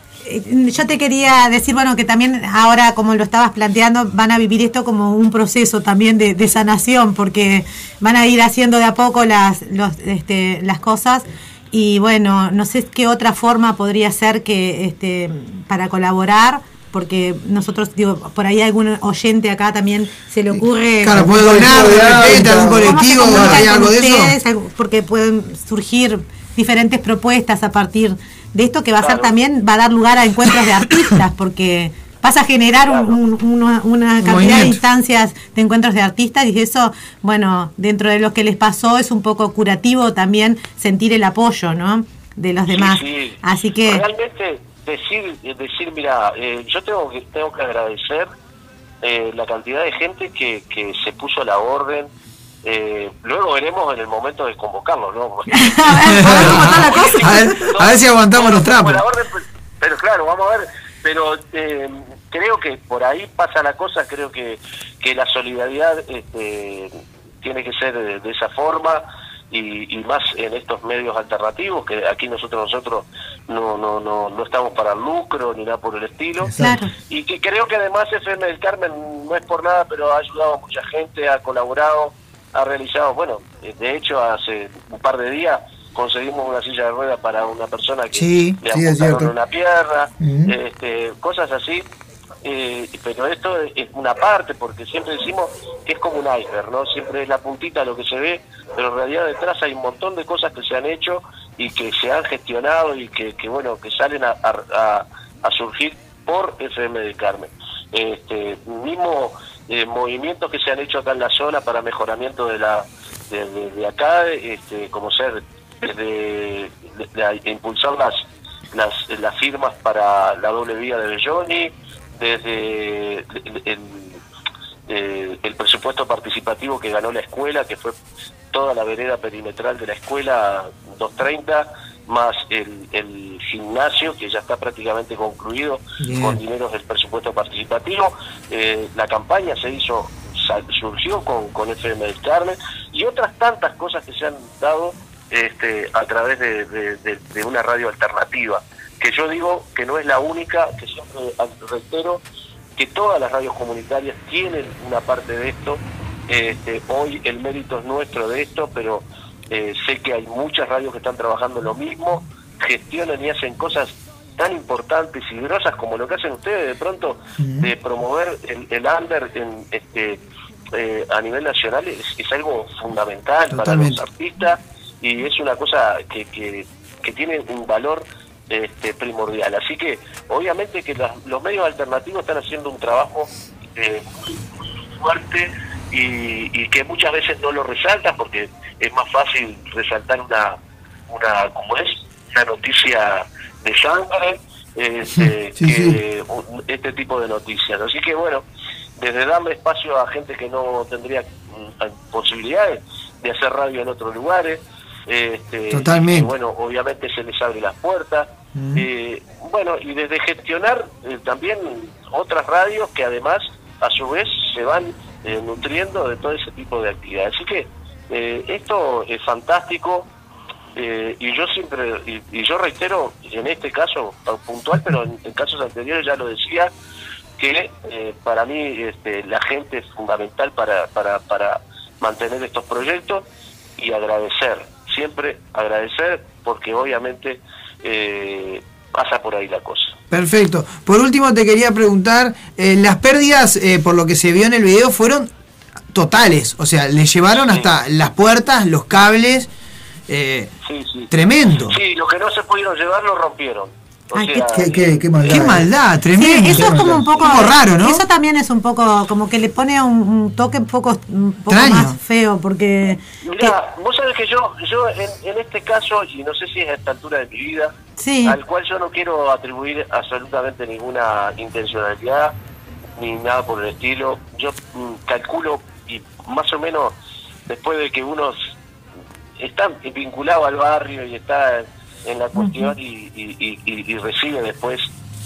Yo te quería decir, bueno, que también ahora, como lo estabas planteando, van a vivir esto como un proceso también de, de sanación, porque van a ir haciendo de a poco las, los, este, las cosas. Y bueno, no sé qué otra forma podría ser que este, para colaborar, porque nosotros, digo, por ahí algún oyente acá también se le ocurre. Claro, puede donar de repente algún ¿Cómo se colectivo, hay algo de eso. Porque pueden surgir diferentes propuestas a partir de esto que va a ser también, va a dar lugar a encuentros de artistas, porque vas a generar un- un- una, una cantidad de instancias de encuentros de artistas y eso, bueno, dentro de lo que les pasó es un poco curativo también sentir el apoyo, ¿no? De los demás. Sí, Así que, realmente decir, decir mira, eh, yo tengo que tengo que agradecer eh, la cantidad de gente que, que se puso a la orden. Eh, luego veremos en el momento de convocarlos, ¿no? A ver, si aguantamos los trapos. Orden, pero- pero claro, vamos a ver. Pero eh, creo que por ahí pasa la cosa. Creo que, que la solidaridad este, tiene que ser de, de esa forma y, y más en estos medios alternativos que aquí nosotros nosotros no no no no estamos para lucro ni nada por el estilo. Claro. Y que creo que además FM del Carmen no es por nada, pero ha ayudado a mucha gente, ha colaborado, ha realizado, bueno, de hecho hace un par de días conseguimos una silla de ruedas para una persona que Sí, le sí, cierto. una pierna, este, cosas así. Eh, pero esto es una parte, porque siempre decimos que es como un iceberg, ¿no? Siempre es la puntita lo que se ve, pero en realidad detrás hay un montón de cosas que se han hecho y que se han gestionado y que, que bueno, que salen a, a- a- surgir por FM del Carmen. Este, mismo eh, movimientos que se han hecho acá en la zona para mejoramiento de la de, de- de acá, este, como ser desde de- de impulsar las, las las firmas para la doble vía de Belloni, desde el, el- el presupuesto participativo que ganó la escuela, que fue toda la vereda perimetral de la escuela 230, más el, el gimnasio, que ya está prácticamente concluido Bien. con dineros del presupuesto participativo. Eh, la campaña se hizo, surgió con, con FM del Carmen y otras tantas cosas que se han dado este, a través de, de- de- de una radio alternativa, que yo digo que no es la única, que siempre reitero, que todas las radios comunitarias tienen una parte de esto. Este, hoy el mérito es nuestro de esto, pero eh, sé que hay muchas radios que están trabajando lo mismo, gestionan y hacen cosas tan importantes y grosas como lo que hacen ustedes de pronto de promover el, el under en, este, eh, a nivel nacional es, es algo fundamental para los artistas y es una cosa que, que, que tiene un valor este, primordial. Así que obviamente que las- los medios alternativos están haciendo un trabajo eh, muy fuerte y, y que muchas veces no lo resaltan porque es más fácil resaltar una, una como es, una noticia de sangre este, Sí, que un- este tipo de noticias. Así que bueno, desde darle espacio a gente que no tendría mm, posibilidades de hacer radio en otros lugares, este, Totalmente. y bueno, obviamente se les abre las puertas. Eh, bueno, y desde gestionar eh, también otras radios que además a su vez se van eh, nutriendo de todo ese tipo de actividades. Así que eh, esto es fantástico y yo siempre, y, y yo reitero, en este caso puntual, pero en, casos anteriores ya lo decía, que para mí este, la gente es fundamental para, para, para mantener estos proyectos y agradecer, siempre agradecer porque obviamente eh, pasa por ahí la cosa. Perfecto. Por último, te quería preguntar, eh, las pérdidas, eh, por lo que se vio en el video, fueron totales. O sea, le llevaron hasta las puertas, los cables. eh, Sí, sí. Tremendo. Sí, lo que no se pudieron llevar lo rompieron. O Ay, sea, qué, qué- qué maldad. Qué maldad, Sí, tremendo. eso es como un poco Como raro, ¿no? Eso también es un poco como que le pone un, un toque un poco, un poco más feo porque Mira, vos sabés que yo, yo en, en este caso, y no sé si es a esta altura de mi vida, Sí. al cual yo no quiero atribuir absolutamente ninguna intencionalidad ni nada por el estilo, yo mm, calculo y más o menos después de que uno está vinculado al barrio y está en la cuestión y, y- y- y- y recibe después,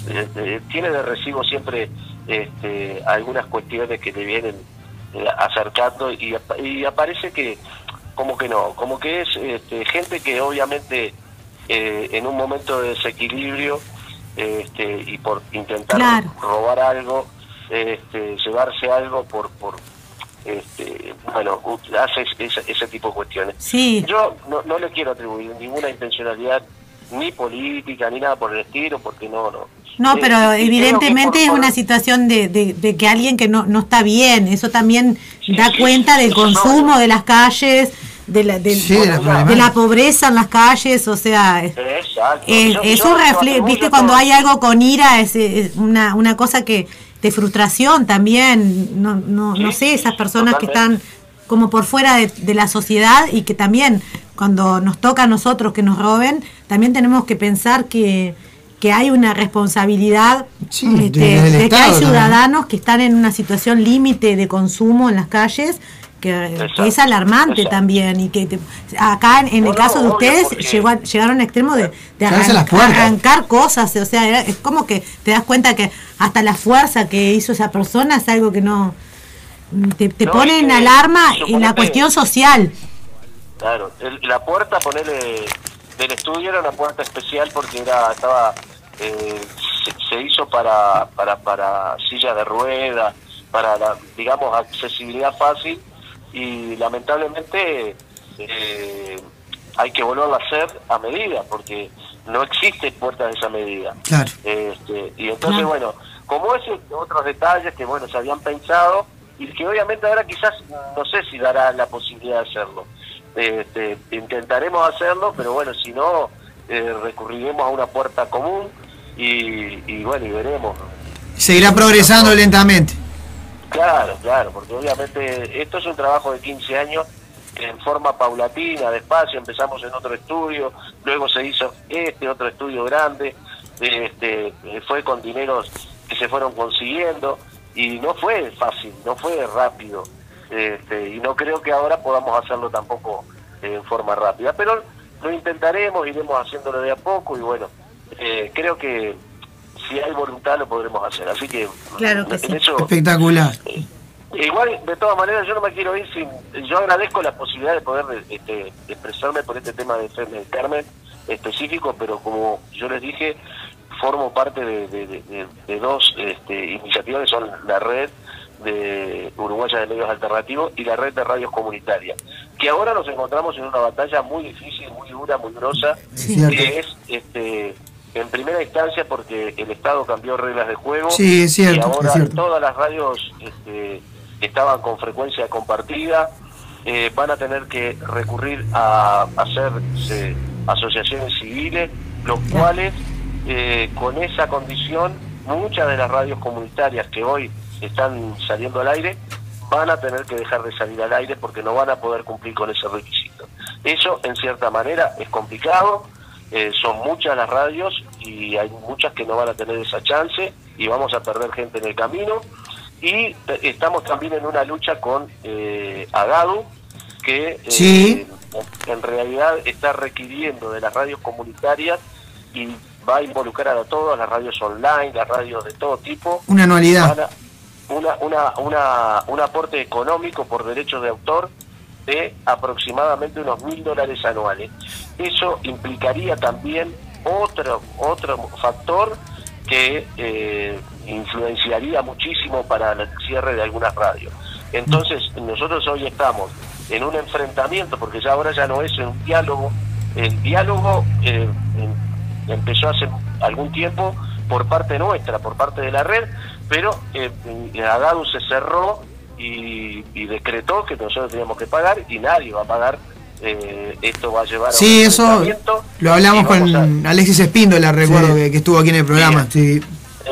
eh, eh, tiene de recibo siempre este, algunas cuestiones que le vienen eh, acercando y, y aparece que como que no, como que es este, gente que obviamente eh, en un momento de desequilibrio este, y por intentar Claro. robar algo, este, llevarse algo por, por este, bueno, u- hace ese, ese tipo de cuestiones. Sí. Yo no, no le quiero atribuir ninguna intencionalidad ni política ni nada por el estilo, porque no, no. No, Eh, pero evidentemente por- es una situación de, de, de que alguien que no, no está bien, eso también da cuenta del consumo de las calles, de la, Sí, de la de la pobreza en las calles, o sea, Exacto. Eh, Yo- eso yo refle- viste, todo. cuando hay algo con ira, es, es una, una cosa que de frustración también, no, no, no sé, esas personas que están como por fuera de, de la sociedad y que también cuando nos toca a nosotros que nos roben, también tenemos que pensar que, que hay una responsabilidad este, de que hay Estado ciudadanos que están en una situación límite de consumo en las calles. Que, que es alarmante también y que te- acá en, en el caso de ustedes llegó a- llegaron a extremo de, arrancar, cosas, o sea, era- es como que te das cuenta que hasta la fuerza que hizo esa persona es algo que no te, te No, pone en que, alarma en la cuestión social. Claro, el- la puerta, ponerle del estudio era una puerta especial porque era estaba eh, se, se hizo para, para para silla de ruedas, para la, digamos accesibilidad fácil y lamentablemente eh, hay que volverlo a hacer a medida porque no existe puerta de esa medida. Claro. Este, y entonces, Claro. bueno, como ese otros detalles que, bueno, se habían pensado y que obviamente ahora quizás no sé si dará la posibilidad de hacerlo. Este, intentaremos hacerlo, pero bueno, si no, eh, recurriremos a una puerta común y, y bueno, y veremos. Seguirá progresando lentamente. Claro, claro, porque obviamente esto es un trabajo de 15 años en forma paulatina, despacio, empezamos en otro estudio, luego se hizo este otro estudio grande, este eh, fue con dineros que se fueron consiguiendo y no fue fácil, no fue rápido, este, y no creo que ahora podamos hacerlo tampoco eh, en forma rápida, pero lo intentaremos, iremos haciéndolo de a poco y bueno, eh, creo que si hay voluntad lo podremos hacer, así que Claro que en sí. eso Espectacular. Igual, de todas maneras, yo no me quiero ir sin... Yo agradezco la posibilidad de poder este, expresarme por este tema de del Carmen específico, pero como yo les dije, formo parte de, de- de- de- de dos este, iniciativas que son la red de Uruguaya de Medios Alternativos y la red de radios comunitarias, que ahora nos encontramos en una batalla muy difícil, muy dura, muy grosa, Sí. Que es este, en primera instancia porque el Estado cambió reglas de juego Sí, es cierto, y es ahora cierto. todas las radios este, estaban con frecuencia compartida, eh, van a tener que recurrir a hacer eh, asociaciones civiles, los cuales eh, con esa condición muchas de las radios comunitarias que hoy están saliendo al aire van a tener que dejar de salir al aire porque no van a poder cumplir con ese requisito. Eso en cierta manera es complicado, eh, son muchas las radios y hay muchas que no van a tener esa chance y vamos a perder gente en el camino. Y estamos también en una lucha con eh, Agadu, que eh, Sí. en realidad está requiriendo de las radios comunitarias y va a involucrar a todas las radios online, las radios de todo tipo. Una anualidad. Una, una, una, un aporte económico por derechos de autor de aproximadamente unos mil dólares anuales. Eso implicaría también otro, otro factor que eh, influenciaría muchísimo para el cierre de algunas radios. Entonces, nosotros hoy estamos en un enfrentamiento, porque ya ahora ya no es un diálogo, el diálogo eh, em- empezó hace algún tiempo por parte nuestra, por parte de la red, pero eh, Agadu se cerró y, y decretó que nosotros teníamos que pagar y nadie va a pagar. eh, esto va a llevar a Sí, un eso lo hablamos con Alexis Espíndola, recuerdo Sí. que, que estuvo aquí en el programa. Sí.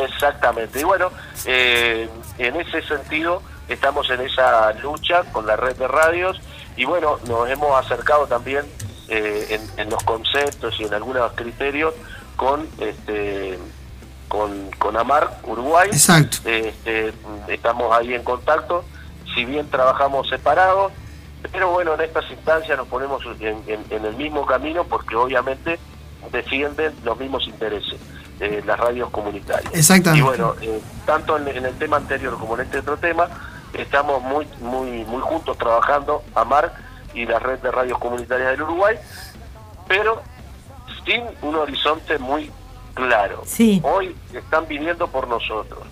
Exactamente. Y bueno, eh, en ese sentido estamos en esa lucha con la red de radios y bueno, nos hemos acercado también eh, en, en los conceptos y en algunos criterios con este con, con Amar Uruguay. Exacto. Este, estamos ahí en contacto, si bien trabajamos separados, pero bueno, en estas instancias nos ponemos en, en- en el mismo camino porque obviamente defienden los mismos intereses, eh, las radios comunitarias. Exactamente. Y bueno, eh, tanto en, en el tema anterior como en este otro tema, estamos muy, muy, muy juntos trabajando, AMAR y la red de radios comunitarias del Uruguay, pero sin un horizonte muy claro. Sí. Hoy están viniendo por nosotros.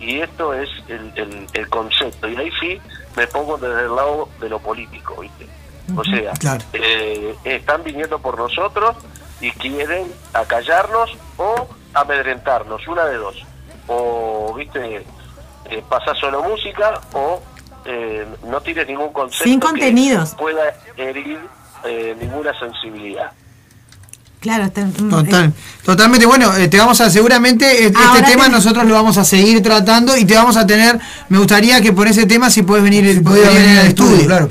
Y esto es el, el- el concepto. Y ahí sí me pongo desde el lado de lo político, ¿viste? O sea, Claro. eh, están viniendo por nosotros y quieren acallarnos o amedrentarnos, una de dos. O, ¿viste? Eh, pasar solo música o eh, no tires ningún concepto Sin que contenidos. pueda herir eh, ninguna sensibilidad. Claro, está, Total, totalmente. Bueno, eh, te vamos a seguramente eh, este Ahora tema nosotros lo vamos a seguir tratando y te vamos a tener. Me gustaría que por ese tema si puedes venir, podía venir venir al estudio, estudio. claro.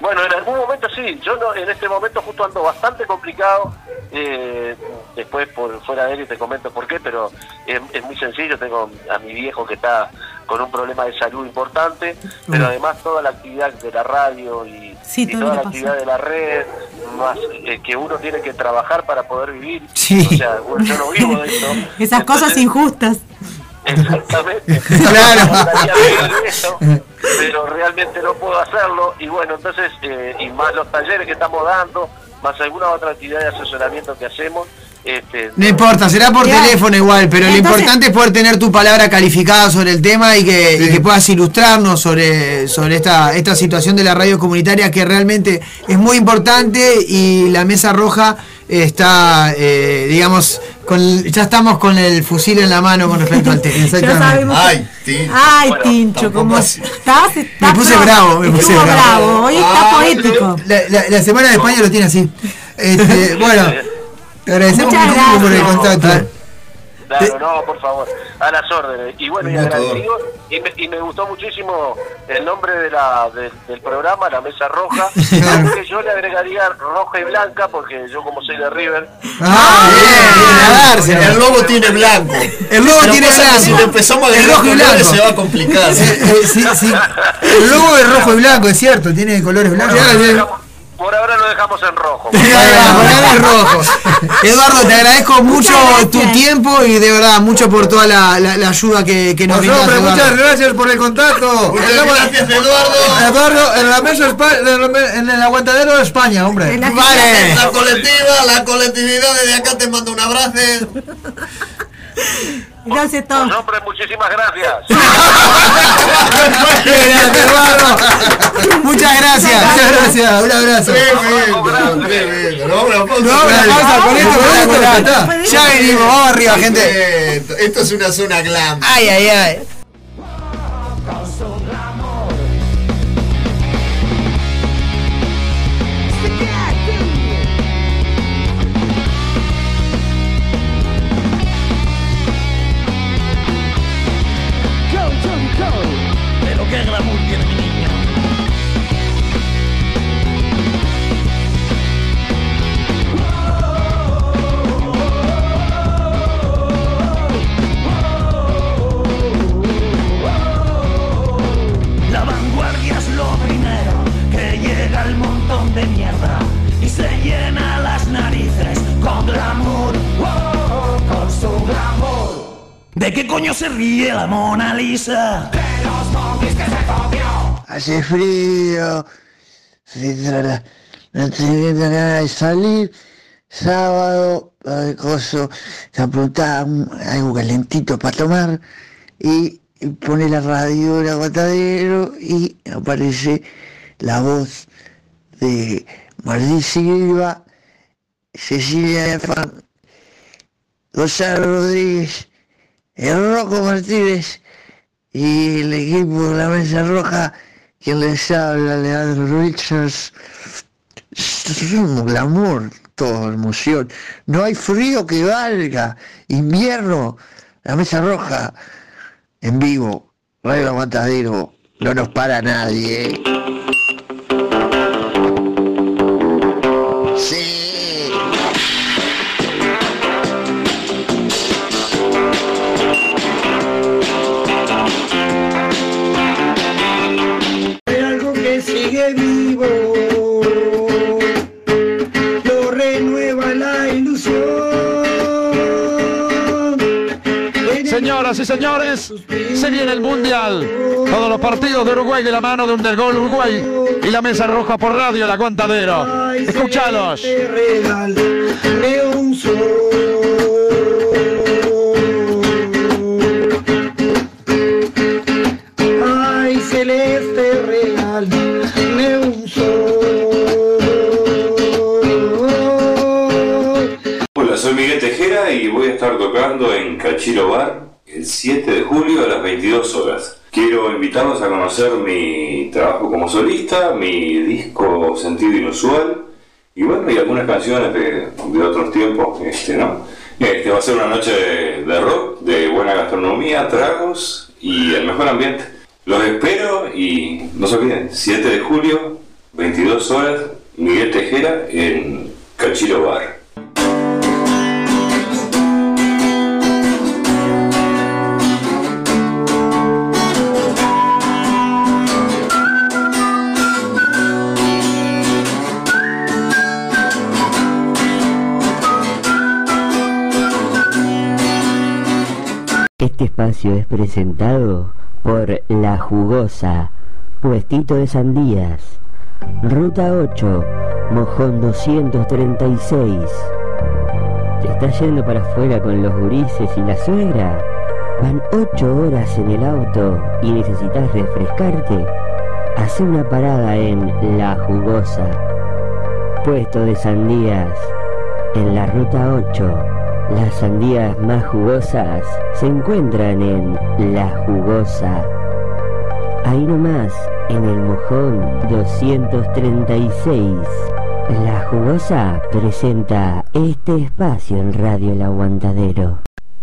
Bueno, en algún momento sí, yo no, en este momento justo ando bastante complicado, eh, después por fuera de él te comento por qué, pero es, es muy sencillo, tengo a mi viejo que está con un problema de salud importante, pero además toda la actividad de la radio y, Sí, y todo toda la actividad de la red, más eh, que uno tiene que trabajar para poder vivir, Sí. o sea, bueno, yo no vivo de esto. Esas cosas injustas. Exactamente. Claro. Pero realmente no puedo hacerlo. Y bueno, entonces, eh, y más los talleres que estamos dando, más alguna otra actividad de asesoramiento que hacemos. Este, No importa, será por Ya. teléfono igual, pero lo importante es poder tener tu palabra calificada sobre el tema y que, y que puedas ilustrarnos sobre, sobre esta, esta situación de la radio comunitaria que realmente es muy importante y la mesa roja está, eh, digamos, con, ya estamos con el fusil en la mano con respecto al tema. Sabemos. Ay, Tincho. Ay, Bueno, Tincho, como así. estás, estás Me puse bravo, me puse estuvo bravo. Hoy está poético. La, la- la semana de España lo tiene así. Este, bueno, te agradecemos muchísimo por el contacto. Claro, no, por favor, a las órdenes. Y bueno, y agradecido, y me, y me gustó muchísimo el nombre de la, del- del programa, La Mesa Roja, aunque yo le agregaría roja y blanca, porque yo como soy de River, Ah, bien, a dársela. El lobo tiene blanco. El lobo Pero tiene blanco. Si empezamos a El rojo y blanco. se va a complicar. Eh, sí, sí. El logo es rojo y blanco, es cierto, tiene colores blancos. Por ahora lo dejamos en rojo. Por es rojo. Eduardo, te agradezco mucho tu tiempo y de verdad mucho por toda la, la- la ayuda que, que nos Por brindas, favor, Eduardo. muchas gracias por el contacto. Muchas gracias, Eduardo. Eduardo, en la mesa en el aguantadero de España, hombre. En la- Vale. La colectiva, la colectividad desde acá te mando un abrazo. Gracias, Tom. nombre, muchísimas gracias. Gracias. Muchas gracias. Muchas gracias, un abrazo. Tremendo, tremendo. No, una pausa. No, una pausa con esto, Con esto, espectacular. está. Ya venimos, vamos arriba, gente. Esto es una zona glam. Ay, ay, ay. ¿De qué coño se ríe la Mona Lisa? De los monkeys que se comió. Hace frío, no tengo ganas de salir. Sábado, eh, coso, se apuntaba un- algo calentito para tomar y, pone la radio el aguantadero y aparece la voz de Martín Silva, Cecilia Fan, Gonzalo Rodríguez, el Rocco Martínez y el equipo de la Mesa Roja, quien les habla, Leandro Richards. Es un glamour, todo emoción. No hay frío que valga. Invierno, la Mesa Roja, en vivo, Radio Aguantadero, no nos para nadie. Señoras y señores, se viene el Mundial. Todos los partidos de Uruguay de la mano de un del gol Uruguay y la mesa roja por radio El Aguantadero. Sol. Hola, soy Miguel Tejera y voy a estar tocando en Cachiro Bar el 7 de julio a las 22 horas. Quiero invitarlos a conocer mi trabajo como solista, mi disco Sentido Inusual Y bueno, y algunas canciones de, de otros tiempos, este, ¿no? Este va a ser una noche de, de rock, de buena gastronomía, tragos y el mejor ambiente. Los espero y no se olviden, 7 de julio, 22 horas, Miguel Tejera en Cachiro Bar. Es presentado por La Jugosa, Puestito de Sandías, Ruta 8, Mojón 236. ¿Te estás yendo para afuera con los gurises y la suegra? Van 8 horas en el auto y necesitas refrescarte. Hace una parada en La Jugosa, Puesto de Sandías, en la Ruta 8. Las sandías más jugosas se encuentran en La Jugosa. Ahí nomás, en el mojón 236. La Jugosa presenta este espacio en Radio El Aguantadero.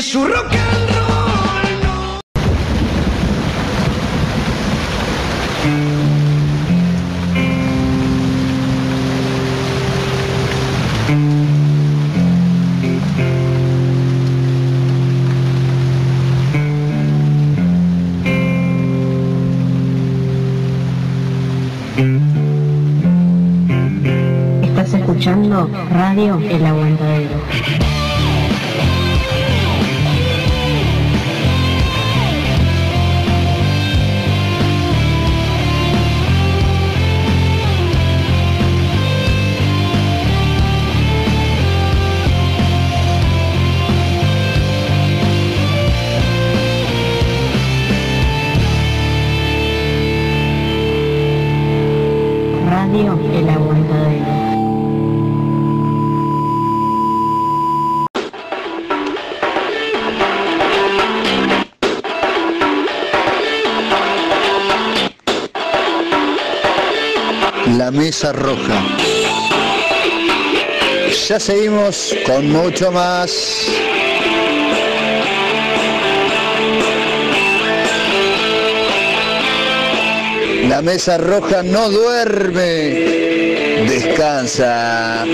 Su rock. Estás escuchando Radio El Aguantadero. Roja. Ya seguimos con mucho más. La Mesa Roja no duerme, descansa.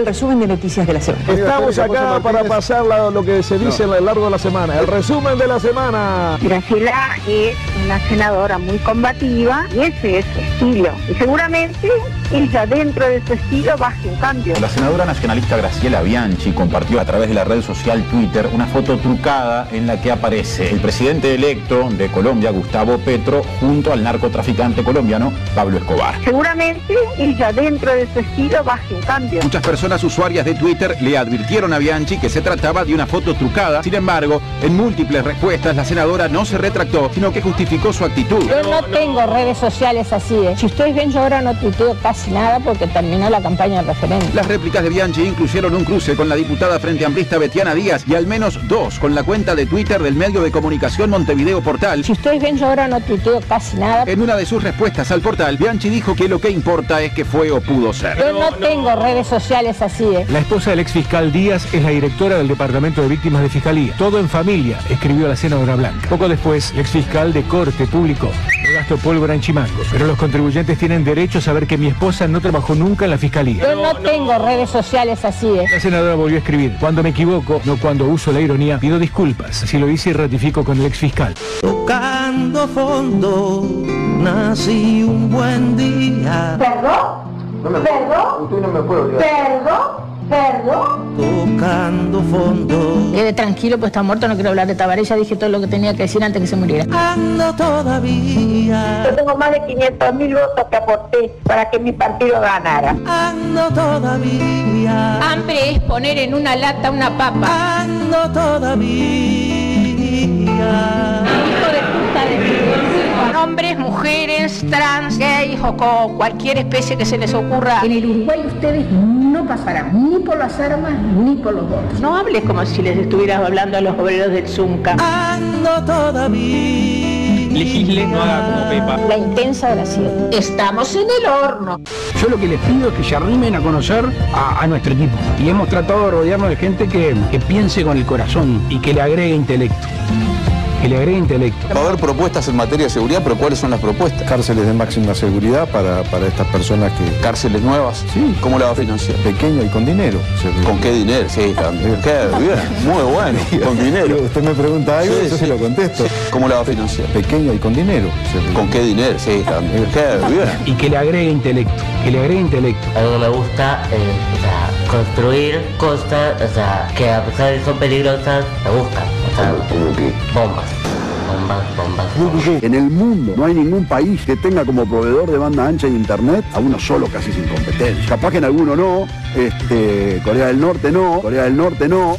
El resumen de noticias de la semana. Estamos acá para pasar la- lo que se dice a lo largo de la semana. El resumen de la semana. Graciela es una senadora muy combativa y ese es su estilo. Y seguramente ella dentro de su estilo va a hacer un cambio. La senadora nacionalista Graciela Bianchi compartió a través de la red social Twitter una foto trucada en la que aparece el presidente electo de Colombia, Gustavo Petro, junto al narcotraficante colombiano Pablo Escobar. Seguramente ella dentro de su estilo va a hacer un cambio. Muchas personas usuarias de Twitter le advirtieron a Bianchi que se trataba de una foto trucada. Sin embargo, en múltiples respuestas la senadora no se retractó, sino que justificó su actitud. Yo no tengo redes sociales así. ¿eh? Si ustedes ven, yo ahora no tuiteo casi nada porque terminó la campaña del referéndum. Las réplicas de Bianchi incluyeron un cruce con la diputada frente amplista Betiana Díaz y al menos dos con la cuenta de Twitter del medio de comunicación Montevideo Portal. Si ustedes ven, yo ahora no tuiteo casi nada. En una de sus respuestas al portal, Bianchi dijo que lo que importa es que fue o pudo ser. Yo no tengo redes sociales así. ¿eh? La esposa del ex fiscal Díaz es la directora del Departamento de Víctimas de Fiscalía. Todo en familia, escribió la senadora Blanca. Poco después, el ex fiscal de corte publicó. No gasto pólvora en chimangos, pero los contribuyentes tienen derecho a saber que mi esposa no trabajó nunca en la fiscalía. Yo no tengo redes sociales así. ¿eh? La senadora volvió a escribir. Cuando me equivoco, no cuando uso la ironía, pido disculpas. Si lo hice y ratifico con el ex fiscal. Tocando fondo, nací un buen día. ¿Perdón? ¿Perdón? Usted no me puede ¿Perdón? ¿Perdón? Tocando fondo. Quede tranquilo, pues está muerto, no quiero hablar de Tabaré. Ya dije todo lo que tenía que decir antes que se muriera. Ando todavía. Yo tengo más de 500 mil votos que aporté para que mi partido ganara. Ando todavía. Hambre es poner en una lata una papa. Ando todavía. Hijo de puta de Hombres, mujeres, trans, gays o con cualquier especie que se les ocurra. En el Uruguay ustedes no pasarán ni por las armas ni por los votos. No hables como si les estuvieras hablando a los obreros del Zunca. Ando todavía. Legisle, no haga como Pepa. La intensa oración. Estamos en el horno. Yo lo que les pido es que se arrimen a conocer a, a nuestro equipo. Y hemos tratado de rodearnos de gente que, que piense con el corazón y que le agregue intelecto. Que le agregue intelecto. Va a haber propuestas en materia de seguridad, pero ¿cuáles son las propuestas? Cárceles de máxima seguridad para, para estas personas que... ¿Cárceles nuevas? Sí. ¿Cómo la va a financiar? Pequeña y con dinero. ¿Con qué dinero? Sí, también. Muy bueno, con dinero. Usted me pregunta algo, yo se lo contesto. ¿Cómo la va a financiar? Pequeña y con dinero. ¿Con qué dinero? Sí, también. Y que le agregue intelecto. Que le agregue intelecto. Que me gusta sea, construir cosas, o sea, que a pesar de que son peligrosas, me gustan. O sea, bombas. Bombas, bombas. En el mundo no hay ningún país que tenga como proveedor de banda ancha y internet a uno solo casi sin competencia. Capaz que en alguno no, este, Corea del Norte no, Corea del Norte no.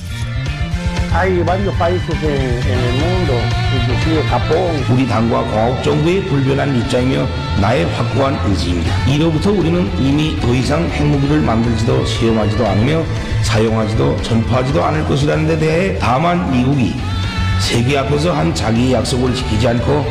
Hay varios países en, el mundo, inclusive Japón. 우리 당과 과학 정부의 불변한 입장이며 나의 확고한 의지입니다. 이로부터 우리는 이미 더 이상 핵무기를 만들지도 시험하지도 않으며 사용하지도 전파하지도 않을 것이라는 데 대해 다만 미국이 세계 앞에서 한 자기의 약속을 지키지 않고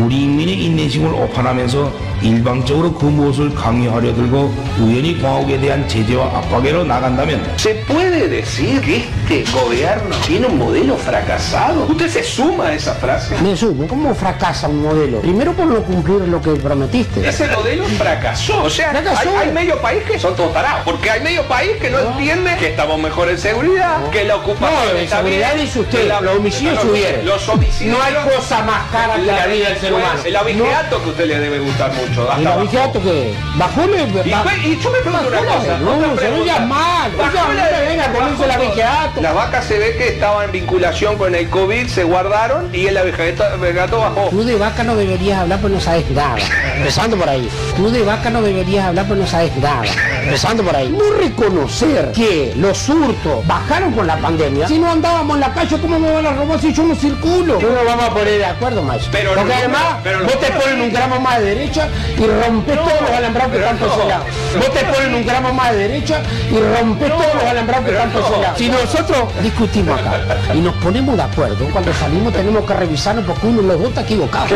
우리 인민의 인내심을 오판하면서 일방적으로 그 무엇을 강요하려 들고 우연히 공화국에 대한 제재와 압박으로 나간다면 ¿Se puede decir que este gobierno tiene un modelo fracasado? ¿Usted se suma a esa frase? Me sumo. ¿Cómo fracasa un modelo? Primero por no cumplir lo que prometiste. Ese modelo fracasó. O sea, Fracasó. Hay, hay medio país que son todos tarados. Porque hay medio país que no, entiende que estamos mejor en seguridad, que la ocupación No, de está seguridad bien, dice usted, que la- los homicidios los- subieron. Los homicidios. No hay cosa más cara que la vida del ser humano. El abigeato que a usted le debe gustar mucho. hasta ¿El abajo. abigeato qué? ¿Bajó le- Y, y yo me pregunto una cosa. la denuncia, no pregunta. digas mal, no la venga a ponerse bajó el todo. abigeato. Las vacas se ve que estaban en vinculación con el COVID, se guardaron y el abigeato bajó. Tú de vaca no deberías hablar pues no sabes nada. Empezando por ahí. Tú de vaca no deberías hablar pues no sabes nada. Empezando por ahí. No reconocer que los hurtos bajaron con la pandemia. Si no andábamos en la calle, ¿cómo me van a robar si yo no circulo? No nos vamos a poner de acuerdo, macho. Pero Porque no, además, pero no. vos te ponen un gramo más de derecha y rompes todos los alambrados que están por no. ese lado. Vos te ponen un gramo más de derecha y rompes todos los alambrados que están por ese no. lado. Si nosotros discutimos acá y nos ponemos de acuerdo, cuando salimos tenemos que revisarnos porque uno de los dos está equivocado.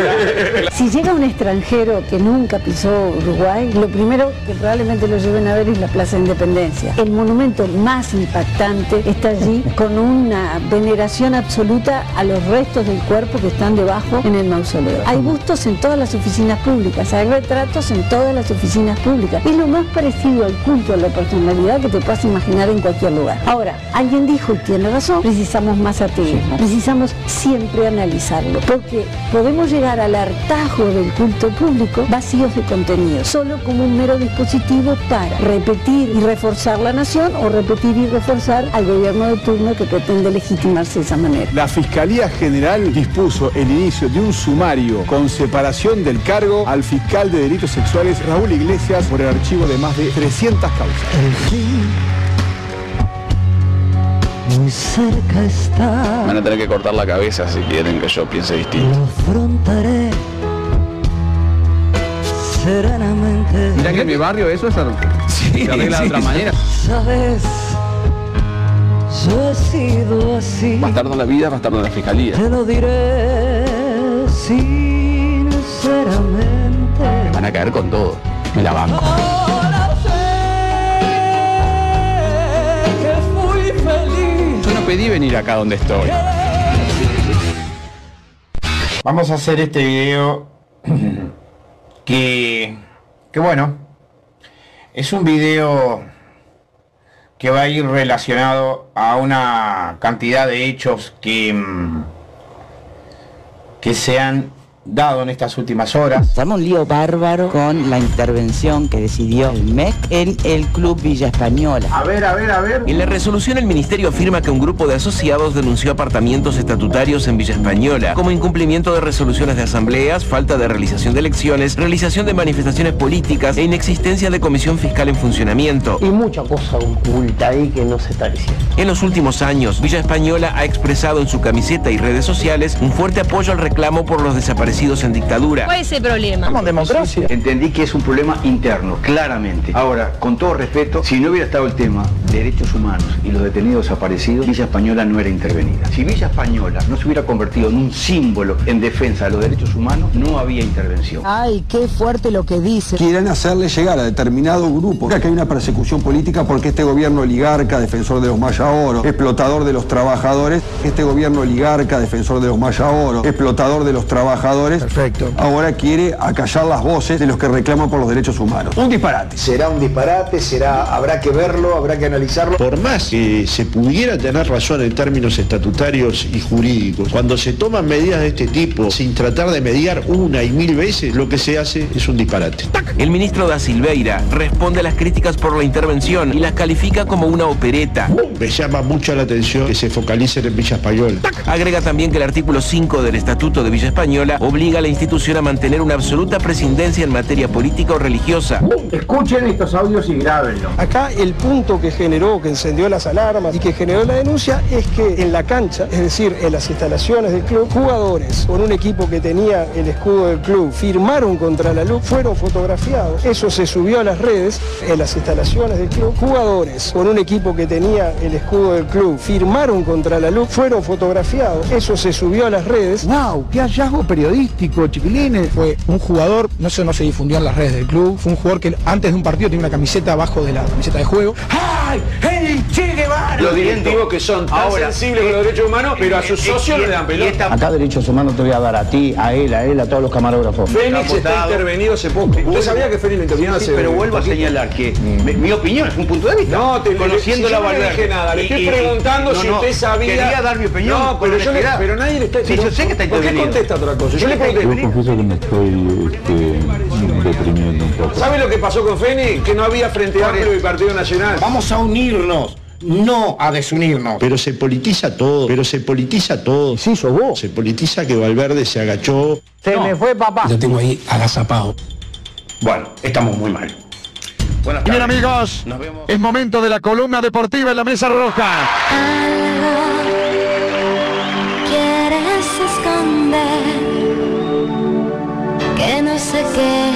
Si llega un extranjero que nunca pisó Uruguay, lo primero que probablemente lo lleven a ver es la Plaza de Independencia. El monumento más impactante está allí con una veneración absoluta a los restos del cuerpo que están debajo en el mausoleo. Hay bustos en todas las oficinas públicas, hay retratos en todas las oficinas públicas. Es lo más parecido al culto a la personalidad que te puedas imaginar en cualquier lugar. Ahora, alguien dijo y tiene razón, precisamos más ateísmo. Precisamos siempre analizarlo, porque podemos llegar al hartazgo del culto público vacíos de contenido, solo como un mero dispositivo para repetir y reforzar la nación o repetir y reforzar al gobierno de turno que pretende legitimarse de esa manera. La Fiscalía General dispuso el inicio de un sumario con separación del cargo al fiscal de delitos sexuales Raúl Iglesias por el archivo de más de 300 causas. Muy cerca está, Van a tener que cortar la cabeza si quieren que yo piense distinto. lo afrontaré serenamente. Mira que en mi barrio eso es se arregla de otra manera. Sabes, yo he sido así. Bastardo en la vida, bastardo en la fiscalía. Te lo diré sinceramente. Van a caer con todo. Me la banco. Ahora sé que fui feliz. Yo no pedí venir acá donde estoy. Vamos a hacer este video que, que bueno, es un video que va a ir relacionado a una cantidad de hechos que, mm, que se han dado en estas últimas horas. Arma un lío bárbaro con la intervención que decidió el MEC en el Club Villa Española. A ver, a ver, a ver. En la resolución el ministerio afirma que un grupo de asociados denunció apartamientos estatutarios en Villa Española como incumplimiento de resoluciones de asambleas, falta de realización de elecciones, realización de manifestaciones políticas e inexistencia de comisión fiscal en funcionamiento. Y mucha cosa oculta ahí que no se está diciendo. En los últimos años, Villa Española ha expresado en su camiseta y redes sociales un fuerte apoyo al reclamo por los desaparecidos en dictadura. ¿Cuál es el problema? Entendí que es un problema interno, claramente. Ahora, con todo respeto, si no hubiera estado el tema derechos humanos y los detenidos desaparecidos, Villa Española no era intervenida. Si Villa Española no se hubiera convertido en un símbolo en defensa de los derechos humanos, no había intervención. Ay, qué fuerte lo que dice. Quieren hacerle llegar a determinado grupo que hay una persecución política porque este gobierno oligarca, defensor de los maya oro, explotador de los trabajadores, este gobierno oligarca, defensor de los maya oro, explotador de los trabajadores, Perfecto. ahora quiere acallar las voces de los que reclaman por los derechos humanos. Un disparate. Será un disparate, será, habrá que verlo, habrá que analizarlo. Por más que se pudiera tener razón en términos estatutarios y jurídicos, cuando se toman medidas de este tipo sin tratar de mediar una y mil veces, lo que se hace es un disparate. El ministro da Silveira responde a las críticas por la intervención y las califica como una opereta. Me llama mucho la atención que se focalicen en Villa Española. Agrega también que el artículo 5 del Estatuto de Villa Española obliga a la institución a mantener una absoluta prescindencia en materia política o religiosa. Escuchen estos audios y grábenlo. Acá el punto que, generó, que encendió las alarmas y que generó la denuncia es que en la cancha, es decir, en las instalaciones del club, jugadores con un equipo que tenía el escudo del club firmaron contra la luz, fueron fotografiados. Eso se subió a las redes en las instalaciones del club. Jugadores con un equipo que tenía el escudo del club firmaron contra la luz, fueron fotografiados. Eso se subió a las redes. ¡Wow! ¡Qué hallazgo periodístico, chiquilines! Fue un jugador, no sé, no se difundió en las redes del club, fue un jugador que antes de un partido tenía una camiseta abajo de la camiseta de juego. ¡Ay! ¡Hey, Che Guevara! Los directivos que son tan Ahora, sensibles con los derechos humanos, pero a sus eh, socios y- no le dan pelota. esta- Acá derechos humanos te voy a dar a ti, a él, a él, a todos los camarógrafos. Fénix está intervenido hace poco. ¿Usted sabía que Fénix lo intervino hace pero vuelvo a señalar que mi, mi opinión es un punto de vista. No, te conociendo la yo no dije nada, le estoy preguntando si usted sabía. Quería dar mi opinión. No, pero, yo pero nadie le está Sí, yo sé que está ¿Por qué intervenido. contesta otra cosa? Yo le Yo pregunté. confieso que me estoy este, deprimiendo un poco. ¿Sabe lo que pasó con Fénix? Que no había Frente Amplio y Partido Nacional. Vamos a unirnos, no a desunirnos. Pero se politiza todo, pero se politiza todo. Sí, sos vos. Se politiza que Valverde se agachó. Se me fue papá. Lo tengo ahí agazapado. Bueno, estamos muy mal. Buenas Bien amigos, Nos vemos. es momento de la columna deportiva en la mesa roja. Quieres esconder que no sé qué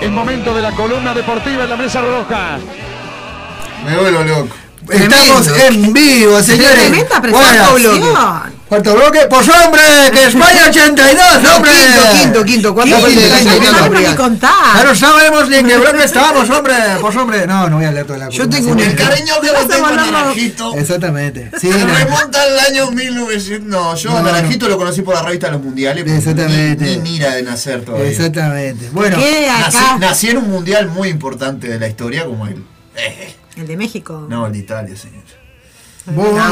es momento de la columna deportiva en la mesa roja. Me vuelvo loco. Estamos en vivo, señores. Tremenda Buenas. Cuarto bloque. Pues hombre, que España 82, hombre. Quinto, quinto, quinto. ¿Cuánto el quinto, No contar. Ya no sabemos ni en qué bloque estamos, hombre. Pues hombre, no, no voy a leer toda la Yo tengo un señores. cariño que le tengo a Naranjito. Exactamente. Sí, Se no. remonta al año 1900. No, yo a No, Naranjito lo conocí por la revista Los Mundiales. Exactamente. Ni, ni mira de nacer todavía. Exactamente. Bueno, ¿Qué Nací, acá? nací en un mundial muy importante de la historia como el. eh, El de México. no, el de Italia, señor. Ay, Una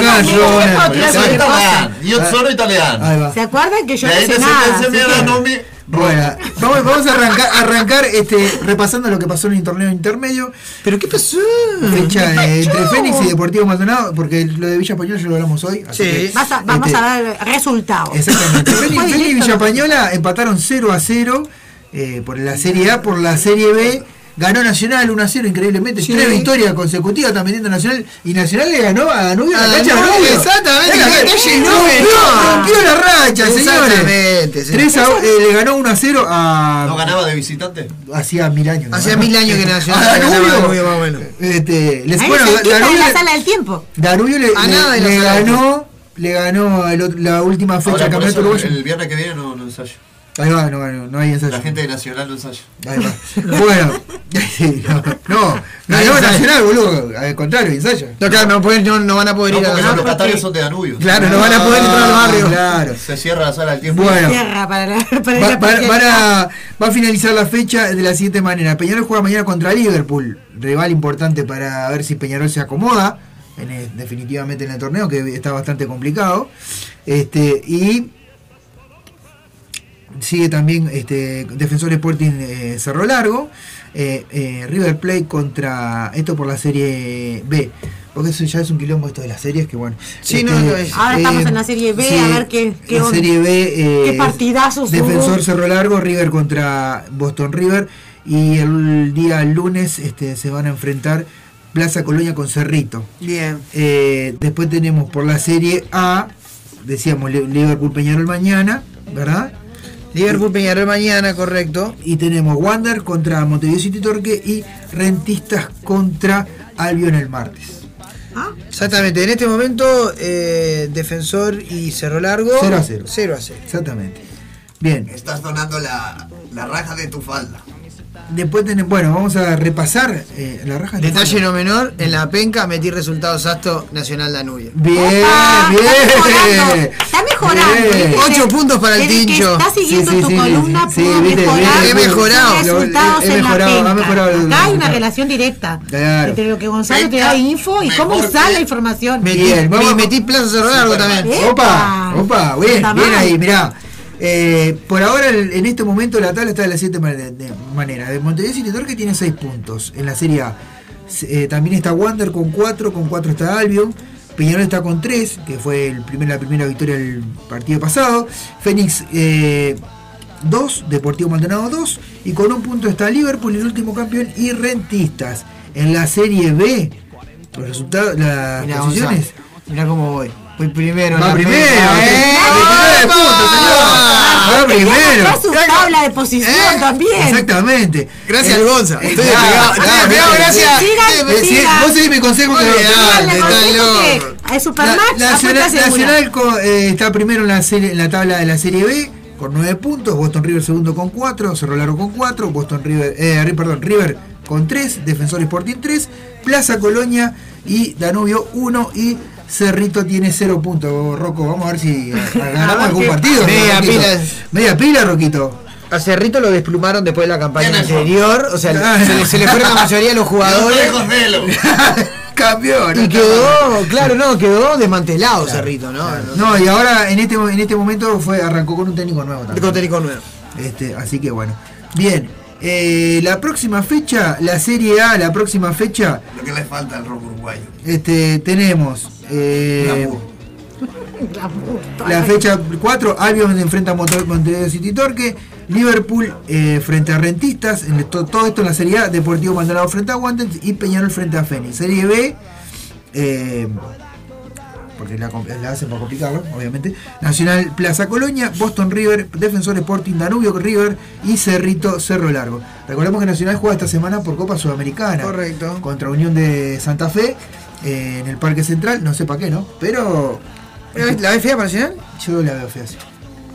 canzone. Io sono italiano, io sono italiano. Ahí va. ¿Se acuerdan que yo no sé nada? Bueno, vamos, vamos a arrancar, arrancar este, repasando lo que pasó en el torneo intermedio. ¿Pero qué pasó? Fecha ¿Qué eh, entre? Fénix y Deportivo Maldonado, porque lo de Villa Española ya lo hablamos hoy. así Sí. que, Vas a- vamos este, a ver resultados. Exactamente. Fénix, Fénix y Villa Española empataron 0 a 0 eh, por la Serie A, por la Serie B. Ganó Nacional 1 a 0 increíblemente. Sí. Tres victorias consecutivas están vendiendo Nacional. Y Nacional le ganó a Danubio en A la cancha de Danubio, exactamente, En la calle. Rompió la racha, señores. Exactamente, sí. 3 a, eh, le ganó 1 a 0 a. ¿No ganaba de visitante? Hacía mil años. ¿no? Hacía mil años que Nacional A Danubio. Danubio, más o menos. Este, les, bueno, Danubio, la sala del tiempo. Danubio le, A nada ganó, le ganó el la última fecha del campeonato uruguayo. el viernes que viene no, no ensayo. Ahí va, no, no, no hay ensayo. La gente de Nacional no ensaya. Ahí va. bueno, sí, no, no. Nacional, boludo. Al contrario, ensayo. No, claro, no, pueden- no, no van a poder No, ir a porque los locatarios son de Danubio. Claro, no van a poder entrar al barrio. Claro. Se cierra la sala del tiempo. Bueno. Tierra para la, para Va, parcialidad. van a, va a finalizar la fecha de la siguiente manera. Peñarol juega mañana contra Liverpool, rival importante para ver si Peñarol se acomoda en el- definitivamente en el torneo, que está bastante complicado. Este, y sigue también este, Defensor Sporting eh, Cerro Largo. eh, eh, River Plate contra. Esto por la serie B. Porque eso ya es un quilombo esto de las series que bueno. Sí, no, no, es- Ahora estamos en la serie B, a ver qué- qué la onda. serie B. eh, Qué partidazos Defensor hubo. Cerro Largo, River contra Boston River. Y el día lunes este, se van a enfrentar Plaza Colonia con Cerrito. Bien. Eh, después tenemos por la serie A, decíamos Li- Liverpool Peñarol mañana, ¿verdad? Liverpool Peñarol mañana, correcto. Y tenemos Wander contra Montevideo City Torque y Rentistas contra Albion el martes. Exactamente, en este momento eh, Defensor y Cerro Largo 0 a 0. 0 a 0. Exactamente. Bien. Estás donando la, la raja de tu falda. Después tenemos, bueno, vamos a repasar eh, la raja de Detalle no menor, en la penca metí resultados Asto Nacional Danubio. Bien, Opa, bien. Está mejorando. Está mejorando. Ocho puntos para el Desde que Tincho. Está siguiendo Sí, sí, tu sí, columna, sí, pudo viste, mejorar. viste, He mejorado. resultados He en mejorado, la ha penca. mejorado. Acá hay una relación directa Claro. entre lo que Gonzalo te da de info y cómo mejor que- la información. Metí, Bien, vamos. me- metí Plaza Cerro Largo también. Opa, opa, bien, bien ahí, mirá. Eh, por ahora, en este momento, la tabla está de las siguiente man- de- manera. De Montevideo City Torque tiene 6 puntos en la Serie A. Eh, también está Wander con 4, con 4 está Albion. Peñarol está con 3, que fue el primer, la primera victoria del partido pasado. Fénix 2, Deportivo Maldonado 2. Y con un punto está Liverpool, el último campeón, y Rentistas. En la Serie B, los resultados, las Mirá, posiciones. Mirá cómo voy. Voy primero. Va primero, eh, ¡Eh! de puntos, señor. Va primero. Está su tabla de posición también. Exactamente. Gracias Eh, Gonza. eh, Estoy claro. gracias. Eh. Vos seguís mi consejo que Supermatch La- apuesta Nacional, eh, está primero en la, serie, en la tabla de la Serie B con 9 puntos, Boston River segundo con 4, Cerro Largo con 4, Boston River, eh, perdón, River con 3, Defensor Sporting 3, Plaza Colonia y Danubio 1 y Cerrito tiene 0 puntos. Rocco, vamos a ver si ganamos algún partido. Media pila. Media pila, Roquito. A Cerrito lo desplumaron después de la campaña anterior. O sea, se le, se le fueron la mayoría de los jugadores. Campeón. Y quedó, claro, no, quedó desmantelado Cerrito, ¿no? No, y ahora en este, en este momento fue arrancó con un técnico nuevo también. Con técnico nuevo. Este, así que bueno. Bien. Eh, la próxima fecha, la Serie A, la próxima fecha, Lo que le falta al rock uruguayo. este, tenemos eh, la fecha 4, Albion enfrenta a Monte- Montevideo City Torque, Liverpool eh, frente a Rentistas, en todo esto en la Serie A, Deportivo Maldonado frente a Wanderers y Peñarol frente a Fénix. Serie B, eh, porque la, la hacen para complicarlo, obviamente. Nacional Plaza Colonia, Boston River, Defensor Sporting, Danubio River y Cerrito Cerro Largo. Recordemos que Nacional juega esta semana por Copa Sudamericana. Correcto. Contra Unión de Santa Fe eh, en el Parque Central, no sé para qué, ¿no? Pero ¿La ves fea para Nacional? yo la veo fea así.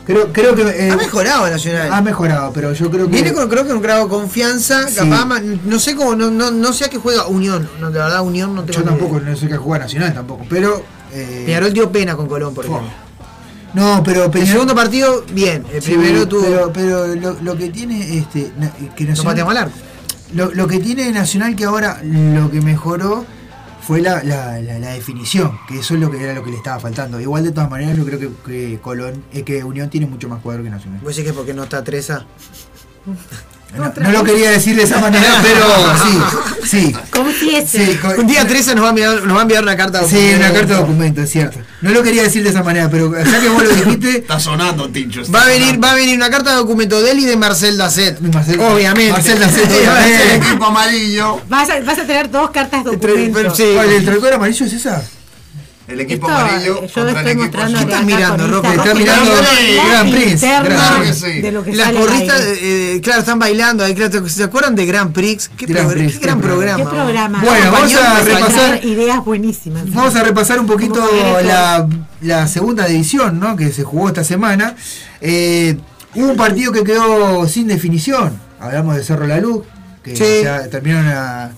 Creo, creo que eh, Ha mejorado Nacional. ha mejorado, pero yo creo que Viene con, creo que un grado de confianza, Sí. capaz, no sé cómo, no, no, no sé a qué juega Unión, no, de verdad Unión no tengo yo tampoco idea. no sé qué juega Nacional tampoco, pero eh, Peñarol dio pena con Colón, por ejemplo. no, pero El segundo partido, bien. El Sí, primero tuvo. pero, pero lo, lo que tiene este que no Nacional pateamos al lo, lo que tiene Nacional que ahora lo que mejoró fue la, la, la- la definición, que eso es lo que era lo que le estaba faltando. Igual de todas maneras yo creo que, que Colón, eh, que Unión tiene mucho más cuadro que Nacional. ¿Vos decís que porque no está Treza? No, no lo quería decir de esa manera, pero sí, sí. Confiese. Sí, Un día Treza nos va a enviar, nos va a enviar una carta de Sí, documento. una carta de documento, es cierto. No lo quería decir de esa manera, pero ya que vos lo dijiste, Está sonando, Tincho. está Va a venir, sonando. va a venir una carta de documento de él y de Marcel Dacet. Marcel- Obviamente. Marcel Dacet, El obviamente. equipo amarillo. Vas a, vas a tener dos cartas Pero- documento. sí. ¿Cuál, el traidor amarillo es esa? El equipo Esto, amarillo. eh, yo contra el estoy equipo mostrando azul. ¿Qué estás mirando, Roque? Está Roque, mirando la Grand Prix, Las porristas, eh, claro, están bailando. ahí, claro, ¿Se acuerdan de Grand Prix? ¿Qué, Grand progr- Prix, qué qué gran programa. programa? ¿Qué programa? Bueno, vamos a repasar- ideas buenísimas. Vamos a repasar un poquito la segunda división ¿no? que se jugó esta semana. Eh, hubo un partido que quedó sin definición. Hablamos de Cerro La Luz, que Sí. ya terminaron a,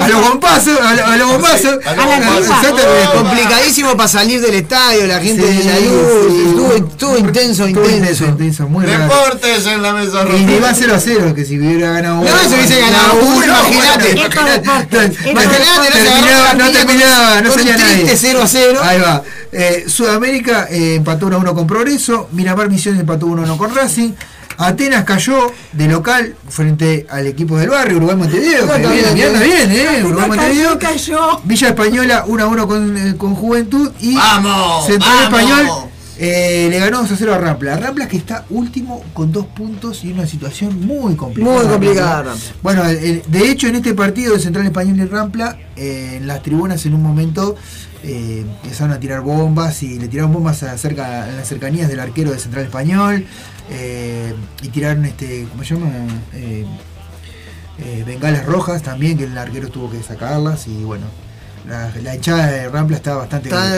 a los bombazos, a, lo- a los bombazos. A la pipa. Exactamente. Complicadísimo para salir del estadio, la gente Sí, de la luz. sí. Estuvo, estuvo intenso, Estuvo intenso. intenso, muy raro. Deportes en la mesa Y le va 0 a 0, que si hubiera ganado No, si hubiese ganado uno, imagínate. imagínate. No terminaba, no salía nadie. triste 0 a 0. Ahí va. Eh, Sudamérica eh, empató 1 a 1 con Progreso. Miramar Misiones empató 1 a 1 con Racing. Atenas cayó de local frente al equipo del barrio, Uruguay Montevideo. No, que está viene, bien, ¿eh? Uruguay Montevideo. cayó. Villa Española 1 a 1 con, eh, con Juventud. Y ¡Vamos! Central ¡Vamos! Español eh, le ganó 2 a 0 a Rampla. Rampla que está último con dos puntos y una situación muy complicada. Muy complicada, Rampla. Bueno, de hecho en este partido de Central Español y Rampla, eh, en las tribunas en un momento eh, empezaron a tirar bombas y le tiraron bombas a cerca, en las cercanías del arquero de Central Español y tiraron este, ¿cómo se llama? Bengalas rojas también, que el arquero tuvo que sacarlas y bueno, la, la hinchada de Rampla está bastante Está-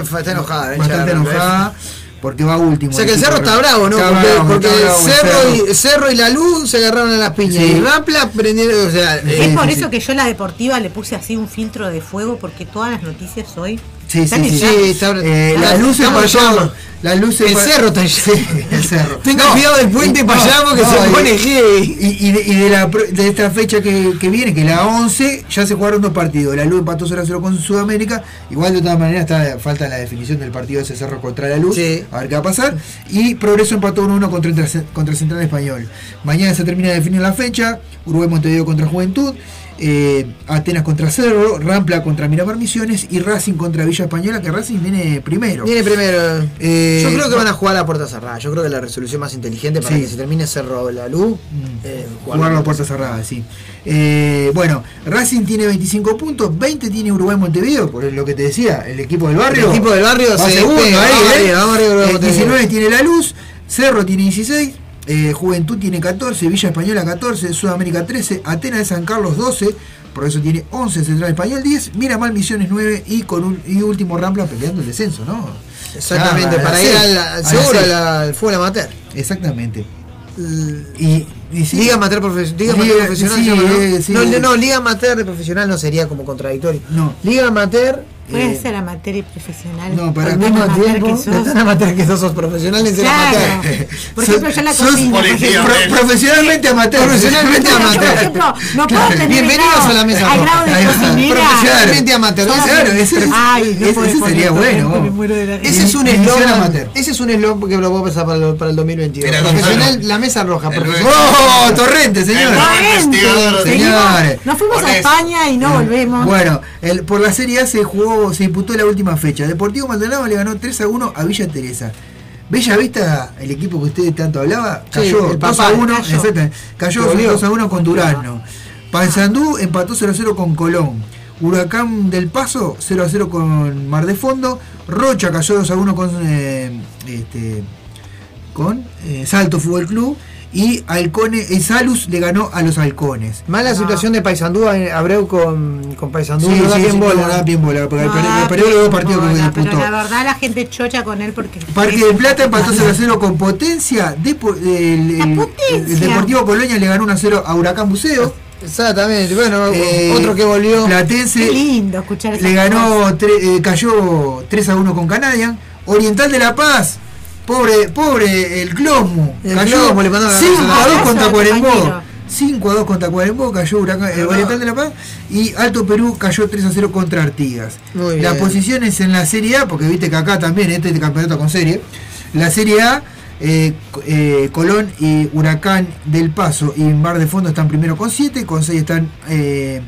bastante enojada porque va último. O sea que el Cerro está bravo, ¿no? Está porque bravo, porque está bravo el Cerro, y, Cerro y la Luz se agarraron a las piñas. Sí. Y Rampla prendieron, o sea, Es eh, por sí, eso sí. que yo la deportiva le puse así un filtro de fuego porque todas las noticias hoy Sí, sí, sí. Sí, está- Eh, las luces estamos para en allá. llamas. Las luces El para- cerro está Sí, el cerro. Tenga cuidado del puente para allá porque se y- pone. Y, y de, y de la, pro- de esta fecha que, que viene, que la 11, ya se jugaron dos partidos. La Luz empató 0 a 0 con Sudamérica. Igual de todas maneras está, falta la definición del partido de ese cerro contra la Luz. Sí. A ver qué va a pasar. Y Progreso empató 1 1 contra, contra Central Español. Mañana se termina de definir la fecha. Uruguay Montevideo contra Juventud. Eh, Atenas contra Cerro, Rampla contra Miramar Misiones y Racing contra Villa Española, que Racing viene primero. Viene primero. Eh, Yo creo que van a jugar a puerta cerrada. Yo creo que la resolución más inteligente para Sí. que se termine Cerro de la Luz. eh, Jugar la puerta cerrada, sí. Eh, bueno, Racing tiene 25 puntos, 20 tiene Uruguay Montevideo, por lo que te decía, el equipo del barrio. El equipo del barrio se segundo ahí, vamos ¿eh? arriba, vamos arriba, Uruguay Eh, Montevideo. 19 tiene La Luz, Cerro tiene 16, eh, Juventud tiene 14, Villa Española 14, Sudamérica 13, Atenas de San Carlos 12, por eso tiene 11, Central Español 10, Miramar Misiones 9 y con un y último Rampla peleando el descenso, ¿no? Exactamente, Ah, para ir al, al- a la seguro al, al fútbol amateur. Exactamente. Y, y sí. Liga amateur, Liga Liga- profesional. sí, se llama, ¿no? sí. no, no, Liga amateur de profesional no sería como contradictorio. No. Liga amateur. Puede eh, ser amateur y profesional. No, para al mismo amateur tiempo, que no sos. tan amateur que sos, sos profesional en ser Claro. amateur. Por ejemplo, yo en la cocina. por ejemplo. Profesionalmente amateur. Profesionalmente por amateur. ejemplo, no puedo tener Bienvenidos grado- a la mesa al roja. grado de cocinera. Profesionalmente amateur. Claro, ese, Ay, no ese- podés ese poner sería bueno. Ese es un eslogan. amateur. Ese es un eslogan que lo puedo pensar para el, para el 2022. Mira, profesional, la mesa roja. ¡Oh, Torrente, señor! El investigador. Torrente, Señores. Nos fuimos a. España y no volvemos. Bueno, por la Serie A se jugó, se disputó la última fecha. Deportivo Maldonado le ganó 3 a 1 a Villa Teresa. Bella Vista, el equipo que usted tanto hablaba, Sí, cayó el 2 papá, a 1, cayó. exactamente, cayó Volvió. 2 a 1 con Durano. Paysandú empató 0 a 0 con Colón. Huracán del Paso 0 a 0 con Mar de Fondo. Rocha cayó 2 a 1 con eh, este, con eh, Salto Fútbol Club. Y Halcone, eh, Salus le ganó a los Halcones. Mala situación de Paysandú, eh, Abreu con, con Paysandú. Sí, no da bien sí, bola. no da bien bola, porque No, perdió- perdió los dos bien partidos que pero disputó. la verdad la gente chocha con él porque Parque del Plata empató 0 a 0 con Potencia. El, el- Potencia. el Deportivo Colonia le ganó 1 a 0 a Huracán Buceo. Exactamente. Bueno, Eh, otro que volvió. qué Platense lindo escuchar le ganó, tre- eh, cayó 3 a 1 con Canadian. Oriental de La Paz, pobre, pobre el Closmu. El cayó Closmu le mandó la 5 a 2 abrazo, contra Cuarembó. compañero. 5 a 2 contra Cuarembó, cayó Huracán, eh, Oriental de La Paz. Y Alto Perú cayó 3 a 0 contra Artigas. Muy Las bien. posiciones en la Serie A, porque viste que acá también este campeonato con serie. La Serie A, eh, eh, Colón y Huracán del Paso y Mar de Fondo están primero con 7, con 6 están eh,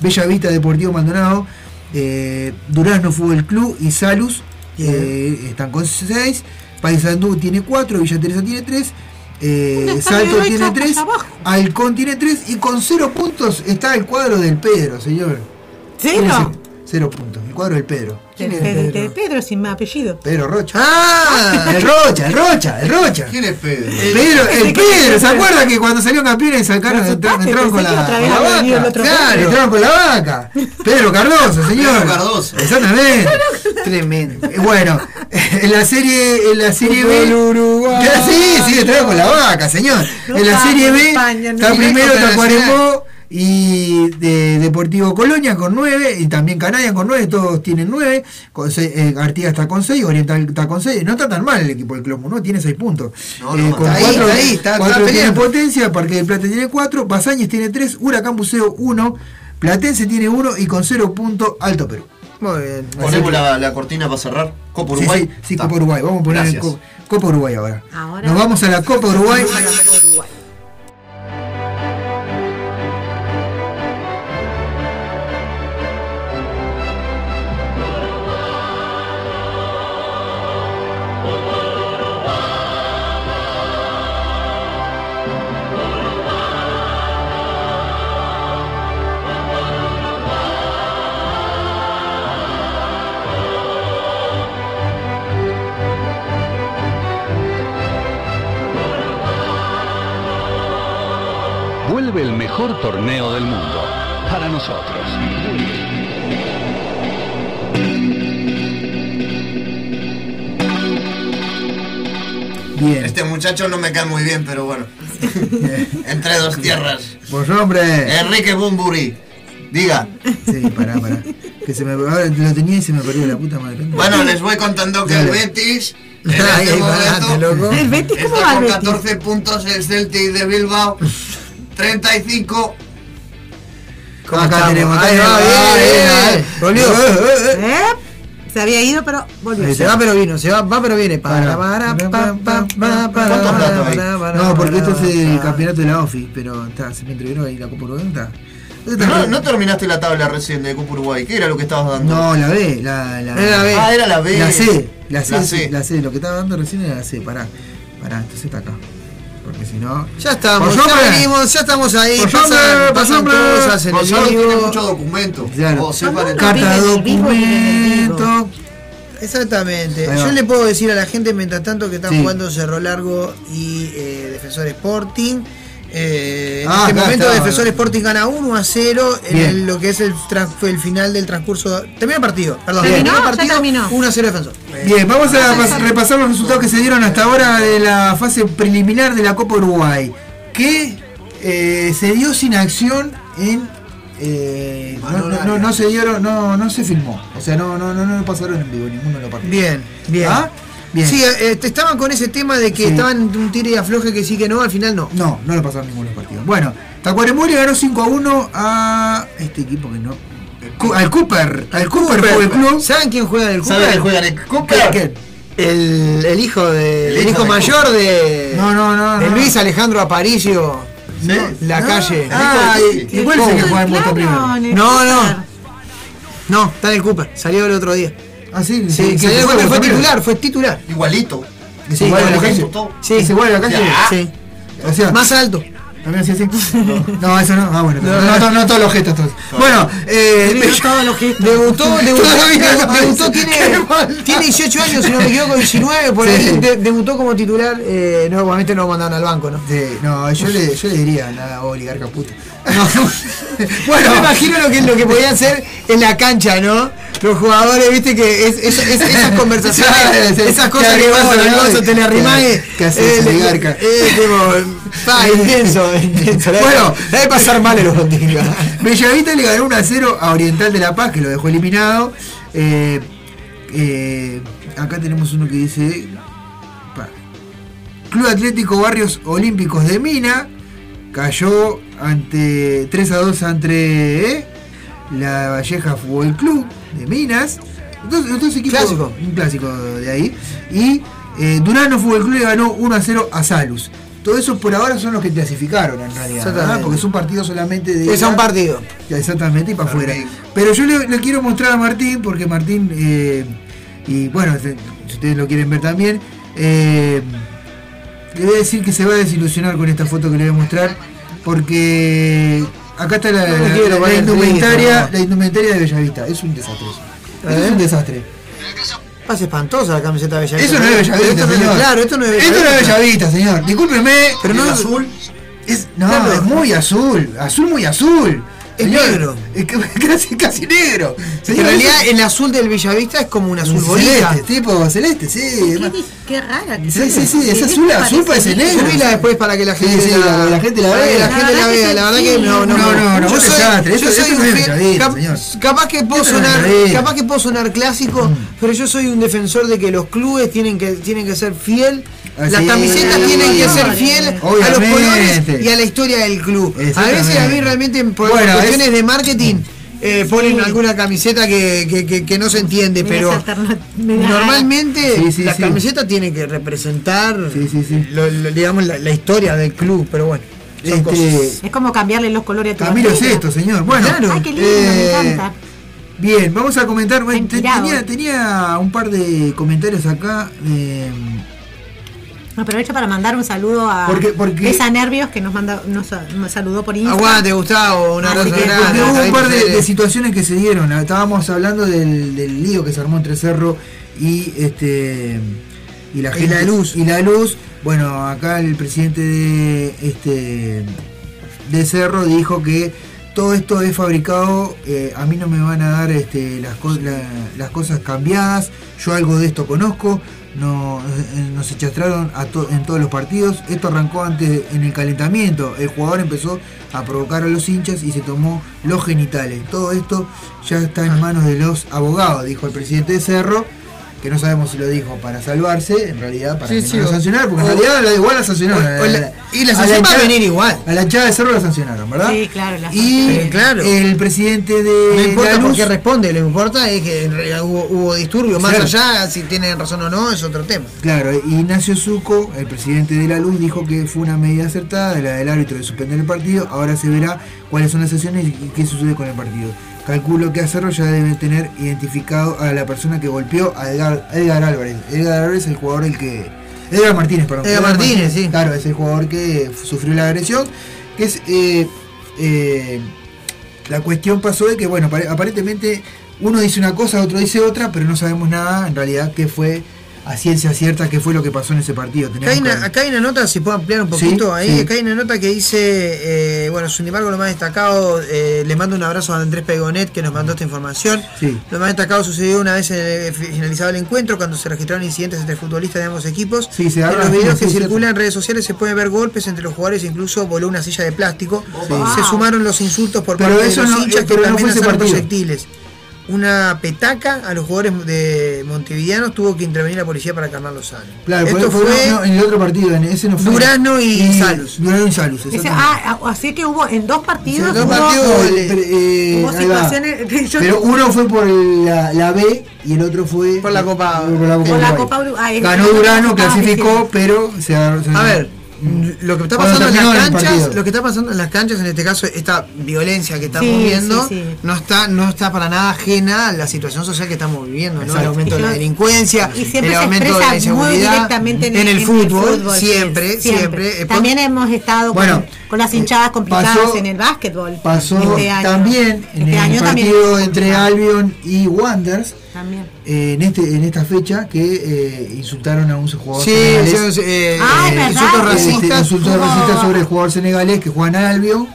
Bella Vista Deportivo Maldonado, eh, Durazno Fútbol Club y Salus eh, están con 6, Paysandú tiene 4, Villa Teresa tiene 3. Una está Salto tiene más 3, abajo. Halcón tiene 3 y con 0 puntos está el cuadro del Pedro, señor. ¿Cero? 0 puntos, el cuadro del Pedro. De- de Pedro sin más apellido. Pedro Rocha. ¡Ah! El Rocha, el Rocha, el Rocha. ¿Quién es Pedro? El Pedro, el Pedro, ¿se acuerdan que cuando salió campeón y sacaron, entraron, con la, otra con vez la había venido el vaca? otro Claro, Pedro. entraron con la vaca. Pedro Cardoso, señor. Pedro Cardoso. Exactamente. Tremendo. Bueno, en la serie, en la serie B. Sí, sí, entraron con la vaca, señor. En la serie B está primero Tacuarembó Y de Deportivo Colonia con 9, y también Canalla con 9, todos tienen 9. Con seis- eh, Artigas está con 6, Oriental está con 6. No está tan mal el equipo del Club, ¿no? Tiene 6 puntos. No, Eh, no, con está ahí, cuatro- está ahí, está- cuatro está tiene peleando. potencia, Parque del Plata tiene 4, Basáñez tiene 3, Huracán Buceo 1, Platense tiene 1 y con 0 puntos Alto Perú. Muy bien. Ponemos la, la cortina para cerrar. Copa Sí, Uruguay. sí, sí, Está. Copa Uruguay. Vamos a poner en Gracias. Co- Copa Uruguay ahora. Ahora- Nos vamos a la Copa Uruguay. Vuelve el mejor torneo del mundo. Para nosotros. Bien. Este muchacho no me cae muy bien, pero bueno. Entre dos tierras. Pues hombre. Enrique Bumburi. Diga. Sí, pará, pará. Que se me, ahora lo tenía y se me perdió la puta madre. Bueno, les voy contando que Dale. el Betis. En Ay, este momento loco. ¿El Betis cómo está va con el Betis? 14 puntos el Celtic de Bilbao. 35. ¿Cómo Acá tenemos. Ahí va, bien, ahí. Volvió. Eh, eh, eh. ¿Eh? Se había ido, pero volvió. Se va pero vino, se va, va pero viene. Para, Para. para, pa, pa, pa, para, ¿Cuántos platos hay? para, para, No, porque esto es el campeonato de la OFI, pero está, se me entregaron ahí la Copa Uruguay. No, no terminaste la tabla recién de Copa Uruguay. ¿Qué era lo que estabas dando? No, la B, la, la, Era la B. Ah, era la B. La C, la C, La la C. C, la C, lo que estaba dando recién era la C, pará, pará, entonces está acá. Porque si no. Ya estamos, ya hombre. venimos, ya estamos ahí. Por pasan, hombre, por pasan hombre. cosas en el tiene vivo. mucho documento. Claro. O sepan Carta documento. Exactamente. Yo le puedo decir a la gente mientras tanto que están Sí. jugando Cerro Largo y eh, Defensor Sporting. Eh, en Ah, este momento está. Defensor Sporting gana 1 a 0 en el- lo que es el, el final del transcurso. Terminó el partido, perdón. ¿Terminó? Terminó el Ya partido, terminó. 1 a 0 Defensor. Bien, vamos a pas- repasar los resultados que se dieron hasta ahora de la fase preliminar de la Copa Uruguay. Que eh, se dio sin acción en. eh, no, no, no, no se dieron, no, no se filmó. O sea, no, no, no, no lo pasaron en vivo ninguno de los partidos. Bien, bien. ¿Ah? Bien. Sí, eh, te- estaban con ese tema de que Sí. estaban un tire y afloje que sí que no, al final no. No, no lo pasaron ninguno de los partidos. Bueno, Tacuarembó le ganó 5 a 1 a este equipo que no. Cu- Al Cooper, al Cooper Fútbol Club. ¿Saben quién juega en el ¿Sabe Cooper? que juega en el Cooper? ¿Qué? El, el hijo de, El el hijo hijo de mayor de, No, no, no, de no. Luis Alejandro Aparicio, ¿Sí? la No. calle. Ah, igual es el que juega en primero. el No, Cooper. no. No, está en el Cooper, salió el otro día. Ah, sí, Sí, que en fue Boca primero. titular, fue titular. Igualito. ¿Es Sí, igual a la calle? Sí, ¿Es igual a la calle? Sí. O sea, Más alto. También así, así. No, eso no. Ah, bueno. No, no, no, no todos los gestos. Entonces. Bueno, eh, Debutó, debutó, no, debutó tiene, tiene 18 años, si no me equivoco, 19, por Sí. ahí de- debutó como titular, eh, no, obviamente no lo mandaron al banco, ¿no? sí, no, yo le, yo le diría nada, oligarca puta. Bueno, me imagino lo que, lo que podían hacer en la cancha, ¿no? Los jugadores, viste que es, es- es- esas conversaciones, esas cosas Que arriba, vos, ¿no? Te le arrimás y- ¿Qué- qué haces, eh, oligarca? eh, tipo, pa, intenso, intenso. Bueno. la de pasar mal en los continuos. Bellavista le ganó 1 a 0 a Oriental de La Paz, que lo dejó eliminado. Eh, eh, acá tenemos uno que dice. Club Atlético Barrios Olímpicos de Mina cayó ante 3 a 2 ante eh, la Valleja Fútbol Club de Minas. Dos, los dos equipos, Clásico. Un clásico de ahí. Y eh, Durano Fútbol Club le ganó 1 a 0 a Salus. Todo eso por ahora son los que clasificaron en realidad, porque es un partido solamente de. Es un partido. Ya, Exactamente, y para afuera. Pero yo le, le quiero mostrar a Martín, porque Martín, eh, y bueno, si si ustedes lo quieren ver también, eh, le voy a decir que se va a desilusionar con esta foto que le voy a mostrar, porque acá está la, No me la- quiero la poner indumentaria, la indumentaria de Bellavista. Es un desastre. Es un desastre. Pasa espantosa la camiseta de Bellavista. Eso no es Bellavista, Esto no es- señor. Claro, esto no es Esto no es Bellavista. Bellavista, señor. Discúlpeme. Pero no ¿El es azul? Es, no, Claro. es muy azul. Azul muy azul. Es Señor, negro. Es que- casi, casi negro. en realidad el azul del Bellavista es como un azul bolita. celeste, tipo celeste, sí. Qué, rara. que Sí, es. sí, sí, es ¿Qué azul, azul parece negro. Subila después para que la gente sí, la, gente la vea. la gente la vea. La verdad que no, no, No, no, no, Yo soy, desastre, yo esto- soy esto un cap- capaz que puedo sonar, capaz que puedo sonar clásico, pero yo soy un defensor de que los clubes tienen que tienen que ser fiel. Ah, Las sí, camisetas sí, tienen que ser fiel a los Obviamente. colores y a la historia del club. A veces a mí realmente por Bueno, cuestiones es- de marketing eh, ponen alguna camiseta que, que, que- que no se entiende, pero normalmente Sí, sí, las sí. camisetas tienen que representar Sí, sí, sí. lo- lo- digamos la, la historia del club, pero bueno. Son Este, cosas. Es como cambiarle los colores a tu Camilo es esto, señor. Bueno, Claro. Ay, qué lindo, eh, me encanta. Bien, vamos a comentar. bueno, te- inspirado. tenía, tenía un par de comentarios acá. eh, aprovecho para mandar un saludo a Porque- porque- Esa Nervios que nos manda nos, nos saludó por Instagram. Aguante, Gustavo, un abrazo grande. hubo un par de, situaciones que se dieron. Estábamos hablando del, del lío que se armó entre Cerro y este y la Y gente la luz. y la luz. Bueno, acá el presidente de este de Cerro dijo que todo esto es fabricado, eh, a mí no me van a dar este, las, la- las cosas cambiadas, yo algo de esto conozco, no, eh, nos echastraron a to- en todos los partidos, esto arrancó antes en el calentamiento, el jugador empezó a provocar a los hinchas y se tomó los genitales, todo esto ya está en manos de los abogados, dijo el presidente de Cerro, que no sabemos si lo dijo para salvarse, en realidad para Sí, que sí, no lo sancionaran, porque en realidad la- igual la sancionaron. o- o la- y la sanción va a venir igual. A la hinchada de Cerro la sancionaron, ¿verdad? Sí, claro. La Y Eh, claro. el presidente de No importa Lanús- por qué responde, lo que importa es que en realidad hubo, hubo disturbios, más Claro. allá si tienen razón o no, es otro tema. Claro, Ignacio Zuco, el presidente de la Luz, dijo que fue una medida acertada de la del árbitro de suspender el partido. Ahora se verá cuáles son las sesiones y qué sucede con el partido. Calculo que a Cerro ya deben tener identificado a la persona que golpeó a Edgar, Edgar Álvarez. Edgar Álvarez es el jugador el que. Edgar Martínez, perdón. Edgar Martínez, sí. Claro, es el jugador que sufrió la agresión. Que es. eh, eh, la cuestión pasó de que, bueno, apare- aparentemente uno dice una cosa, otro dice otra, pero no sabemos nada en realidad qué fue a ciencia cierta qué fue lo que pasó en ese partido. Acá hay, una, que- acá hay una nota, si puedo ampliar un Sí, poquito, ahí sí. acá hay una nota que dice, eh, bueno, sin embargo lo más destacado, eh, le mando un abrazo a Andrés Pegonet que nos mandó esta información. Sí. Lo más destacado sucedió una vez eh, finalizado el encuentro cuando se registraron incidentes entre futbolistas de ambos equipos. Sí, se en los videos que circulan en redes sociales se puede ver golpes entre los jugadores, incluso voló una silla de plástico. Se sumaron los insultos por Pero parte de los no- hinchas eh, que no también lanzaron proyectiles. Una petaca a los jugadores de Montevideanos tuvo que intervenir la policía para calmar los ánimos. Claro, Esto fue, fue no, en el otro partido, en ese no fue. Durazno y Salus. Durazno y Salus, Ese- ah, ah, así que hubo en dos partidos. en dos hubo- partidos, No, eh, pero, eh, hubo situaciones. yo- Pero uno fue por la, la B y el otro fue Por la Copa- por la Copa, por la Uruguay. Copa Uruguay. Ganó Eso Durano, clasificó, pero se agarró- se- A ver, lo que está pasando en las el canchas, lo que está pasando en las canchas, en este caso, esta violencia que estamos Sí, viendo, sí, sí. no está, no está para nada ajena a la situación social que estamos viviendo, ¿no? El aumento de la delincuencia, y siempre el aumento de la inseguridad directamente en, en el en fútbol, sí, siempre, siempre. Eh, También hemos estado Bueno, con, con las hinchadas eh, complicadas pasó- en el básquetbol. Pasó este año. también en Este el año también partido entre. Albion y Wanderers. También. eh, en este en esta fecha que eh, insultaron a un jugador Sí, senegalés. sí, eh, Ah, insultos Este, racistas. insultos racistas sobre el jugador senegalés que juega en Albion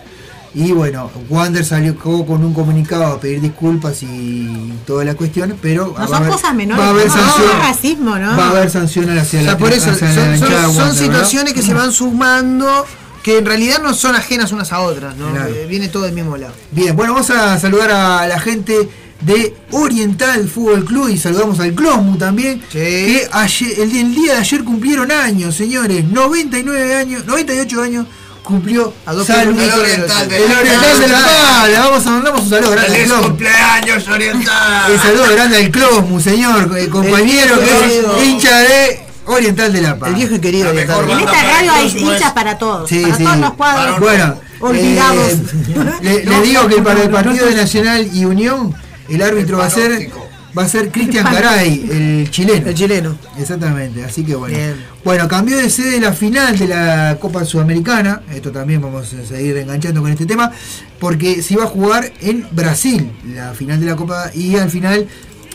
y bueno Wander salió con un comunicado a pedir disculpas y toda la cuestión pero No va a son haber- cosas menores. va a haber no, sanción es racismo, ¿no? va a haber sanción hacia O sea, la por eso hacia son, la son- hinchada de son Wander, ¿verdad? situaciones que se van sumando que en realidad no son ajenas unas a otras, ¿no? Claro. Eh, Viene todo del mismo lado. Bien, bueno, vamos a saludar a la gente de Oriental Fútbol Club y saludamos al Closmu también. Sí. Que ayer, el, día- el día de ayer cumplieron años, señores. 99 años, 98 años cumplió A dos Salud. kilómetros el del Oriental de la Oriental de la Paz. Le vamos a mandamos un saludo grande al ¡Feliz Closmu. cumpleaños, Oriental! Un saludo grande al Closmu, señor, eh, compañero El que querido. es hincha de Oriental de la Paz. El viejo y querido. En esta radio hay hinchas para todos. Sí, para sí. todos los cuadros. Bueno, olvidados. eh, le, le digo que para el partido de Nacional y Unión, el árbitro va a ser va a ser Cristian Caray, el chileno. El chileno. Exactamente, así que bueno. Bien. Bueno, cambió de sede la final de la Copa Sudamericana. Esto también vamos a seguir enganchando con este tema. Porque se iba a jugar en Brasil, la final de la Copa. Y al final,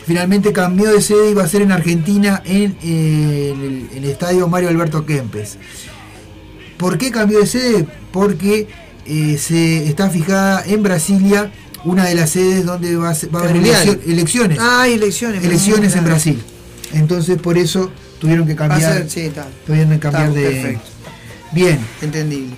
finalmente cambió de sede y va a ser en Argentina, en, eh, en el, en el estadio Mario Alberto Kempes. ¿Por qué cambió de sede? Porque eh, se está fijada en Brasilia, una de las sedes donde va a, va a haber elecciones. Ah, elecciones. elecciones en. Brasil. Entonces por eso tuvieron que cambiar. ser- sí, está. tuvieron que cambiar de. perfecto. Bien. Entendible.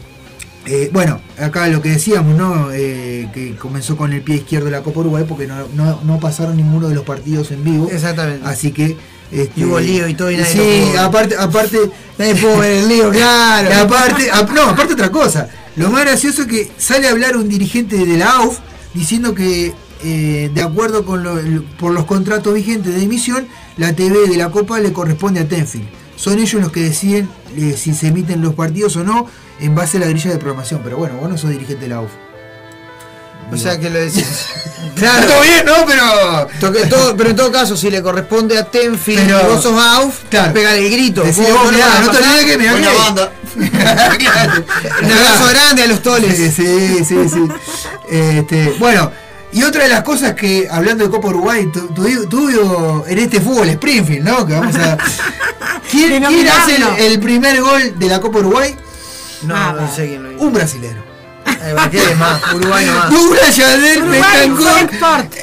Eh, bueno, acá lo que decíamos, ¿no? Eh, que comenzó con el pie izquierdo la Copa Uruguay porque no, no, no pasaron ninguno de los partidos en vivo. Exactamente. Así que. este, Y hubo lío y todo y nadie Sí, lo aparte, aparte. Nadie pudo ver el lío, claro. Aparte, ap- no, aparte otra cosa. Lo más gracioso es que sale a hablar un dirigente de la AUF diciendo que eh, de acuerdo con lo- el- por los contratos vigentes de emisión, la TV de la Copa le corresponde a Tenfield. Son ellos los que deciden eh, si se emiten los partidos o no en base a la grilla de programación. Pero bueno, vos no sos dirigente de la AUF. O sea que lo decís. Claro. Todo bien, ¿no? Pero. Todo- pero en todo caso, si le corresponde a Tenfield Pero- y vos sos AUF, Claro. pega el grito. Decile Vos vos, mirá, no te olvides que me Un abrazo grande a los toles. Sí, sí, sí. sí. Este, bueno, y otra de las cosas que, hablando de Copa Uruguay, tu- tu- tuvo en este fútbol Springfield, ¿no? Que vamos a. ¿Quién, quién hace el, el primer gol de la Copa Uruguay? No, no sé quién lo hizo. Un brasilero. ¿Qué es más? Douglas Yadel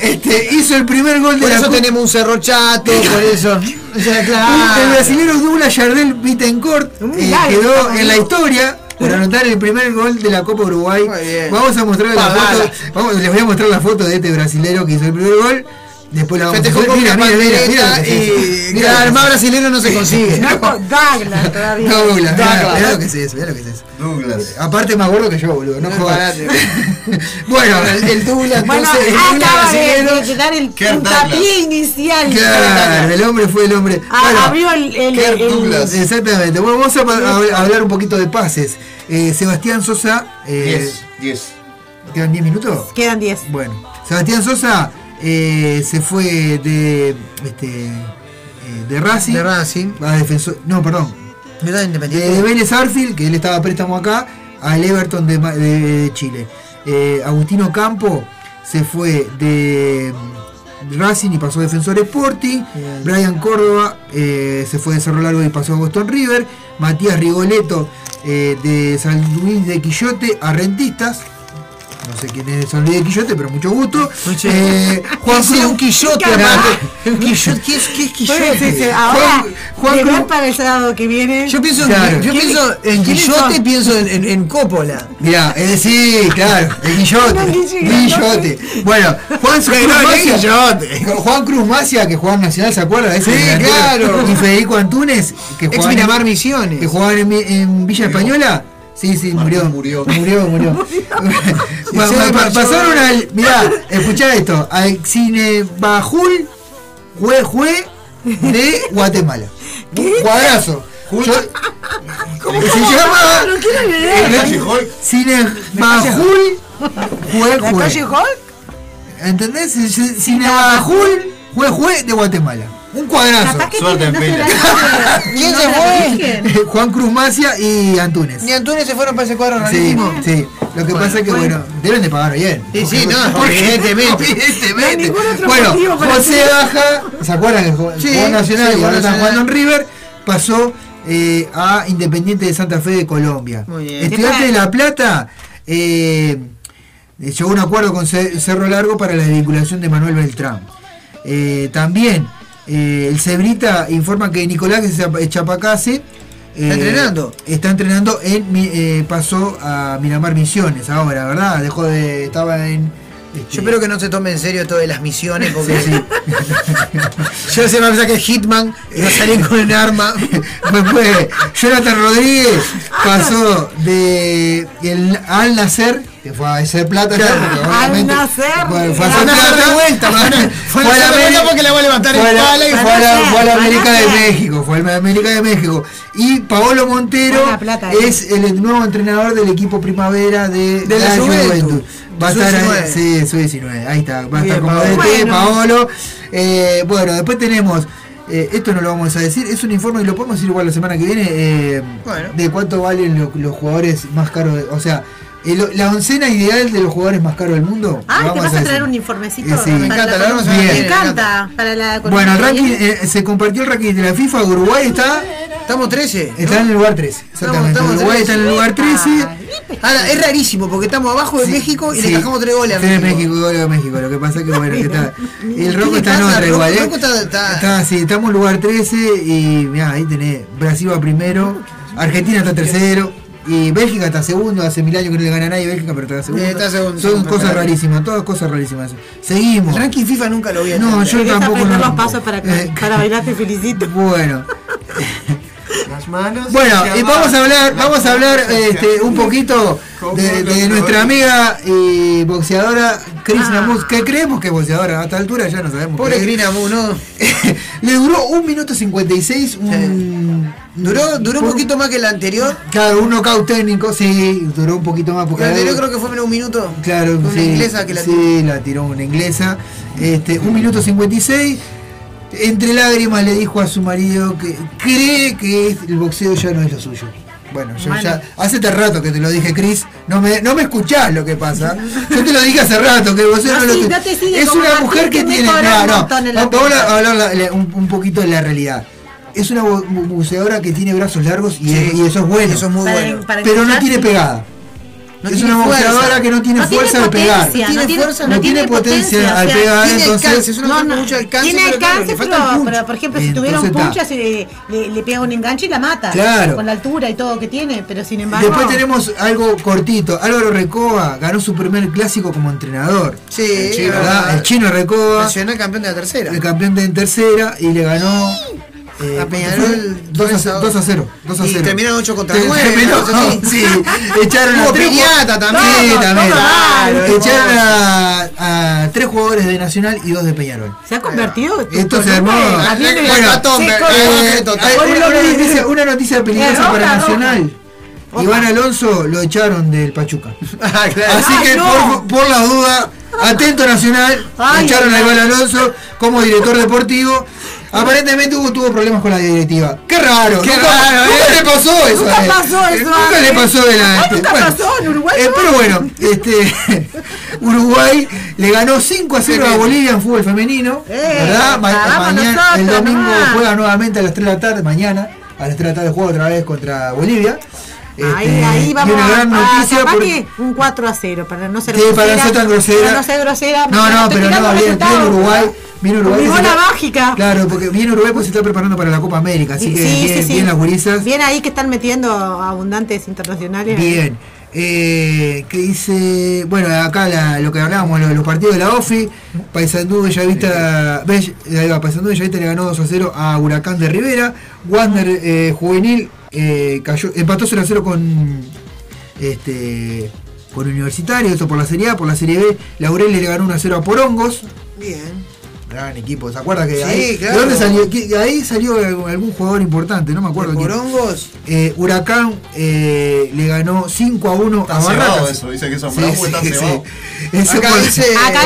este, hizo el primer gol de Por la eso Copa tenemos un cerro chato, por eso. O sea, El claro. brasilero Douglas Yardel Bittencourt eh, quedó en la historia por anotar el primer gol de la Copa Uruguay. Vamos a mostrar la foto. Vamos, les voy a mostrar la foto de este brasilero que hizo el primer gol. Después la vamos a Festejó hacer. con Mira, mira, mira, mira. y Mira que más es brasilero no se consigue. No, Douglas todavía. Douglas, mira, Douglas. mira lo que es eso, mira lo que es eso. Douglas. Aparte más gordo que yo, boludo. No jodas. Bueno, El, el Douglas, Bueno, el acaba de, dar el puntapié inicial. Claro, el hombre fue el hombre. Abrió el, el, el- Douglas. Exactamente. Bueno, vamos a, a- a hablar un poquito de pases. Eh, Sebastián Sosa. eh, 10. 10. ¿Quedan 10 minutos? Quedan 10. Bueno, Sebastián Sosa eh, se fue de este eh, de Racing. De Racing. a defensor. No, perdón. ¿No está De, independiente? de Vélez Arfield, que él estaba a préstamo acá, al Everton de, de Chile. Eh, Agustino Campo se fue de Racing y pasó a Defensor Sporting. Brian Córdoba eh, se fue de Cerro Largo y pasó a Boston River. Matías Rigoletto eh, de San Luis de Quillote a Rentistas. No sé quién es San Luis de Quillote, pero mucho gusto. Eh, Juan Cruz. un quillote. Un quillote, ¿qué es, qué es quillote? ahora, Juan- Juan Cruz- para el sábado que viene. Yo pienso, Claro. en, yo ¿Quién- pienso en son? pienso en, en, en Coppola. Mirá, es decir, claro, el. No, Guillote. Guillote. Bueno, Juan Cruz no. Juan Cruz Macia, que jugaba en Nacional, ¿se acuerda? Ese Sí, claro. Y Federico Antunes, que Ex jugaban Miramar Misiones. que jugaban en, en Villa Española. Sí, sí, murió. murió. Murió, murió. Bueno, pa- pasaron al. Mirá, escuchá esto. Al Cine Bajul, jue, jue de Guatemala. Un cuadrazo. Yo- se llama No quiero leer. Cine Bajul, jue, ¿La jue. calle Hall? ¿Entendés? Cine Bajul, jue, jue de Guatemala. Un cuadrazo. Suerte en pila. ¿Quién no se fue? dirigen. Juan Cruz Macia y Antunes. Ni Antunes se fueron para ese cuadro Sí, rarísimo. sí. Lo que pasa es que, bueno, deben de pagar bien. Sí, sí, no, evidentemente. evidentemente. Bueno, José Baja, ¿se acuerdan que en Nacional está en jugando en River? Pasó eh, a Independiente de Santa Fe de Colombia. Muy bien. Estudiante de La Plata eh, llegó a un acuerdo con Ce- Cerro Largo para la desvinculación de Manuel Beltrán. Eh, también eh, el Cebrita informa que Nicolás Chap- Chapacase eh, ¿Está entrenando? Está entrenando en Mi- eh, pasó a Miramar Misiones ahora, ¿verdad? Dejó de estaba en este, Yo espero que no se tome en serio esto de las misiones, porque Sí, sí. yo se me pensar que Hitman va a salir con un arma. Después, Jonathan Rodríguez pasó de el Al Nacer, que fue a hacer plata ya, porque Al Nacer. fue, fue a hacer plata. de vuelta. Fue a Fue a la vuelta porque la va a levantar fue la- pala y fue a la- fue a la América de. México, fue a la América de México. Y Paolo Montero plata, eh. es el nuevo entrenador del equipo primavera de, De la Juventus. Va a estar ahí, 19. sí, sub 19, ahí está, va a estar como. DT, Bueno. Paolo. Eh, bueno, después tenemos, eh, esto no lo vamos a decir, es un informe y lo podemos decir igual la semana que viene, eh, Bueno. de cuánto valen lo- los jugadores más caros, de- o sea, el- la oncena ideal de los jugadores más caros del mundo. Ah, ¿te vas a decir. traer un informecito? Eh, sí. Me encanta, la a columna? ver. Me encanta. Para la Bueno, el ranking, eh, se compartió el ranking de la FIFA, Uruguay está, Estamos 13. ¿no? está en el lugar 13, exactamente, estamos Uruguay está en el lugar 13, Ah, Ahora, es rarísimo porque estamos abajo de México y le Sí. cajamos tres goles a Tres de México. México, goles a México. Lo que pasa es que bueno, que está. El Rocco le está en otra igual, ¿eh? Rocco está- está- Está así, estamos en lugar 13 y mirá, ahí tenés. Brasil va primero, Argentina está tercero. Y Bélgica está segundo, hace mil años que no le gana a nadie Bélgica, pero está segundo. Está segundo, Son segundo, cosas claro. rarísimas, todas cosas rarísimas. Seguimos. El ranking FIFA nunca lo vi. a No, yo tampoco aprender no- los pasos para, Eh, para bailar te felicito. Bueno, Las manos. bueno, y vamos a hablar, vamos a hablar este, un poquito de, de nuestra amiga y boxeadora Chris Namus, que creemos que es boxeadora, a esta altura ya no sabemos. Pobre. Green Amu, ¿no? Le duró un minuto 56, un... Duró, duró un poquito más que el anterior. Claro, un knockout técnico, sí, duró un poquito más porque El anterior creo que fue menos un minuto. Claro, Una sí, inglesa que la sí, la tiró una inglesa. Este, un minuto 56. Entre lágrimas le dijo a su marido que cree que el boxeo ya no es lo suyo. Bueno, yo ya hace rato que te lo dije, Chris. No me, no me escuchás lo que pasa. Yo te lo dije hace rato que boxeo No, no, es sí, lo no te Es una mujer que tiene. No, no. Vamos a hablar la- la- un, un poquito de la realidad. Es una buceadora que tiene brazos largos y, Sí, y eso es bueno. eso es muy Para- bueno. para pero no tiene pegada. No es una fuerza. boxeadora que no tiene No tiene fuerza de pegar. No tiene fuerza, no tiene potencia al pegar, tiene entonces. alcance, es una No, mucho alcance. tiene pero alcance, le falta pero, por ejemplo, si tuviera un punch, le, le, le pega un enganche y la mata. Claro. Con la altura y todo que tiene, pero sin embargo. Después tenemos algo cortito. Álvaro Recoba ganó su primer clásico como entrenador. Sí, el chino, verdad. El chino Recoba, Nacional campeón de la tercera. el campeón de en tercera y le ganó. Eh, A Peñarol 2 a 2 a 0. 2 a Y 0. terminaron 8 contra Te- 9. terminó, sí, echaron a tres piñata también. Sí, Todo, también. raro, echaron a, a tres jugadores de Nacional y dos de Peñarol. Se ha convertido. Esto se armó. Bueno, eh, hay Por una, noticia, peligrosa para. Nacional. Iván Alonso lo echaron del Pachuca. Ah, claro. Así Ay, que no. por, por la duda, atento Nacional, Ay, echaron a Iván Alonso como director deportivo. Aparentemente hubo, tuvo problemas con la directiva. Qué raro, Qué nunca, raro, nunca ¿eh? le pasó eso. Nunca él. pasó eso, Nunca Ale. le pasó delante. Ay, nunca pasó, en Uruguay eh, pero bueno, este Uruguay le ganó 5 a 0 a Bolivia en fútbol femenino. Eh, ¿verdad? Ma- mañana, nosotros, el domingo nomás. juega nuevamente a las 3 de la tarde, mañana. A las 3 de la tarde juega otra vez contra Bolivia. Ahí, Este, ahí y vamos una gran a, noticia por- que un 4 a 0 para no ser Sí, para no ser tan grosera. Para no ser grosera. No, no, pero no, bien Uruguay. Bien Uruguay. Está- mágica. Claro, porque bien Uruguay pues se está preparando para la Copa América, así Sí, que sí, bien, sí, sí. bien las gurisas. Bien ahí que están metiendo abundantes internacionales. Bien. Eh, que dice, bueno, acá la- lo que hablábamos, lo- los partidos de la OFI, Paysandú Bellavista, Bell- ahí va, Paysandú Bellavista le ganó 2 a 0 a Huracán de Rivera, Wander eh, Juvenil eh, cayó, empató 0 a 0 con este con Universitario, esto por la Serie A, por la Serie B, Laurel le ganó 1 a 0 a Porongos, Bien. Gran equipo, ¿se acuerda que Sí, ahí, claro. ¿de dónde salió? Que- ahí salió algún, jugador importante, no me acuerdo. Porongos. Eh, Huracán eh, le ganó 5 a 1 a Está Barracas. eso, dice que son Sí, bravos, sí, está Acá dice Acá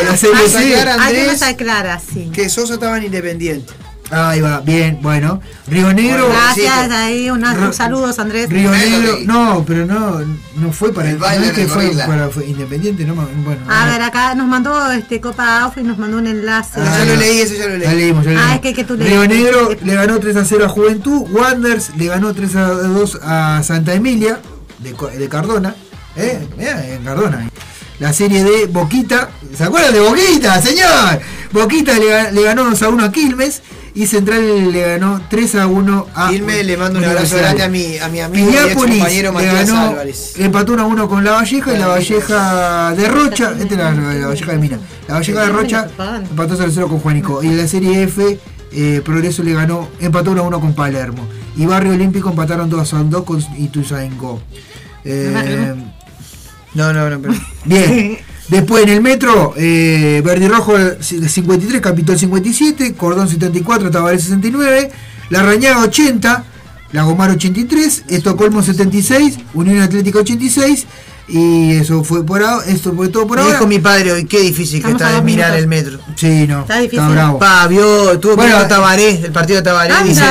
Ahí va, bien, bueno. Río Negro. Gracias, sí, ahí unos saludos Andrés. Río. Negro. No, pero no, no fue para El baile no es que fue para fue Independiente, no bueno. A no. ver, acá nos mandó este Copa AUF y nos mandó un enlace. Ah, ya lo no. leí, eso ya lo Ya leí. leímos, ya Ah, leímos. es que- que tú Río leíste. Negro le ganó 3 a 0 a Juventud. Wanders le ganó 3 a 2 a Santa Emilia de, Co- de Cardona. ¿Eh? Mirá, en Cardona. La serie de Boquita. ¿Se acuerdan de Boquita, señor? Boquita le, le ganó 2 a 1 a Quilmes. Y Central le ganó 3 a 1 a. Quilmes, le mando un abrazo grande a mi, a mi amigo y ex compañero le Matías ganó, Álvarez. empató 1 a 1 con La Valleja y La Valleja de Rocha, esta era la, la Valleja de Mina, La Valleja de Rocha empató 0 a 0 con Juanico y en la Serie F eh, Progreso le ganó, empató 1 a 1 con Palermo y Barrio Olímpico empataron 2 a 2 con Ituzaingó. Eh, No, no, no, pero. Bien. Después en el metro, eh, Verde y Rojo 53, Capitol 57, Cordón 74, Tabaré 69, La Rañaga 80, Lagomar 83, Estocolmo 76, Unión Atlética 86 y eso fue por ahora, esto fue todo por Me ahora. dijo mi padre hoy, qué difícil que Estamos está de mirar minutos. el metro. Sí, no. Está difícil. bravo. Pa, vio, estuvo Bueno, Tabaré, el partido de Tabaré, Anda. dice,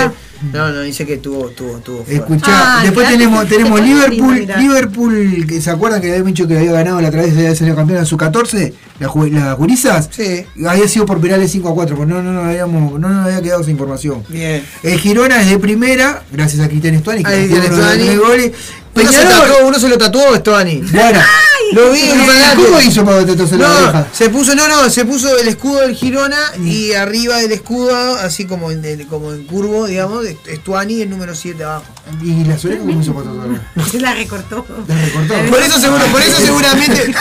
No, no, dice que tuvo, tuvo, tuvo. fuerte. Escuchá, Ah, después tenemos, que tenemos Liverpool, lindo. Liverpool, que se acuerdan que habíamos dicho que había ganado la otra vez, había salido campeón en su 14, la, ju- las gurisas, Sí. había sido por penales 5 a 4, porque no, no, no, habíamos, no nos había quedado esa información. Bien. El Girona es de primera, gracias a Cristian Estuani, que Ahí metió tiene uno de los Stuani. tres goles. Uno se, Peñarol, tatuó, uno se lo tatuó Stuani. bueno, Lo vi. ¿cómo hizo para tatuarse la No, oreja? se puso, no, no, se puso el escudo del Girona y arriba del escudo, así como en, el- como en curvo, digamos, Stuani el número 7 abajo. ¿Y las orejas cómo hizo para tatuarla? Se la recortó. La recortó. Por eso seguro, por eso seguramente.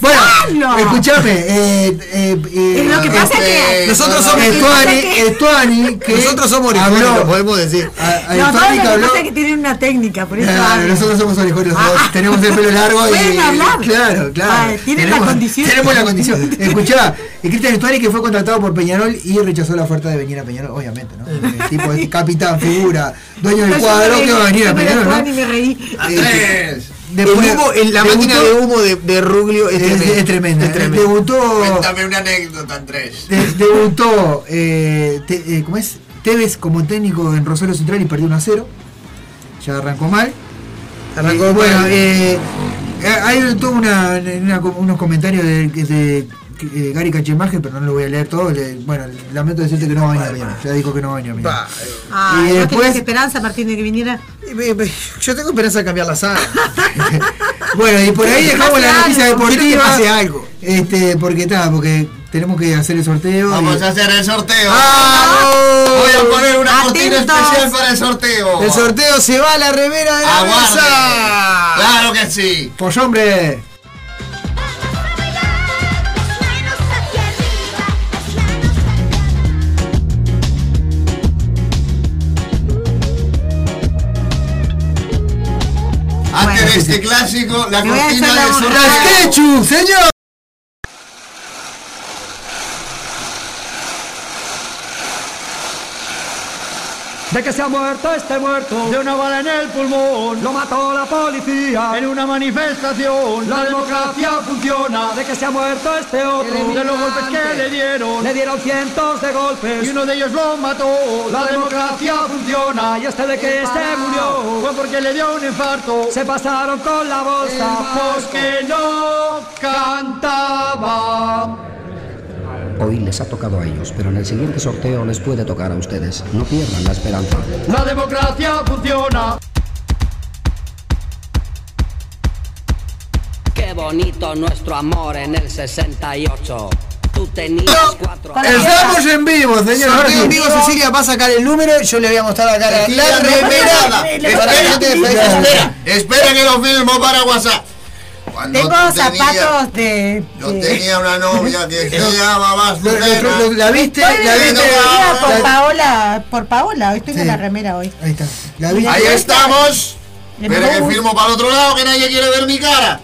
Bueno, escuchame, eh, eh, eh, Lo que pasa que- Nosotros somos Estuani, que- Estuani, que Nosotros somos orejones, lo podemos decir. a- a No, todo Estuani lo que pasa es que tienen una técnica, por eso nosotros somos orejones, nosotros tenemos el pelo largo y. Pueden hablar. Claro, claro. Ah, tienen la Tenemos- condición. Tenemos la condición. Escuchá, el Cristian Estuani que fue contratado por Peñarol y rechazó la oferta de venir a Peñarol, obviamente, ¿no? El tipo es capitán, figura, dueño del No, cuadro, que va a venir a Peñarol, ¿no? me reí. Eh, El después humo, en la debutó- máquina de humo de, de Ruglio es, es, tremenda. es tremenda. Es tremenda. Debutó. Cuéntame una anécdota, Andrés. de- debutó, eh, te- eh, ¿cómo es? Tevez como técnico en Rosario Central y perdió 1 a 0. Ya arrancó mal. Arrancó Eh, bueno, eh, eh, hay todo una, una- unos comentarios de, de, eh, Gary Cachemaje, pero no lo voy a leer todo. le- bueno, lamento decirte que no va a venir a. Ya dijo que no va a venir a Miami. Ah, Y ¿no después- esperanza a partir de que viniera? Yo tengo esperanza de cambiar la sala. Bueno, y por ahí dejamos la noticia algo, quiero que deportiva. pase algo. Este, porque está, porque tenemos que hacer el sorteo. Vamos y- a hacer el sorteo. ¡Vamos! Voy a poner una cortina especial para el sorteo. El sorteo se va a la remera de la Aguarde. mesa. Claro que sí. Pues hombre. Antes de este clásico, la cortina borrada. sorteo. ¡Ketchup, señor! De que se ha muerto este muerto de una bala en el pulmón. Lo mató la policía en una manifestación. La democracia funciona. De que se ha muerto este otro de los golpes que le dieron. Le dieron cientos de golpes y uno de ellos lo mató. La democracia funciona y este de que se murió fue porque le dio un infarto. Se pasaron con la bolsa porque no cantaba. Hoy les ha tocado a ellos, pero en el siguiente sorteo les puede tocar a ustedes. No pierdan la esperanza. La democracia funciona. Qué bonito nuestro amor en el 68. Tú tenías cuatro Estamos en vivo, señor. Ahora en vivo, Cecilia va a sacar el número. Yo le voy a mostrar acá la, la Espera, remera. Para la gente de espera, espera, espera que lo filmo para WhatsApp. Cuando Tengo tenías- zapatos de. Yo de- tenía una novia que se llamaba ¿La viste? Estoy ¿La viste? por La- Paola, por Paola, hoy estoy Sí. con la remera hoy. Ahí está. Ahí estamos. Espera que filmo para el otro lado que nadie quiere ver mi cara.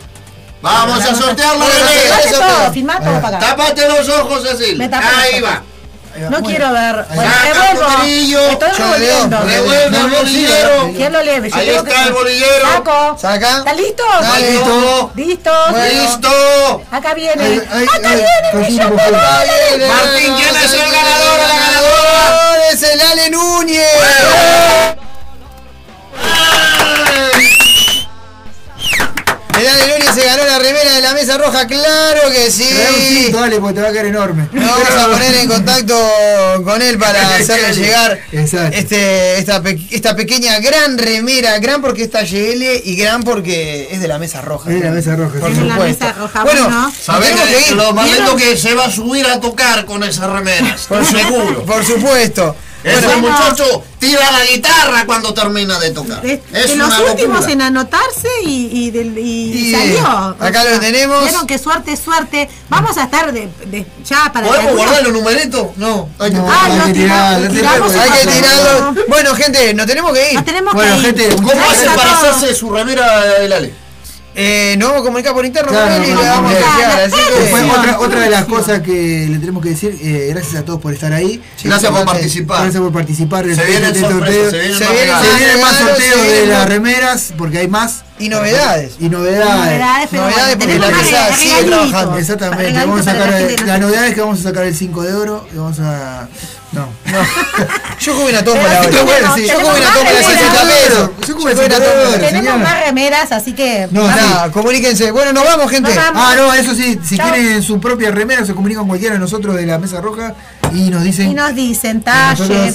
Vamos a sortearlo. Filmate Eso todo, todo. filmá todo para acá. Tápate los ojos, Cecil. Ahí va. No quiero ver. Bueno, bolillo. Estoy revolviendo. Revuelve el bolillero. ¿Quién lo lee? Yo Ahí tengo que- está el bolillero. Saco. Saca. ¿Están listos? Dale. Listo. ¿Listos? Bueno. Listo. Acá viene. Acá viene el confirmo, millón de confirmo. dólares. Martín, ¿quién es el ganador o la ganadora? Es el Ale Núñez. Se ganó la remera de la mesa roja, claro que sí. Un cinto, dale, porque te va a quedar enorme. Nos vamos a poner en contacto con él para hacerle llegar Exacto. este, esta, esta pequeña gran remera, gran porque es talle y gran porque es de la mesa roja. Es de la mesa roja, Por sí. Es la supuesto. mesa roja, Bueno, bueno. nos ¿Sabés tenemos que ir. lo más que se va a subir a tocar con esas remeras? Por seguro. Por supuesto. Ese Bueno. muchacho tira la guitarra cuando termina de tocar. De, es de los una últimos locura. en anotarse y, y, del- y Y, salió. acá lo tenemos. Vieron que suerte, suerte. Vamos a estar de, de- ya para ¿Podemos guardar los numeritos? No. Hay que No, Ah, hay los que tiramos, tirarlo, tiramos hay que Bueno. tirarlo. Bueno, gente, nos tenemos que ir. Nos tenemos Bueno, que ir. gente, ¿Cómo Gracias hace a para hacerse su remera del Ale? Eh, nos vamos a comunicar por interno Claro, con él y no, le no, vamos a no, Así que. Después, Sí, otra, de las cosas que le tenemos que decir, eh, gracias a todos por estar ahí. Gracias por participar. Gracias por participar. Se vienen Este sorteo. se vienen Se más vienen- más sorteos de las remeras, porque hay más. Y novedades. Y novedades. Novedades, pero Novedades bueno, porque la mesa sigue trabajando. Exactamente. Vamos a la sacar, no la sabe. novedad es que vamos a sacar el 5 de oro y vamos a. No. Yo jugué una tómbola hoy. sí, tenemos- Yo jugué una tómbola de remeras. 60 pesos. Yo Yo jugué una 50 tómbola. Tenemos más remeras, así que. No. Nada, comuníquense. Bueno, nos vamos, gente. Ah, no, eso sí, si quieren su propia remera, se comunican cualquiera de nosotros de la mesa roja y nos dicen. Y nos dicen talle.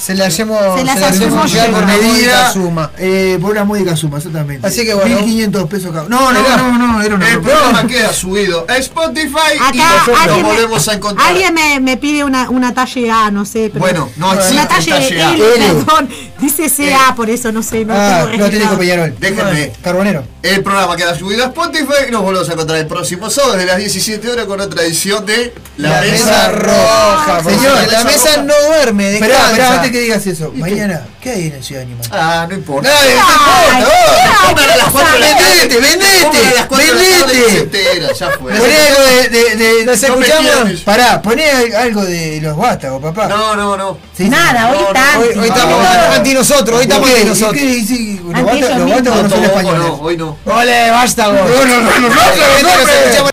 Se la hacemos, Se las se la hacemos llegar por medida, medida suma. eh, por una módica suma, exactamente. Así que bueno. 1500 pesos cada No, no, no, no, era una El programa queda subido a Spotify y nosotros nos volvemos a encontrar. alguien me, me pide una, una talle A, no sé. Pero Bueno, no una existe talle, talle A. L, perdón. Dice CA, por eso no sé. No Ah, tengo no tiene registrado. Peñarol. Déjenme. Carbonero. El programa queda subido a Spotify y nos volvemos a encontrar el próximo sábado desde las 17 horas con otra edición de La, mesa roja. Señor, Señor, la mesa roja. no duerme. Esperá, descansa. esperá, que digas eso. Mañana, ¿qué hay en el Ciudad Animal? Ah, no importa. No. Vendete, vendete, vendete. ya fue. Poné algo de. de, de ¿Nos No escuchamos? Pará, poné al- algo de los vástagos, papá. No, no, no. Nada, hoy No, no, está. Hoy, hoy estamos Ah. anti nosotros, hoy estamos anti nosotros. Los vástagos vástagos no son No, españoles. no, hoy no. Ole, basta vos. No, no, no, no, no, Nos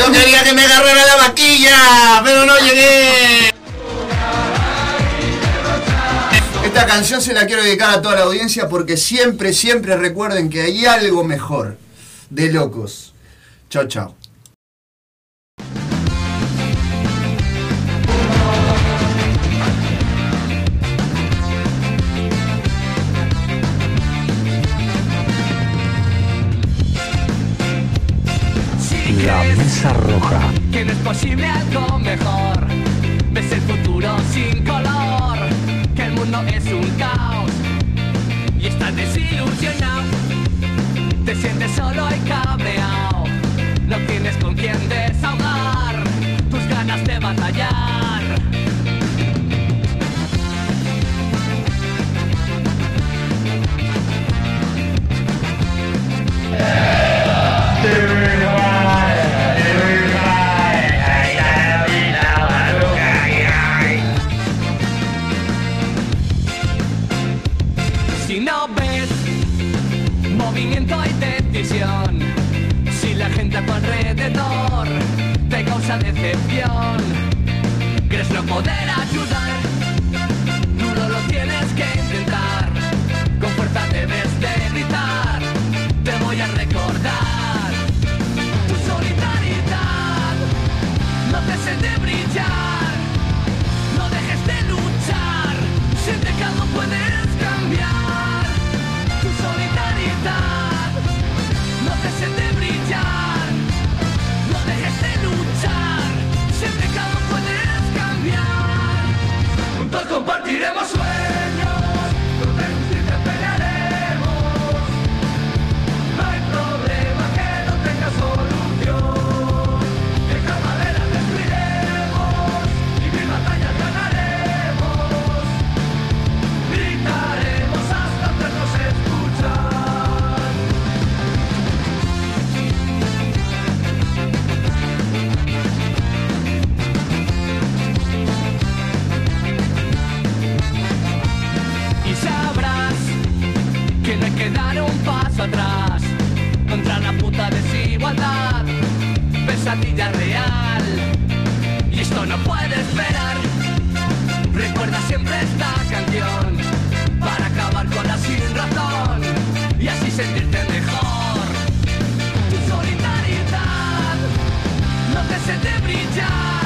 Yo quería que me agarrara la vaquilla, pero no llegué. Esta canción se la quiero dedicar a toda la audiencia porque siempre, siempre recuerden que hay algo mejor. De locos. Chao, chao. Que no es posible algo mejor. Ves el futuro sin color, que el mundo es un caos y estás desilusionado. Te sientes solo y cabreado, no tienes con quién desahogar tu alrededor te causa decepción, crees no poder ayudar, que dar un paso atrás contra la puta desigualdad, pesadilla real. Y esto no puede esperar. Recuerda siempre esta canción para acabar con la sin razón y así sentirte mejor. Tu solidaridad no dejes de brillar,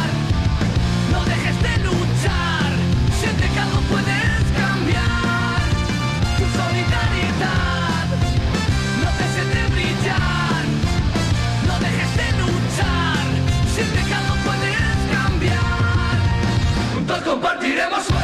compartiremos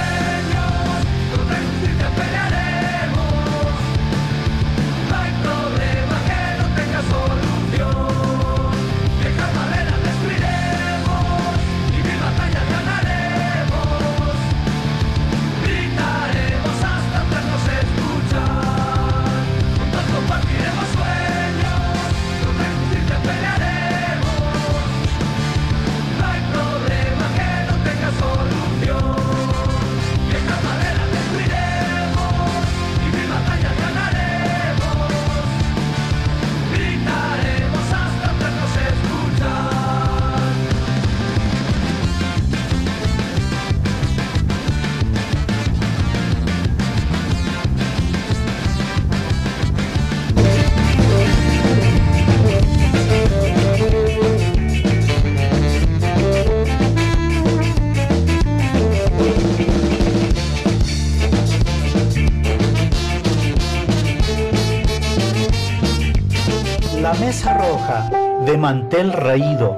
de mantel raído,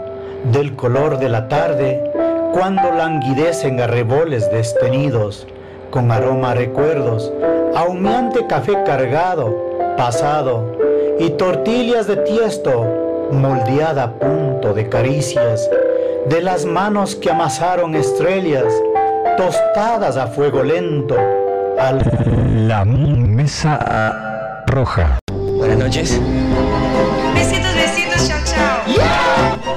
del color de la tarde, cuando languidecen arreboles destenidos, con aroma a recuerdos, a humeante café cargado, pasado, y tortillas de tiesto, moldeada a punto de caricias, de las manos que amasaron estrellas, tostadas a fuego lento, al... La mesa roja. Buenas noches. Chao, chao.